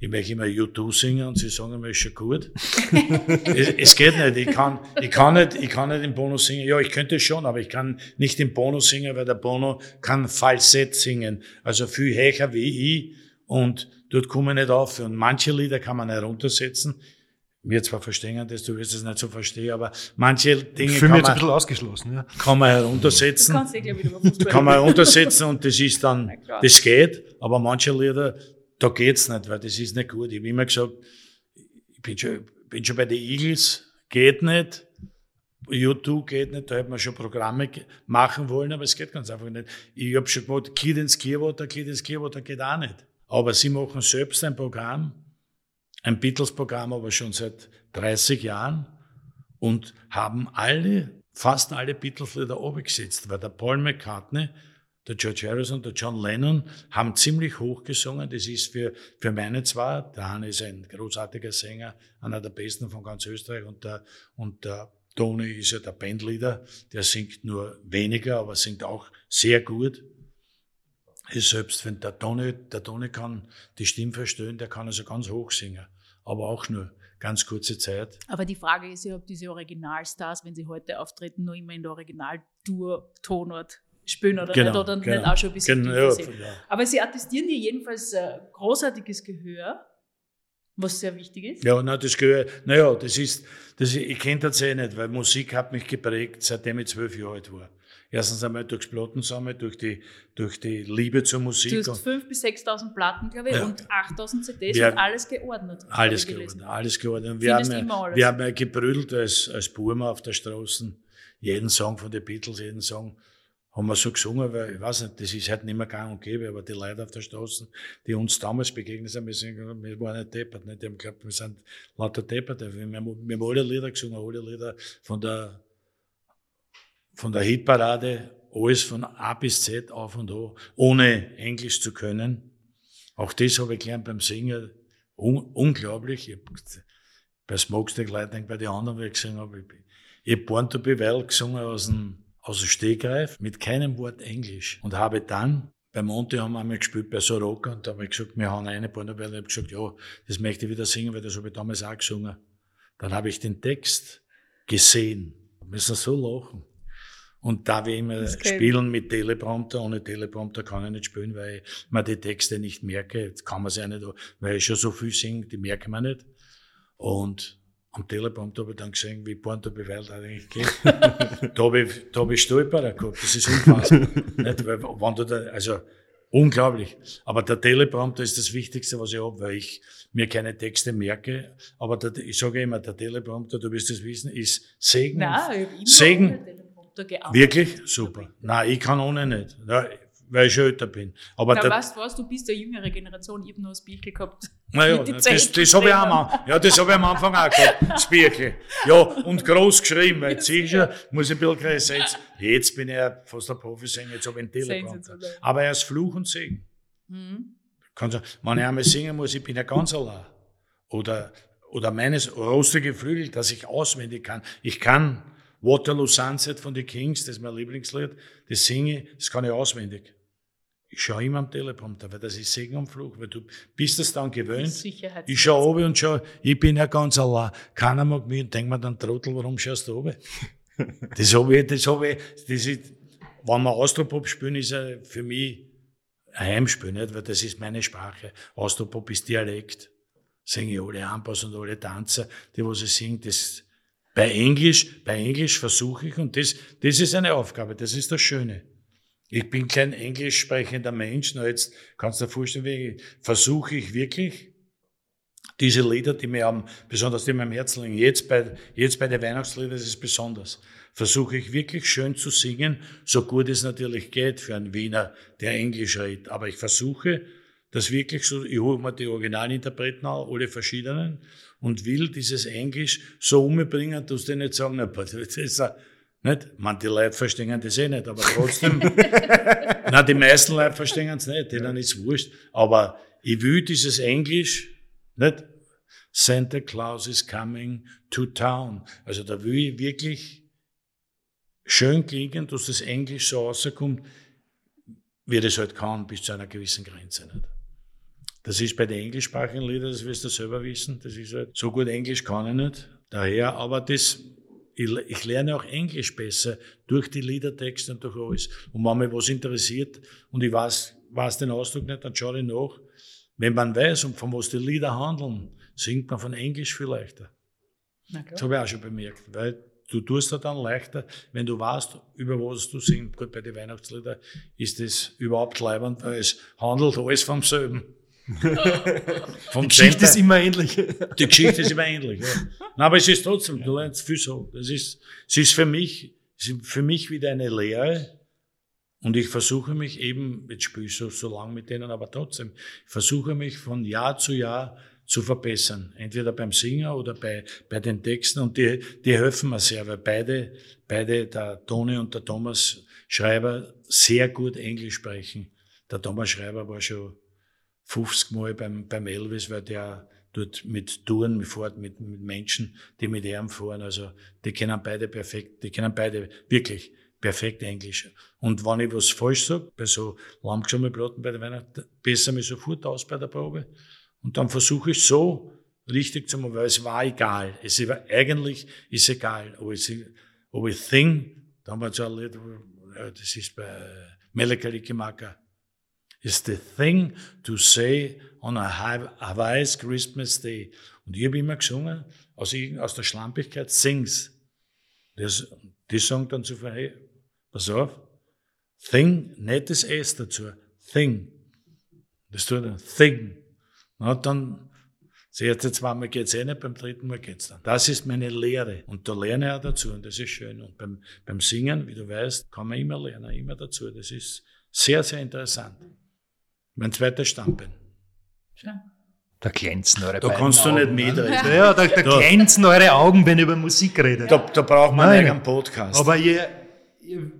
ich möchte immer U2 singen und sie sagen mir, ist schon gut. es, es, geht nicht. Ich kann, ich kann nicht, ich kann nicht im Bono singen. Ja, ich könnte schon, aber ich kann nicht im Bono singen, weil der Bono kann Falsett singen. Also viel höher wie ich und dort komme ich nicht auf. Und manche Lieder kann man heruntersetzen. Mir zwar verstehen, dass du wirst es nicht so verstehen, aber manche Dinge kann man, ein bisschen ausgeschlossen, ja. kann man heruntersetzen. Du kannst eh, kann man heruntersetzen und das ist dann, das geht. Aber manche Lieder, da geht's nicht, weil das ist nicht gut. Ich habe immer gesagt, ich bin schon, bin schon bei den Eagles, geht nicht. U2 geht nicht, da hätte man schon Programme machen wollen, aber es geht ganz einfach nicht. Ich habe schon gemacht, Kid ins Clearwater, Kid ins Clearwater geht auch nicht. Aber sie machen selbst ein Programm, ein Beatles-Programm, aber schon seit 30 Jahren und haben alle, fast alle Beatles-Lieder abgesetzt, weil der Paul McCartney der George Harrison, der John Lennon haben ziemlich hoch gesungen. Das ist für, für meine zwar, der Hane ist ein großartiger Sänger, einer der besten von ganz Österreich und der, und der Tony ist ja der Bandleader, der singt nur weniger, aber singt auch sehr gut. Selbst wenn der Tony, der Tony kann die Stimme verstehen, der kann also ganz hoch singen, aber auch nur ganz kurze Zeit. Aber die Frage ist ja, ob diese Originalstars, wenn sie heute auftreten, nur immer in der Original-Tour-Tonart spielen oder genau, nicht, oder genau, nicht auch schon ein bisschen genau, sind. Ja. Aber sie attestieren dir jedenfalls äh, großartiges Gehör, was sehr wichtig ist. Ja, na, das Gehör, naja, das ist, das, ich kenne das eh nicht, weil Musik hat mich geprägt, seitdem ich zwölf Jahre alt war. Erstens einmal durchs Plattensammeln, durch die, durch die Liebe zur Musik. Du hast 5.000 bis 6.000 Platten, glaube ich, ja. und 8.000 CDs wir, und alles geordnet. Alles geordnet, alles geordnet. Wir haben, ja, alles. wir haben ja gebrüllt als, als Burma auf der Straße. Jeden Song von den Beatles, jeden Song haben wir so gesungen, weil ich weiß nicht, das ist halt nicht mehr gang und gäbe, aber die Leute auf der Straße, die uns damals begegnet sind, wir, sind, wir waren nicht deppert, nicht? die haben geglaubt, wir sind lauter deppert. Wir, wir haben alle Lieder gesungen, alle Lieder von der, von der Hitparade, alles von A bis Z auf und an, ohne Englisch zu können. Auch das habe ich gelernt beim Singen. Un unglaublich. Ich bei Smokestack Lightning, bei den anderen, wie ich gesungen habe, ich, ich Born to Be Well gesungen aus dem aus dem Stegreif mit keinem Wort Englisch und habe dann bei Monte haben wir einmal gespielt bei Soroka und da habe ich gesagt, wir haben eine Pornobelle. Ich habe gesagt, ja, das möchte ich wieder singen, weil das habe ich damals auch gesungen. Dann habe ich den Text gesehen. Wir müssen so lachen. Und da wir immer spielen mit Teleprompter, ohne Teleprompter kann ich nicht spielen, weil ich mir die Texte nicht merke. Jetzt kann man es ja nicht, weil ich schon so viel singe, die merken wir nicht. Und am Teleprompter habe ich dann gesehen, wie Born to Beweil eigentlich geht. da habe ich, da hab ich Stolperer gehabt. Das ist unfassbar. nicht, weil, wenn du da, also, unglaublich. Aber der Teleprompter ist das Wichtigste, was ich habe, weil ich mir keine Texte merke. Aber der, ich sage immer, der Teleprompter, du wirst es wissen, ist Segen. Nein, ich habe Segen. Wirklich? Super. Nein, ich kann ohne nicht. Ja, weil ich älter bin. Aber Na, weißt du was, du bist eine jüngere Generation, ich habe noch das Bierchen gehabt. Naja, das, das habe ich, am, ja, das hab ich am Anfang auch gehabt, das Bierchen. Ja, und groß geschrieben, weil schon, muss ich ein bisschen größer jetzt, jetzt bin ich ja fast ein Profisänger, jetzt habe ich einen Teleprompter. Aber er ist Fluch und Segen. Mhm. wenn ich einmal singen muss, ich bin ja ganz allein. Oder, oder meines rostige Flügel, dass ich auswendig kann. Ich kann Waterloo Sunset von den Kings, das ist mein Lieblingslied, das singe das kann ich auswendig. Ich schaue immer am Teleprompter, weil das ist Segen am Flug, weil du bist es dann gewöhnt. Ich schaue oben und schaue, ich bin ja ganz allein. Keiner mag mich und denkt mir dann, Trottel, warum schaust du oben? das habe ich, das habe ich, das ist, wenn wir Austropop spielen, ist ja für mich ein Heimspiel, nicht? weil das ist meine Sprache. Austropop ist Dialekt. Singe ich alle Anpass und alle Tanzer, die was ich singe, das, bei Englisch, bei Englisch versuche ich, und das, das ist eine Aufgabe, das ist das Schöne. Ich bin kein englisch sprechender Mensch, nur jetzt kannst du dir vorstellen, wie versuche ich wirklich, diese Lieder, die mir haben, besonders die mir am Herzen liegen, jetzt bei, jetzt bei den Weihnachtsliedern ist es besonders, versuche ich wirklich schön zu singen, so gut es natürlich geht für einen Wiener, der Englisch redet. Aber ich versuche, das wirklich so, ich hole mir die Originalinterpreten an, alle verschiedenen, und will dieses Englisch so umbringen, dass die nicht sagen, na, das ist nicht? Man, die Leute verstehen das eh nicht, aber trotzdem. na, die meisten Leute verstehen es nicht, denen ist es wurscht. Aber ich will dieses Englisch, nicht? Santa Claus is coming to town. Also da will ich wirklich schön klingen, dass das Englisch so rauskommt, wie das halt kann, bis zu einer gewissen Grenze. Nicht? Das ist bei den englischsprachigen Liedern, das wirst du selber wissen, das ist halt, so gut Englisch kann ich nicht. Daher, aber das ich, lerne auch Englisch besser durch die Liedertexte und durch alles. Und wenn mich was interessiert und ich weiß, weiß den Ausdruck nicht, dann schaue ich nach. Wenn man weiß, um von was die Lieder handeln, singt man von Englisch viel leichter. Das habe ich auch schon bemerkt, weil du tust das dann leichter, wenn du weißt, über was du singst. Gut, bei den Weihnachtsliedern ist das überhaupt leibend, weil es handelt alles vom selben. Die Geschichte ist immer ähnlich. Die Geschichte ist immer ähnlich. Ja. Nein, aber es ist trotzdem, du lernst viel so. Das ist, es ist für mich, es ist für mich wieder eine Lehre. Und ich versuche mich eben, jetzt spiele ich so, so lang mit denen, aber trotzdem, ich versuche mich von Jahr zu Jahr zu verbessern. Entweder beim Singer oder bei, bei den Texten. Und die, die helfen mir sehr, weil beide, beide, der Toni und der Thomas Schreiber, sehr gut Englisch sprechen. Der Thomas Schreiber war schon 50 Mal beim, beim Elvis, weil der dort mit Touren fährt, mit, mit Menschen, die mit ihm fahren. Also, die kennen beide perfekt, die kennen beide wirklich perfekt Englisch. Und wenn ich was falsch sage, bei so Lammgeschummelplatten bei der Weihnachten, besser mich sofort aus bei der Probe. Und dann versuche ich so richtig zu machen, weil es war egal. Es war, eigentlich ist egal, ob ich, ob ich Thing, da haben wir so ein Lied, das ist bei Melancholy Kimaka, is the thing to say on a Hawaii's Christmas Day. Und ich habe immer gesungen, aus, aus der Schlampigkeit, sings. Das, die sagen dann zu hey, pass auf, thing, das S dazu, thing. Das tut er, thing. Na, dann, das erste zweimal geht's eh nicht, beim dritten Mal geht's dann. Das ist meine Lehre. Und da lerne ich auch dazu und das ist schön. Und beim, beim Singen, wie du weißt, kann man immer lernen, immer dazu. Das ist sehr, sehr interessant. Mein zweiter Standbein. Schön. Da glänzen eure Da kannst du nicht mitreden. Ja, da, da, da, glänzen eure Augen, wenn ihr über Musik redet. Da, da braucht man Nein. einen Podcast. Aber ihr, ihr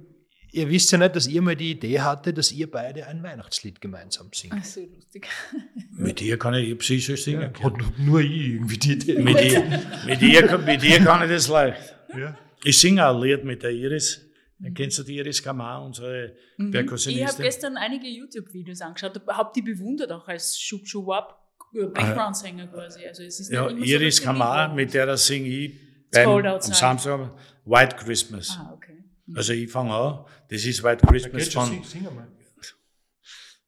Ihr wisst ja nicht, dass ihr mal die Idee hatte, dass ihr beide ein Weihnachtslied gemeinsam singt. Ach so, lustig. Mit dir kann ich psychisch singen. Ja, nur ich irgendwie die Idee. Mit dir, mit, dir, mit dir kann ich das leicht. Ja. Ich singe auch ein Lied mit der Iris. Mhm. Kennst du die Iris Kamar, unsere mhm. Perkussionistin? Ich habe gestern einige YouTube-Videos angeschaut, habe die bewundert auch als Shub-Shub-Wap äh, Background-Sänger quasi. Also es ist ja, Iris so Kamar, mit der das singe ich beim, am Samstag White Christmas. Ah, okay. Also ich fange an, das ist White Christmas von... Sing,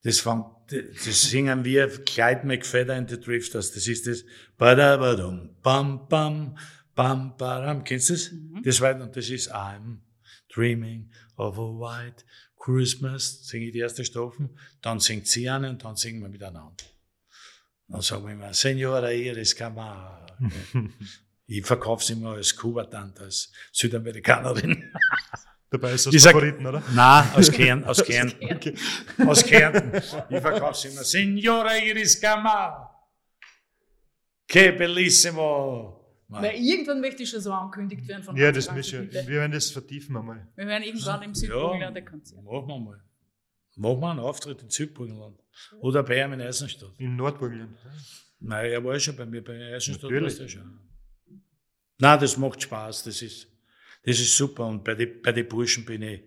das, fang, das singen wir Clyde McFadder and the Drifters. Das ist das Badabadum, bam, bam, bam, badam. Kennst du das? Mhm. Das, war, das ist I'm dreaming of a white Christmas. Singe ich die erste Strophe, dann singt sie eine und dann singen wir miteinander. Dann sagen wir immer, Senora Iris Camara. ich verkaufe sie immer als Kubatant, als Südamerikanerin. Dabei ist das Favoriten, oder? Nein, aus Kärnten. Aus Kärnten. okay. aus Kärnten. Ich verkaufe es immer. Signora Iris Gamma. Che bellissimo. Weil irgendwann möchte ich schon so angekündigt werden von Ja, das möchte Wir werden das vertiefen einmal. Wir werden irgendwann im Südburgenland ja, Konzert. Machen wir mal. Machen wir einen Auftritt im Südburgenland. Oder bei ihm in Eisenstadt. Im Nordburgenland. Nein, er war schon bei mir bei Eisenstadt. Natürlich. Schon. Nein, das macht Spaß. Das ist, das ist super. Und bei den bei die Burschen bin ich,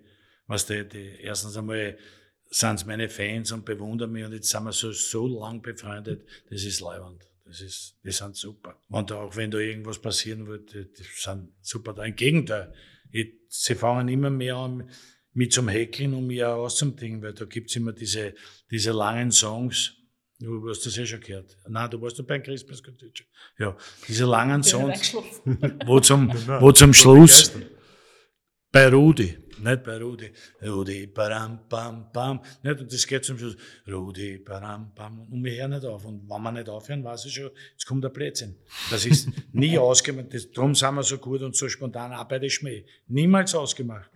was die, die, erstens einmal sind es meine Fans und bewundern mich und jetzt sind wir so, so lang befreundet. Das ist leibend. Das ist, die sind super. Und auch wenn da irgendwas passieren wird, die, die sind super da. Im Gegenteil. Ich, sie fangen immer mehr an, mich zum Häkeln und mich auch auszudingen, weil da gibt's immer diese, diese langen Songs. Du hast das ja schon gehört. Nein, du warst doch beim Christmas Cottage. Ja, diese langen Songs, wo zum, wo zum Schluss, bei Rudi, nicht bei Rudi, Rudi, param, pam, pam, nicht, und das geht zum Schluss, Rudi, param, pam, und wir hören nicht auf. Und wenn wir nicht aufhören, weiß ich schon, jetzt kommt der Blödsinn. Das ist nie ausgemacht, darum sind wir so gut und so spontan auch bei der Schmäh. Niemals ausgemacht.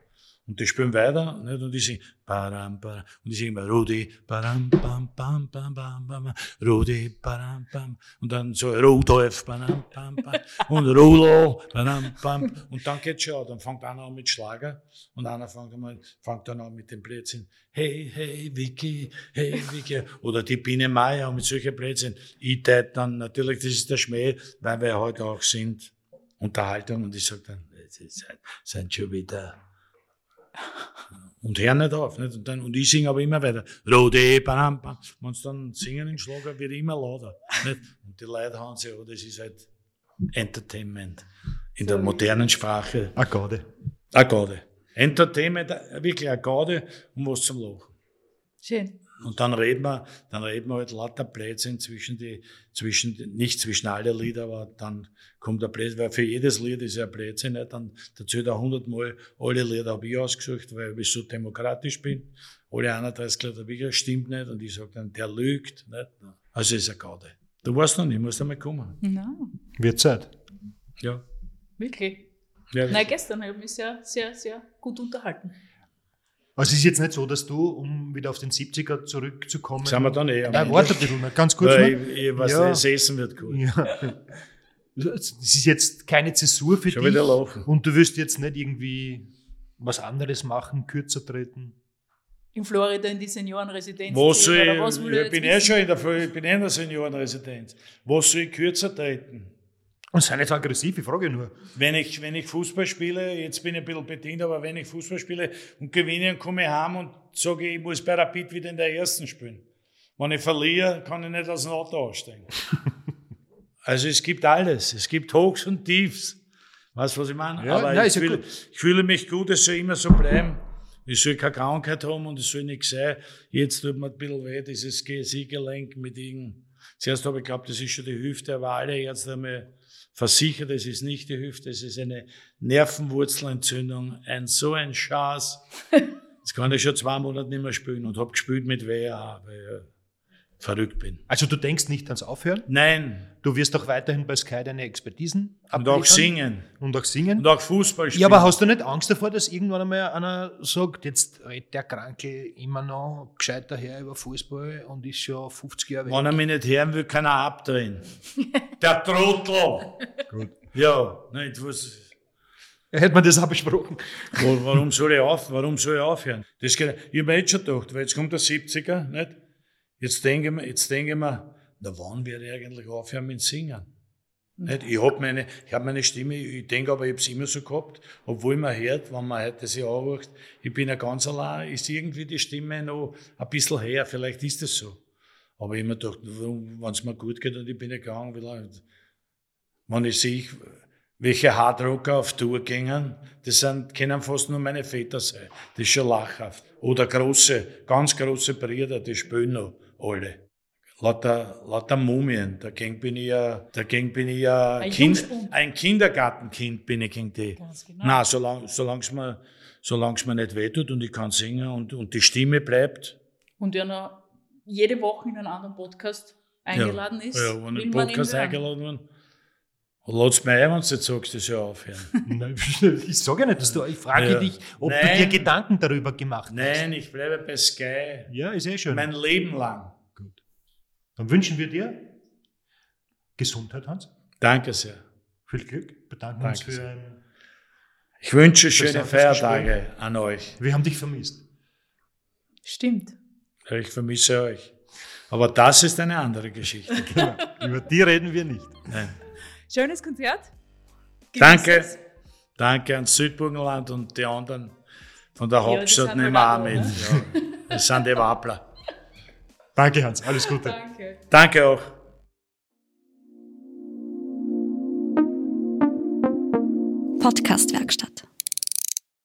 Und die spielen weiter, nicht? und die singen, und die singen immer, Rudi, param, pam, pam, pam, pam, pam, Rudi, param, pam, und dann so, Rudolf, param, pam, pam, und Rulo, param, pam, und dann geht's schon, dann fängt einer an mit Schlager, und einer fängt, einmal, fängt dann an mit dem Blödsinn, hey, hey, Vicky, hey, Vicky, oder die Biene Meier, mit solchen Blödsinn. Ich tät dann, natürlich, das ist der Schmäh, weil wir heute auch sind, Unterhaltung, und ich sag dann, das sind schon wieder, und hör nicht auf. Nicht? Und, dann, und ich singe aber immer weiter. Rode, bam, bam. Wenn sie dann singen im Schlager, wird immer lauter. Nicht? Und die Leute haben sich, oh, das ist halt Entertainment. In der modernen Sprache. Akkorde. Akkorde. Entertainment, wirklich Akkorde und was zum Lachen. Schön. Und dann reden wir, dann reden wir halt lauter Blödsinn zwischen die, zwischen, nicht zwischen alle Lieder, aber dann kommt der Blödsinn, weil für jedes Lied ist ja ein Blödsinn, nicht? dann dazu da hundertmal, alle Lieder habe ich ausgesucht, weil ich so demokratisch bin. Alle 31 Lieder habe ich, stimmt nicht, und ich sage dann, der lügt, nicht? Also ist eine Gaude. Du weißt noch nicht, musst einmal kommen. Nein, Wird Zeit. Ja. wirklich. ja Nein, gestern habe ich mich sehr, sehr, sehr gut unterhalten. Also es ist jetzt nicht so, dass du, um wieder auf den 70er zurückzukommen. sind wir dann eh am Nein, warte ein bisschen, noch, ganz kurz. Weil noch. ich, ich weiß, Ja. das Essen wird gut. Ja. Es ist jetzt keine Zäsur für Schon dich. wieder lachen. Und du wirst jetzt nicht irgendwie was anderes machen, kürzer treten. In Florida in die Seniorenresidenz. Wo soll oder was ich, ich bin eh schon in der, ich bin eh in der Seniorenresidenz. Wo soll ich kürzer treten? Und sei nicht so aggressiv, ich frage nur. Wenn ich, wenn ich Fußball spiele, jetzt bin ich ein bisschen bedient, aber wenn ich Fußball spiele und gewinne und komme heim und sage, ich muss bei Rapid wieder in der ersten spielen. Wenn ich verliere, kann ich nicht aus dem Auto aussteigen. also es gibt alles. Es gibt Hochs und Tiefs. Weißt du, was ich meine? Ja, aber nein, ich, ja fühle, ich fühle mich gut, es soll immer so bleiben. Ich soll keine Krankheit haben und es soll nichts sein. Jetzt tut mir ein bisschen weh, dieses GSI-Gelenk mit irgend. Zuerst habe ich geglaubt, das ist schon die Hüfte, aber alle Ärzte haben mir versichert, es ist nicht die Hüfte, es ist eine Nervenwurzelentzündung. Ein so ein Schatz. Jetzt kann ich schon zwei Monate nicht mehr spielen und habe gespielt mit WH, weil ich verrückt bin. Also du denkst nicht ans Aufhören. Nein, Du wirst auch weiterhin bei Sky deine Expertisen und auch abliefern. singen Und auch singen. und auch Fußball spielen. Ja, aber hast du nicht Angst davor, dass irgendwann einmal einer sagt, jetzt redet der Kranke immer noch gescheiter her über Fußball und ist schon 50 Jahre Wenn weg? er mich nicht hören will, kann er abdrehen. Der Trottel! Gut. Ja, nicht was. Hätte man das auch besprochen. Warum soll ich auf, warum soll ich aufhören? Das ich habe mir jetzt schon gedacht, weil jetzt kommt der 70er, nicht? Jetzt denke ich mir, jetzt denke ich mir, na wann werde ich eigentlich aufhören mit Singen? Nicht? Ich habe meine, ich hab meine Stimme, ich denke aber, ich habe es immer so gehabt, obwohl man hört, wenn man heute sich anhört, ich bin ja ganz allein, ist irgendwie die Stimme noch ein bisschen her, vielleicht ist es so. Aber ich habe mir gedacht, wenn es mir gut geht und ich bin ja gegangen, wie lange, wenn ich sehe, welche Hardrocker auf Tour gingen, das sind, können fast nur meine Väter sein. Das ist schon lachhaft. Oder große, ganz große Brüder, die spielen noch alle. Lauter, lauter Mumien. Dagegen bin ich ja, dagegen bin ich ja Ein kind, ein Kindergartenkind bin ich gegen die. Ganz genau. Na, solange solang's mir, solang's mir nicht wehtut und ich kann singen und, und die Stimme bleibt. Und der noch jede Woche in einen anderen Podcast eingeladen ist. Ja, wenn will ich in den man ihn Podcast eingeladen bin. Lass mich ein, wenn du jetzt sagst, das ja aufhören. Nein, ich sage ja nicht, dass du, ich frage Ja. dich, ob Nein. du dir Gedanken darüber gemacht hast. Nein, ich bleibe bei Sky. Ja, ist eh schön. Mein Leben lang. Gut. Dann wünschen wir dir Gesundheit, Hans. Danke sehr. Viel Glück. Bedanken Danke uns für sehr. ein. Ich wünsche schöne Feiertage an euch. Wir haben dich vermisst. Stimmt. Ich vermisse euch. Aber das ist eine andere Geschichte. Über die reden wir nicht. Nein. Schönes Konzert. Genieß Danke. es. Danke ans Südburgenland und die anderen von der die Hauptstadt nehmen wir auch halt mit. auch Ja. Das sind die Wappler. Danke, Hans. Alles Gute. Danke. Danke auch. Podcastwerkstatt.